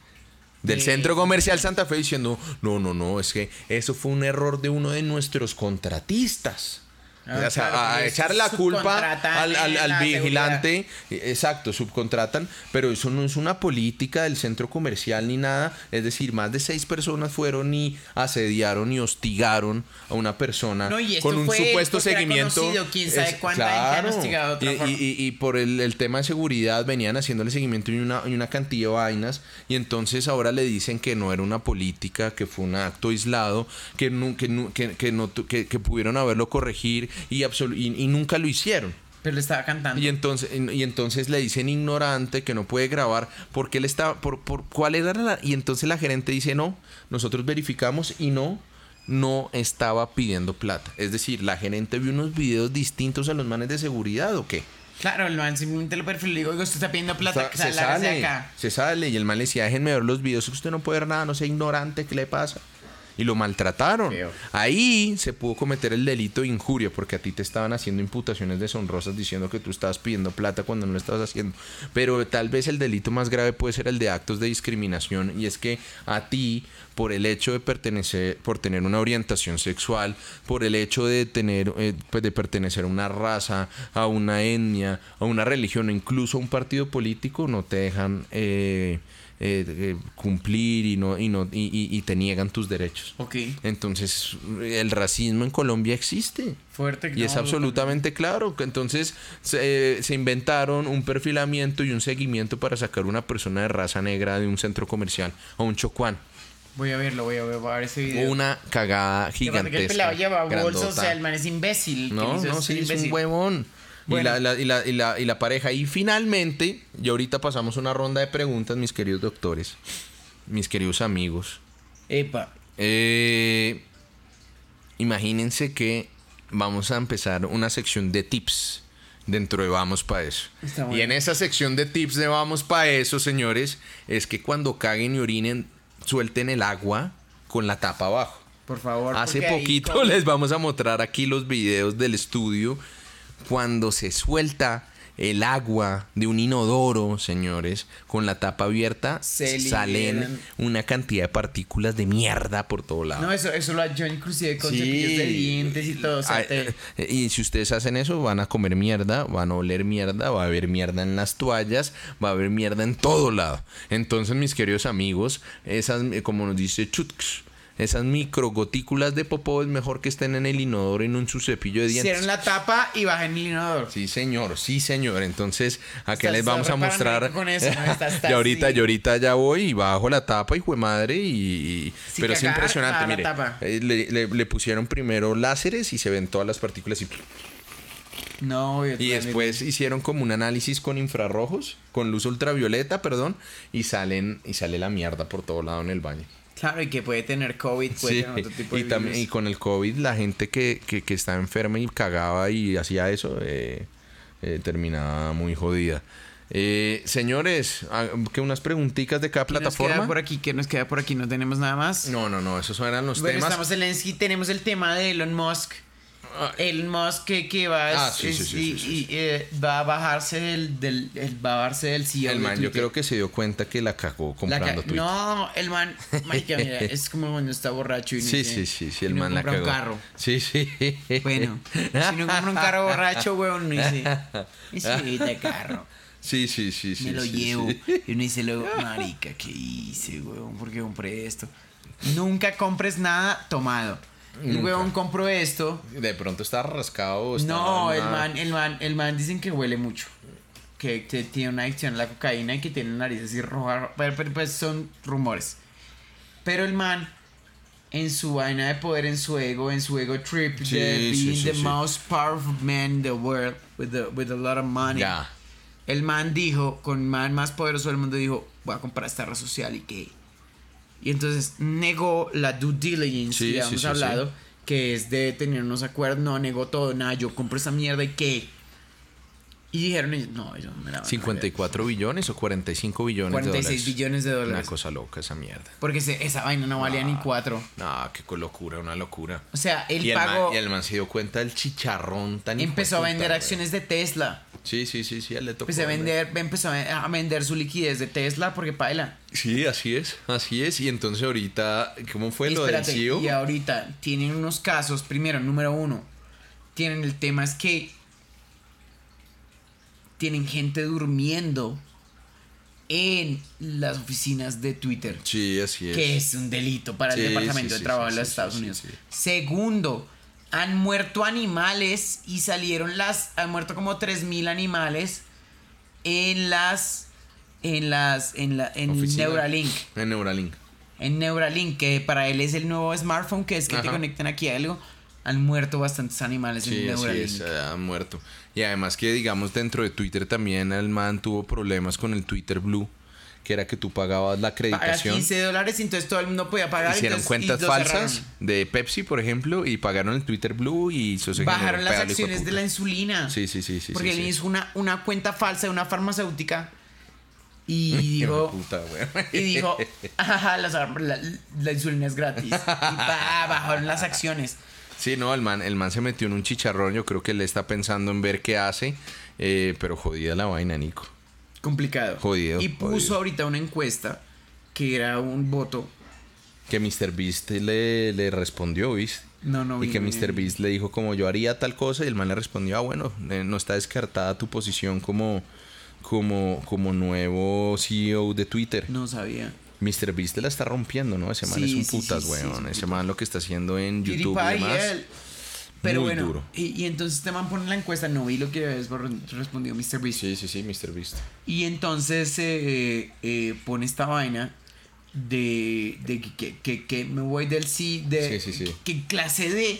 del centro comercial Santa Fe diciendo, no, no, no, es que eso fue un error de uno de nuestros contratistas. Ah, o sea, claro, a porque echar la culpa al, al- al la vigilante. Exacto, subcontratan, pero eso no es una política del centro comercial ni nada. Es decir, más de seis personas fueron y asediaron y hostigaron a una persona No, y con un fue supuesto seguimiento. conocido, quién sabe cuánta gente han hostigado de otra Y- por el, el tema de seguridad venían haciéndole seguimiento y una, y una cantidad de vainas y entonces ahora le dicen que no era una política, que fue un acto aislado, que, que, que, que no que, que pudieron haberlo corregir y, y, y nunca lo hicieron. Pero le estaba cantando. Y entonces, y entonces le dicen ignorante que no puede grabar porque él estaba, por, por cuál era la, y entonces la gerente dice no, nosotros verificamos y no, no estaba pidiendo plata. Es decir, la gerente vio unos videos distintos a los manes de seguridad o qué. Claro, el man simplemente lo perfiló y digo, oiga, usted está pidiendo plata, que se de sale, acá. se sale y el man le decía, déjenme ver los videos, usted no puede ver nada, no sea ignorante, ¿qué le pasa? Y lo maltrataron. Feo. Ahí se pudo cometer el delito de injuria porque a ti te estaban haciendo imputaciones deshonrosas diciendo que tú estabas pidiendo plata cuando no lo estabas haciendo. Pero tal vez el delito más grave puede ser el de actos de discriminación y es que a ti por el hecho de pertenecer, por tener una orientación sexual, por el hecho de tener, eh, pues de pertenecer a una raza, a una etnia, a una religión o incluso a un partido político, no te dejan eh, eh, cumplir y no y no y, y- y te niegan tus derechos. Ok. Entonces el racismo en Colombia existe. Fuerte. Y es no, absolutamente claro. que Entonces se, se inventaron un perfilamiento y un seguimiento para sacar una persona de raza negra de un centro comercial a un chocuán. Voy a verlo, voy a ver, voy a ver ese video. Una cagada aparte que el gigantesca. pelado lleva o sea, el man es imbécil. No, no, sí, es un imbécil. Y, la, la- y, la, y, la, y la pareja. Y finalmente, y ahorita pasamos una ronda de preguntas, mis queridos doctores, mis queridos amigos. Epa. Eh, imagínense que vamos a empezar una sección de tips dentro de Vamos Pa' Eso. Y en esa sección de tips de Vamos Pa' Eso, señores, es que cuando caguen y orinen, suelten el agua con la tapa abajo. Por favor. Hace ahí poquito les vamos a mostrar aquí los videos del estudio cuando se suelta el agua de un inodoro, señores, con la tapa abierta, Se salen una cantidad de partículas de mierda por todo lado. No, eso, eso lo yo inclusive con Sí. cepillos de dientes y todo. O sea, Ay, te- eh, Y si ustedes hacen eso, van a comer mierda, van a oler mierda, va a haber mierda en las toallas, va a haber mierda en todo lado. Entonces, mis queridos amigos, esas, eh, como nos dice Chutks, esas microgotículas de popó es mejor que estén en el inodoro y no en su cepillo de dientes. Hicieron la tapa y bajan el inodoro. Sí, señor, sí, señor. Entonces, acá les vamos a mostrar. con eso, ¿no? [LAUGHS] Ahorita, yo ahorita ya voy y bajo la tapa, hijo de madre, y. Sí, pero es impresionante, mire. eh, Le, le- le pusieron primero láseres y se ven todas las partículas y. No, Y después hicieron como un análisis con infrarrojos, con luz ultravioleta, perdón, y salen y sale la mierda por todo lado en el baño. Claro, y que puede tener COVID, puede Sí, tener otro tipo de y, también, y con el COVID la gente que, que, que estaba enferma y cagaba y hacía eso eh, eh, terminaba muy jodida. Eh, señores, ah, que unas preguntitas de cada ¿Qué nos queda plataforma. por aquí? ¿Qué nos queda por aquí? No tenemos nada más. No, no, no, esos eran los bueno, temas. estamos en Zelensky, tenemos el tema de Elon Musk. Elon Musk que, que va, Ah, sí, es- sí, sí, y- sí, sí, y, eh, va a bajarse del, del el- va a bajarse del CEO El man, yo creo que se dio cuenta que la cagó La comprando ca- Twitter. No, el man, marica, mira, [LAUGHS] es como cuando está borracho y no Sí, sí, sí, sí, el y no man la cagó. un carro. Sí, sí. [LAUGHS] Bueno, si no compra un carro borracho, weón, no dice, necesita carro. Sí, sí, sí, sí. me lo sí, llevo. sí. Y uno dice luego, marica, ¿qué hice, weón? ¿Por qué compré esto? Nunca compres nada tomado. El weón compró esto. De pronto está rascado. está No, el man, el man, el man dicen que huele mucho. Que, que tiene una adicción a la cocaína y que tiene nariz así roja. Pero, pero, pues son rumores. Pero el man, en su vaina de poder, en su ego, en su ego trip Sí, de being sí, the most powerful man in the world with, the, with a lot of money. Ya. El man dijo, con el man más poderoso del mundo, dijo, voy a comprar esta red social y que... Y entonces negó la due diligence Sí, que habíamos sí, hablado, que es de tener unos acuerdos, no, negó todo, nada, yo compro esa mierda y qué. Y dijeron, ellos, no, yo no me la van a 54 billones o 45 billones 46 de dólares. billones de Una dólares. cosa loca esa mierda. Porque se- esa vaina no valía ni cuatro. No, qué locura, una locura. O sea, él y, el pagó, man, y el man se dio cuenta del chicharrón tan empezó a vender acciones de Tesla. Sí, sí, sí, sí, le tocó. Empezó a vender, empezó a vender su liquidez de Tesla porque paila. Sí, así es, así es. Y entonces ahorita, ¿cómo fue lo del CEO? Y ahorita tienen unos casos, primero, número uno, tienen el tema es que tienen gente durmiendo en las oficinas de Twitter. Sí, así es. Que es un delito para el Departamento de Trabajo de los Estados Unidos. Segundo, han muerto animales y salieron las. Han muerto como 3.000 animales en las. En las. En, la, en Neuralink. En Neuralink. En Neuralink, que para él es el nuevo smartphone, que es que te conectan aquí a algo. Han muerto bastantes animales en Neuralink. Sí, han muerto. Y además que, digamos, dentro de Twitter también el man tuvo problemas con el Twitter Blue que era que tú pagabas la acreditación. Pagas 15 dólares y entonces todo el mundo podía pagar. Hicieron cuentas falsas de Pepsi, por ejemplo, y pagaron el Twitter Blue y eso se Bajaron las acciones de la insulina. Sí, sí, sí. sí porque él hizo una, una cuenta falsa de una farmacéutica y [LAUGHS] dijo, puta, y dijo, la, insulina es gratis. Y bajaron las acciones. Sí, no, el man, el man se metió en un chicharrón. Yo creo que él está pensando en ver qué hace. Eh, pero jodida la vaina, Nico. Complicado. Jodido. Y puso ahorita una encuesta que era un voto. Que Mr. Beast le, le respondió, ¿viste? No, no. Y que Mr. Beast le dijo como yo haría tal cosa y el man le respondió, ah, bueno, eh, no está descartada tu posición como, como, como nuevo CEO de Twitter. No sabía. Mr. Beast la está rompiendo, ¿no? Ese man es un putas, weón. Ese man lo que está haciendo en YouTube y demás. Pero bueno, duro. Y, entonces este man pone la encuesta, no vi lo que respondió Mr. Beast. Sí, sí, sí, Mr. Beast. Y entonces eh, eh, pone esta vaina de, de que, que, que, me voy del sí, de sí, sí, sí. qué clase de...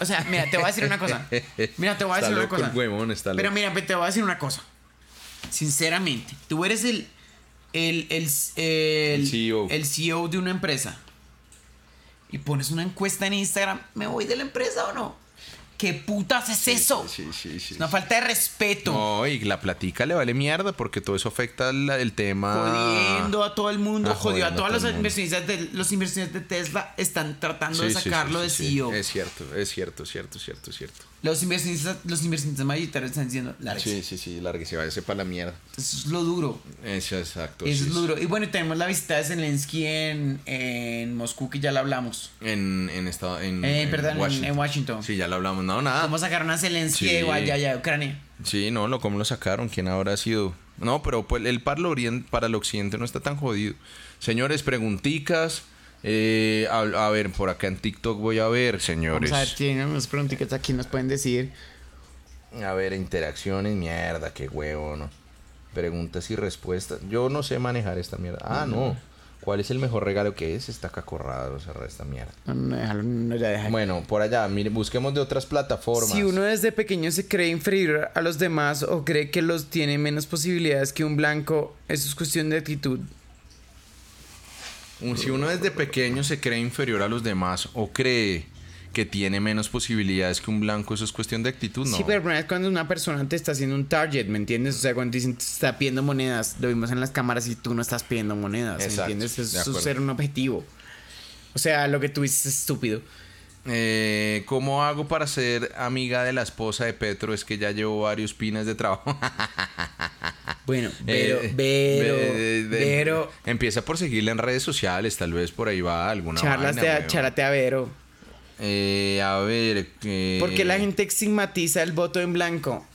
o sea, mira, te voy a decir una cosa. Mira, te voy a decir una cosa. Pero mira, te voy a decir una cosa. Sinceramente, tú eres el el, el, el, CEO. el CEO de una empresa y pones una encuesta en Instagram, ¿me voy de la empresa o no? ¿Qué putas es eso? Sí, sí, sí. Una falta de respeto. No, y la platica le vale mierda porque todo eso afecta el tema. Jodiendo a todo el mundo, ah, jodió a todos los inversionistas de los inversionistas de Tesla están tratando de sacarlo de CEO. Es cierto, es cierto, cierto, cierto, cierto. Los inversionistas, los inversionistas mayoritarios están diciendo, lárguese. Sí, sí, sí, lárguese, váyase para la mierda. Eso es lo duro. Eso, exacto. Eso es lo duro. Y bueno, tenemos la visita de Zelensky en, en Moscú, que ya lo hablamos. En, en, estado, en, eh, perdón, Washington. En, Washington. Sí, ya lo hablamos. No, nada. ¿Cómo sacaron a Zelensky de allá, allá, Ucrania? Sí, no, lo, ¿cómo lo sacaron? ¿Quién habrá sido? No, pero pues, el para el, para el occidente no está tan jodido. Señores, pregunticas eh, a, ver, por acá en TikTok voy a ver, señores. Vamos a ver, tienen unas preguntitas aquí, nos pueden decir. A ver, interacciones, mierda, qué huevo, ¿no? Preguntas y respuestas. Yo no sé manejar esta mierda. Ah, no. ¿Cuál es el mejor regalo que es? Está cacorrado cerrar esta mierda. Bueno, por allá, mire, busquemos de otras plataformas. Si uno desde pequeño se cree inferior a los demás o cree que los tiene menos posibilidades que un blanco, eso es cuestión de actitud. Si uno desde pequeño se cree inferior a los demás o cree que tiene menos posibilidades que un blanco, eso es cuestión de actitud, ¿no? Sí, pero es cuando una persona te está haciendo un target, ¿me entiendes? O sea, cuando dicen te está pidiendo monedas, lo vimos en las cámaras y tú no estás pidiendo monedas, ¿me entiendes? Eso es ser un objetivo. O sea, lo que tú dices es estúpido. Eh, ¿Cómo hago para ser amiga de la esposa de Petro? Es que ya llevo varios pines de trabajo. [LAUGHS] Bueno, pero, eh, pero, pero, Empieza por seguirle en redes sociales, tal vez por ahí va alguna Charlate a, charate a Vero. Eh, a ver. Eh, ¿Por qué la gente estigmatiza el voto en blanco?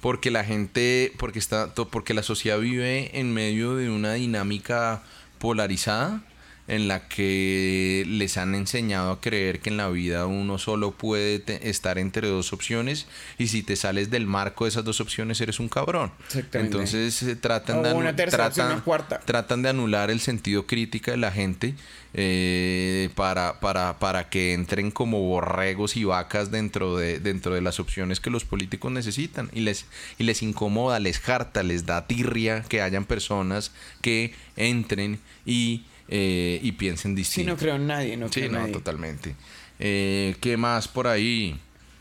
Porque la gente. Porque, está, porque la sociedad vive en medio de una dinámica polarizada en la que les han enseñado a creer que en la vida uno solo puede estar entre dos opciones y si te sales del marco de esas dos opciones eres un cabrón. Entonces eh, tratan, de tratan, tratan de anular el sentido crítica de la gente eh, para, para, para que entren como borregos y vacas dentro de, dentro de las opciones que los políticos necesitan y les, y les incomoda, les harta, les da tirria que hayan personas que entren y eh, y piensen distinto. Sí, no creo en nadie, no Sí, no, totalmente. Eh, ¿Qué más por ahí?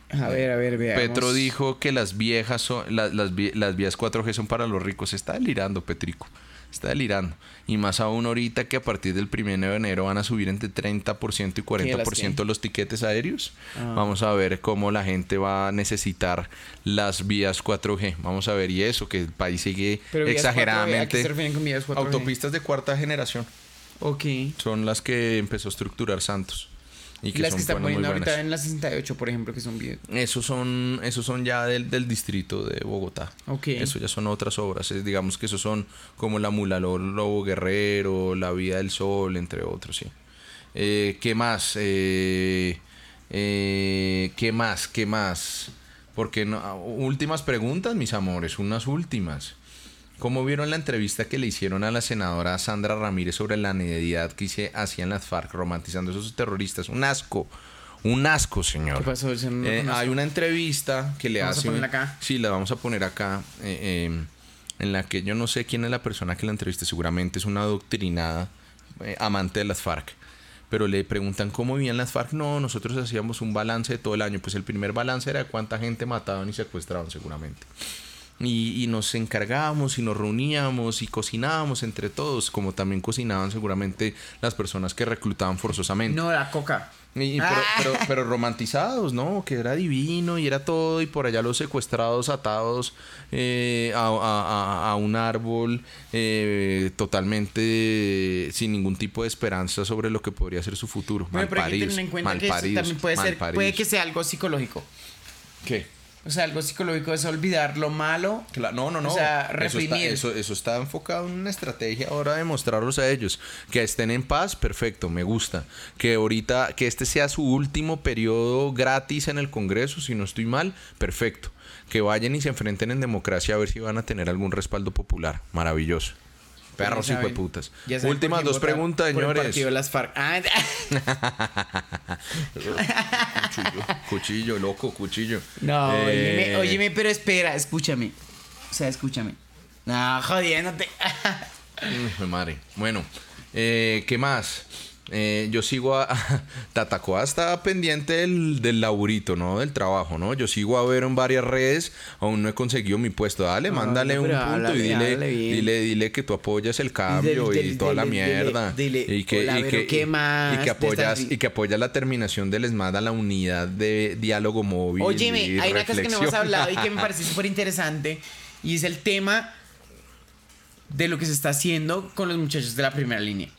A ver, a ver, veamos. Petro dijo que las viejas son, las, las, las vías 4G son para los ricos. Está delirando, Petrico. Está delirando. Y más aún ahorita que a partir del 1 de enero van a subir entre 30% y 40% los tiquetes aéreos. Ah. Vamos a ver cómo la gente va a necesitar las vías 4G. Vamos a ver. Y eso, que el país sigue exageradamente. Autopistas de cuarta generación. Ok. Son las que empezó a estructurar Santos. Y que las que están poniendo ahorita en la 68, por ejemplo, que son bien. Esos son, esos son ya del, del distrito de Bogotá. Ok. Eso ya son otras obras. digamos que esos son como la Mula Lobo Guerrero, La Vida del Sol, entre otros, sí. Eh, ¿Qué más? Eh, eh, ¿Qué más? ¿Qué más? Porque no, últimas preguntas, mis amores, unas últimas. ¿Cómo vieron la entrevista que le hicieron a la senadora Sandra Ramírez sobre la necesidad que hacían las FARC romantizando a esos terroristas? Un asco. Un asco, señor. ¿Qué pasó? Eh, hay una entrevista que le hace. ¿Vamos a acá? Sí, la vamos a poner acá. Eh, em, en la que yo no sé quién es la persona que la entrevista. Seguramente es una doctrinada eh, amante de las FARC. Pero le preguntan cómo vivían las FARC. No, nosotros hacíamos un balance de todo el año. Pues el primer balance era de cuánta gente mataban y secuestraban, seguramente. Y, nos encargábamos y nos reuníamos y cocinábamos entre todos, como también cocinaban seguramente las personas que reclutaban forzosamente. No, la coca. Ah. pero, [LAUGHS] romantizados, ¿no? Que era divino y era todo, y por allá los secuestrados atados eh, a, un árbol eh, totalmente sin ningún tipo de esperanza sobre lo que podría ser su futuro. Bueno, pero hay que tener en cuenta que también puede ser, puede que sea algo psicológico. ¿Qué? O sea, algo psicológico es olvidar lo malo. no, no, no. O sea, reprimir. Eso está, eso, está, enfocado en una estrategia ahora de mostrarlos a ellos. Que estén en paz, perfecto, me gusta. Que ahorita, que este sea su último periodo gratis en el Congreso, si no estoy mal, perfecto. Que vayan y se enfrenten en democracia a ver si van a tener algún respaldo popular. Maravilloso. Perros y putas. Últimas dos preguntas, señores. las FARC. Ah, [LAUGHS] cuchillo, cuchillo, loco, cuchillo. No, eh... óyeme, pero espera, escúchame. O sea, escúchame. No, jodiéndote. [LAUGHS] Me madre. Bueno, eh, ¿qué más? Eh, yo sigo a. [LAUGHS] Tatacoa está pendiente del, del, laburito, ¿no? Del trabajo, ¿no? Yo sigo a ver en varias redes, aún no he conseguido mi puesto. Dale, mándale un punto y dile, dile, dile que tú apoyas el cambio y, toda la mierda. y que, y que, ¿qué más? y que apoyas, y que apoyas la terminación del ESMAD a la unidad de diálogo móvil. Óyeme, hay una cosa que no hemos hablado y que me [LAUGHS] parece súper interesante. Y es el tema de lo que se está haciendo con los muchachos de la primera línea.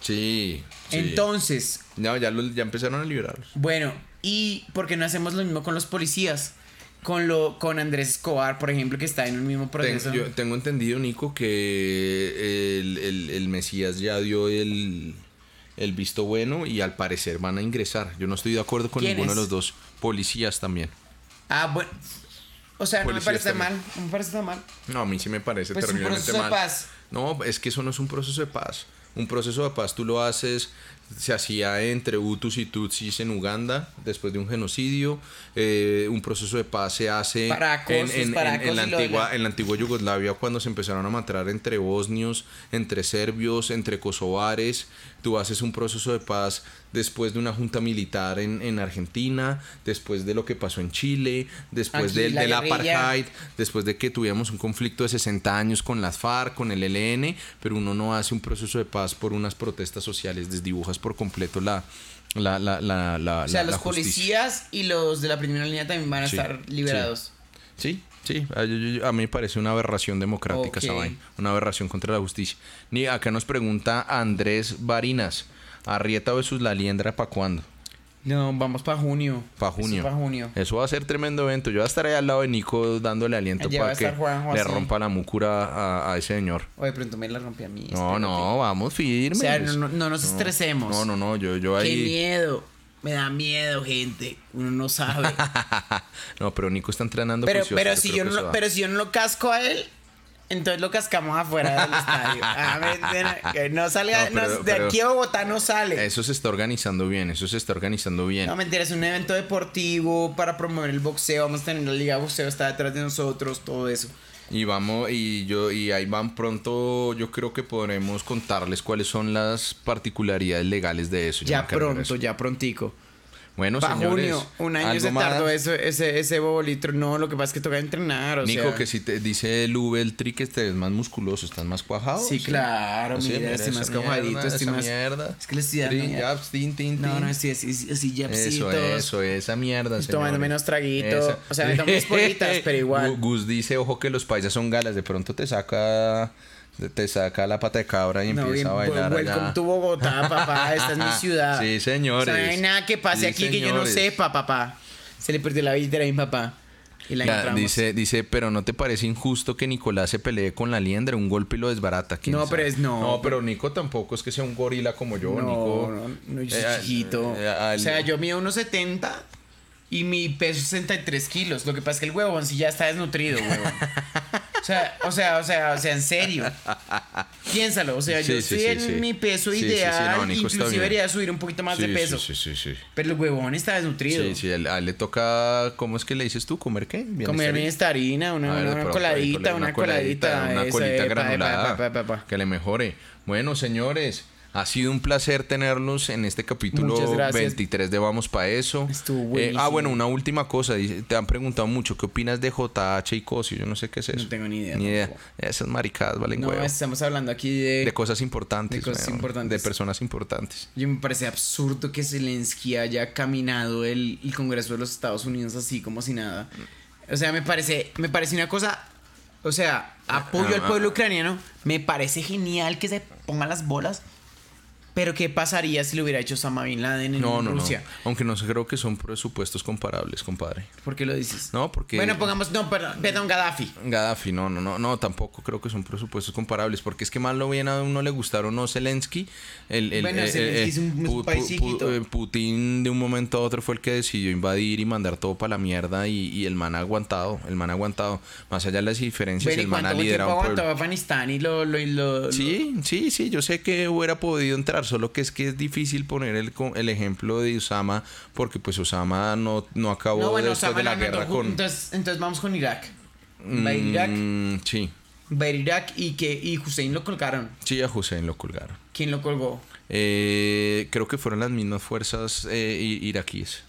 Sí, Entonces. No, ya, ya empezaron a liberarlos. Bueno, ¿y por qué no hacemos lo mismo con los policías? Con, lo, con Andrés Escobar, por ejemplo, que está en el mismo proceso. Tengo, yo tengo entendido, Nico, que el, Mesías ya dio el, visto bueno y al parecer van a ingresar. Yo no estoy de acuerdo con ninguno de los dos. Policías también. Ah, bueno. O sea, no me parece mal. No me parece tan mal. No, a mí sí me parece pues terriblemente mal. No, es que eso no es un proceso de paz. Un proceso de paz tú lo haces se hacía entre Hutus y Tutsis en Uganda después de un genocidio. Eh, un proceso de paz se hace en, la antigua, en la antigua Yugoslavia cuando se empezaron a matar entre bosnios, entre serbios, entre kosovares. Tú haces un proceso de paz después de una junta militar en, Argentina, después de lo que pasó en Chile, después del, la del apartheid, después de que tuviéramos un conflicto de 60 años con las FARC, con el ELN, pero uno no hace un proceso de paz por unas protestas sociales, desdibujas por completo la... La, la, la, o sea, los policías y los de la primera línea también van a estar liberados. Sí, sí. A, mí me parece una aberración democrática esa vaina. Una aberración contra la justicia. Ni acá nos pregunta Andrés Barinas. ¿Arrieta versus la liendra para cuándo? No, vamos para junio. Para junio. Para junio. Eso va a ser tremendo evento. Yo estaré al lado de Nico dándole aliento para que le rompa la mucura a, ese señor. Oye, pronto me la rompí a mí. No, no, vamos firmes. O sea, no, nos estresemos. No, no, no, yo, yo ahí... Qué miedo. Me da miedo, gente. Uno no sabe. [LAUGHS] no, pero Nico está entrenando pero, pero si yo no, pero si yo no lo casco a él, entonces lo cascamos afuera del estadio. [LAUGHS] Que no salga, de aquí a Bogotá no sale. Eso se está organizando bien, eso se está organizando bien. No, mentira, es un evento deportivo para promover el boxeo. Vamos a tener la liga de boxeo, está detrás de nosotros, todo eso. Y vamos, y yo, y ahí van pronto, yo creo que podremos contarles cuáles son las particularidades legales de eso. Ya pronto, ya prontico. Bueno, señores. junio, un año se tardó eso, ese, ese bobolitro. No, lo que pasa es que toca entrenar. O Nico, que si te dice el el tri que estés más musculoso, estás más cuajado. Sí, claro, mira, estoy más cuajadito, estoy más. Mierda. Es que le estoy dando. tin, tin, No, no, así, así, así, Eso, eso, esa mierda. Tomando menos traguito. O sea, me tomo mis politas, [LAUGHS] pero igual. Gus dice, ojo que los paisas son galas, de pronto te saca te saca la pata de cabra y empieza a bailar. Welcome to Bogotá, papá. Esta es mi [LAUGHS] ciudad. Sí, señores. O sea, no hay nada que pase aquí que yo no sepa, papá. Se le perdió la billetera a mi papá. Y la dice, dice, pero ¿no te parece injusto que Nicolás se pelee con la liendra? Un golpe y lo desbarata. No, pero es no. No, pero Nico tampoco es que sea un gorila como yo. No, Nico, no, no, yo soy eh, chiquito. Eh, o sea, yo mido unos 70 y mi peso es 63 kilos. Lo que pasa es que el huevón sí ya está desnutrido, huevón. O sea, o sea, o sea, o sea, en serio. Piénsalo. O sea, yo estoy en mi peso ideal. inclusive debería subir un poquito más de peso. Sí, sí, sí, Pero el huevón está desnutrido. Sí, sí. A él le toca. ¿Cómo es que le dices tú? ¿Comer qué? Comer harina, una, una, coladita, una, coladita. Una colita granulada. Que le mejore. Bueno, señores. Ha sido un placer tenerlos en este capítulo 23 de Vamos Pa' Eso. Estuvo eh, ah, bueno, una última cosa. Te han preguntado mucho, ¿qué opinas de JH y Cosio? Yo no sé qué es eso. No tengo ni idea. Ni idea. Esas maricadas valen No, estamos hablando aquí de... De cosas importantes. De cosas importantes. De personas importantes. Yo me parece absurdo que Zelensky haya caminado el, el Congreso de los Estados Unidos así como si nada. O sea, me parece, me parece una cosa... O sea, apoyo al pueblo ucraniano. Me parece genial que se pongan las bolas pero ¿qué pasaría si lo hubiera hecho Osama Bin Laden en no, no, Rusia? No. Aunque no creo que son presupuestos comparables, compadre. ¿Por qué lo dices? No, porque... Bueno, pongamos... No, perdón, perdón Gaddafi. Gaddafi, no, no, no, no, tampoco creo que son presupuestos comparables. Porque es que más lo bien a uno le gustaron no Zelensky. El, el, bueno, Zelensky es un, país chiquito. Eh, Putin de un momento a otro fue el que decidió invadir y mandar todo para la mierda y, el man ha aguantado, el man ha aguantado. Más allá de las diferencias, el man ha liderado... aguantó Afganistán y lo, lo, lo, Sí, sí, sí, yo sé que hubiera podido entrar solo que es que es difícil poner el, el ejemplo de Osama, porque pues Osama no, no acabó después de la guerra con... Entonces, entonces vamos con Irak. Va Irak. Mm, sí. Va Irak y que y Hussein lo colgaron. Sí, a Hussein lo colgaron. ¿Quién lo colgó? Eh, creo que fueron las mismas fuerzas eh, iraquíes.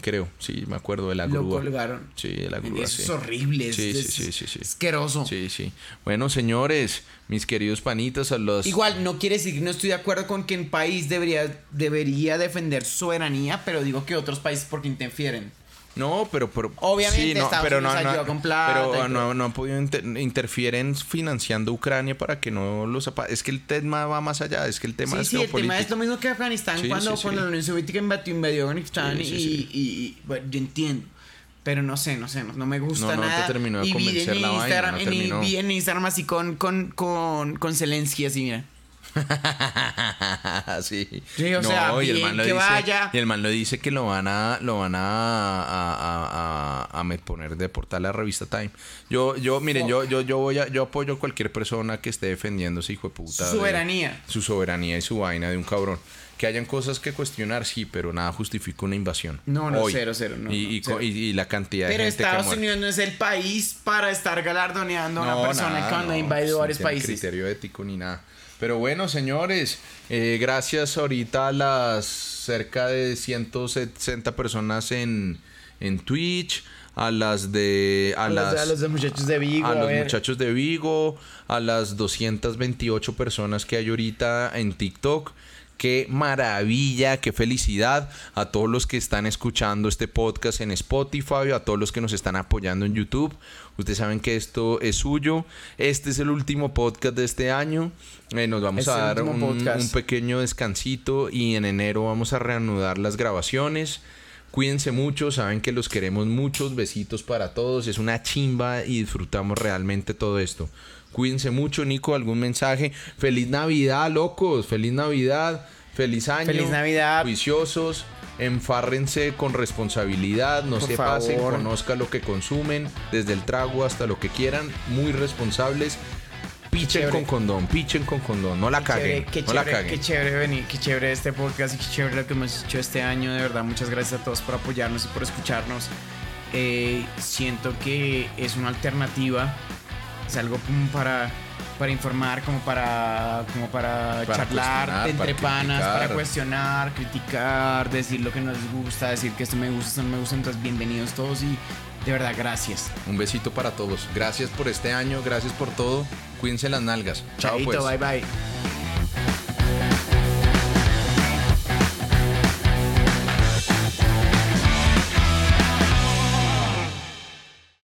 Creo, sí, me acuerdo de la grúa. Lo colgaron. Sí, de la grúa. es horrible, sí, sí, sí, sí, sí, Asqueroso. Sí, sí. Bueno, señores, mis queridos panitos, a los... Igual, no quiere decir que no estoy de acuerdo con que un país debería, debería defender su soberanía, pero digo que otros países porque interfieren. No, pero, pero obviamente no, pero no, con plata pero no, no han podido interfieren financiando Ucrania para que no los es que el tema va más allá, es que el tema sí, es sí, el tema es lo mismo que Afganistán cuando, cuando la Unión Soviética invadió, Afganistán y, y, bueno, yo entiendo. Pero no sé, no sé, no, me gusta nada. No te terminó de convencer la Instagram, vaina, vi en Instagram así con, con, con, con Zelensky así, mira. [LAUGHS] sí. o sea, y el man lo dice, vaya. Y el man lo dice que lo van a, lo van a, a, a, a poner de portal a la revista Time. Yo, yo, miren, yo, yo, yo voy a, yo apoyo a cualquier persona que esté defendiendo ese hijo de puta. Su soberanía. su soberanía y su vaina de un cabrón. Que hayan cosas que cuestionar, sí, pero nada justifica una invasión. No, no, cero, cero. No, y, y, la cantidad pero de gente Estados Unidos no es el país para estar galardoneando a una persona que ha invadido varios países. criterio ético ni nada. Pero bueno, señores, eh, gracias ahorita a las cerca de 160 personas en, en Twitch, a las de a, las, a los muchachos de Vigo, a, los muchachos de Vigo, a las 228 personas que hay ahorita en TikTok. Qué maravilla, qué felicidad a todos los que están escuchando este podcast en Spotify, a todos los que nos están apoyando en YouTube. Ustedes saben que esto es suyo. Este es el último podcast de este año. Eh, nos vamos a dar un, un, pequeño descansito y en enero vamos a reanudar las grabaciones. Cuídense mucho, saben que los queremos muchos. Besitos para todos. Es una chimba y disfrutamos realmente todo esto. Cuídense mucho, Nico. ¿Algún mensaje? Feliz Navidad, locos. Feliz Navidad. Feliz año. Feliz Navidad. Juiciosos. Enfárrense con responsabilidad. No se pasen. Conozca lo que consumen. Desde el trago hasta lo que quieran. Muy responsables. Pichen con condón, pichen con condón, no la caguen. Qué no la caguen. Qué chévere venir, qué chévere este podcast y qué chévere lo que hemos hecho este año. De verdad, muchas gracias a todos por apoyarnos y por escucharnos. Eh, siento que es una alternativa es algo para, para informar, como para, como para, charlar entre panas, para cuestionar, criticar, decir lo que nos gusta, decir que esto me gusta, esto no me gusta. Entonces, bienvenidos todos y de verdad, gracias. Un besito para todos. Gracias por este año, gracias por todo. Cuídense las nalgas. Chao, pues. Bye, bye.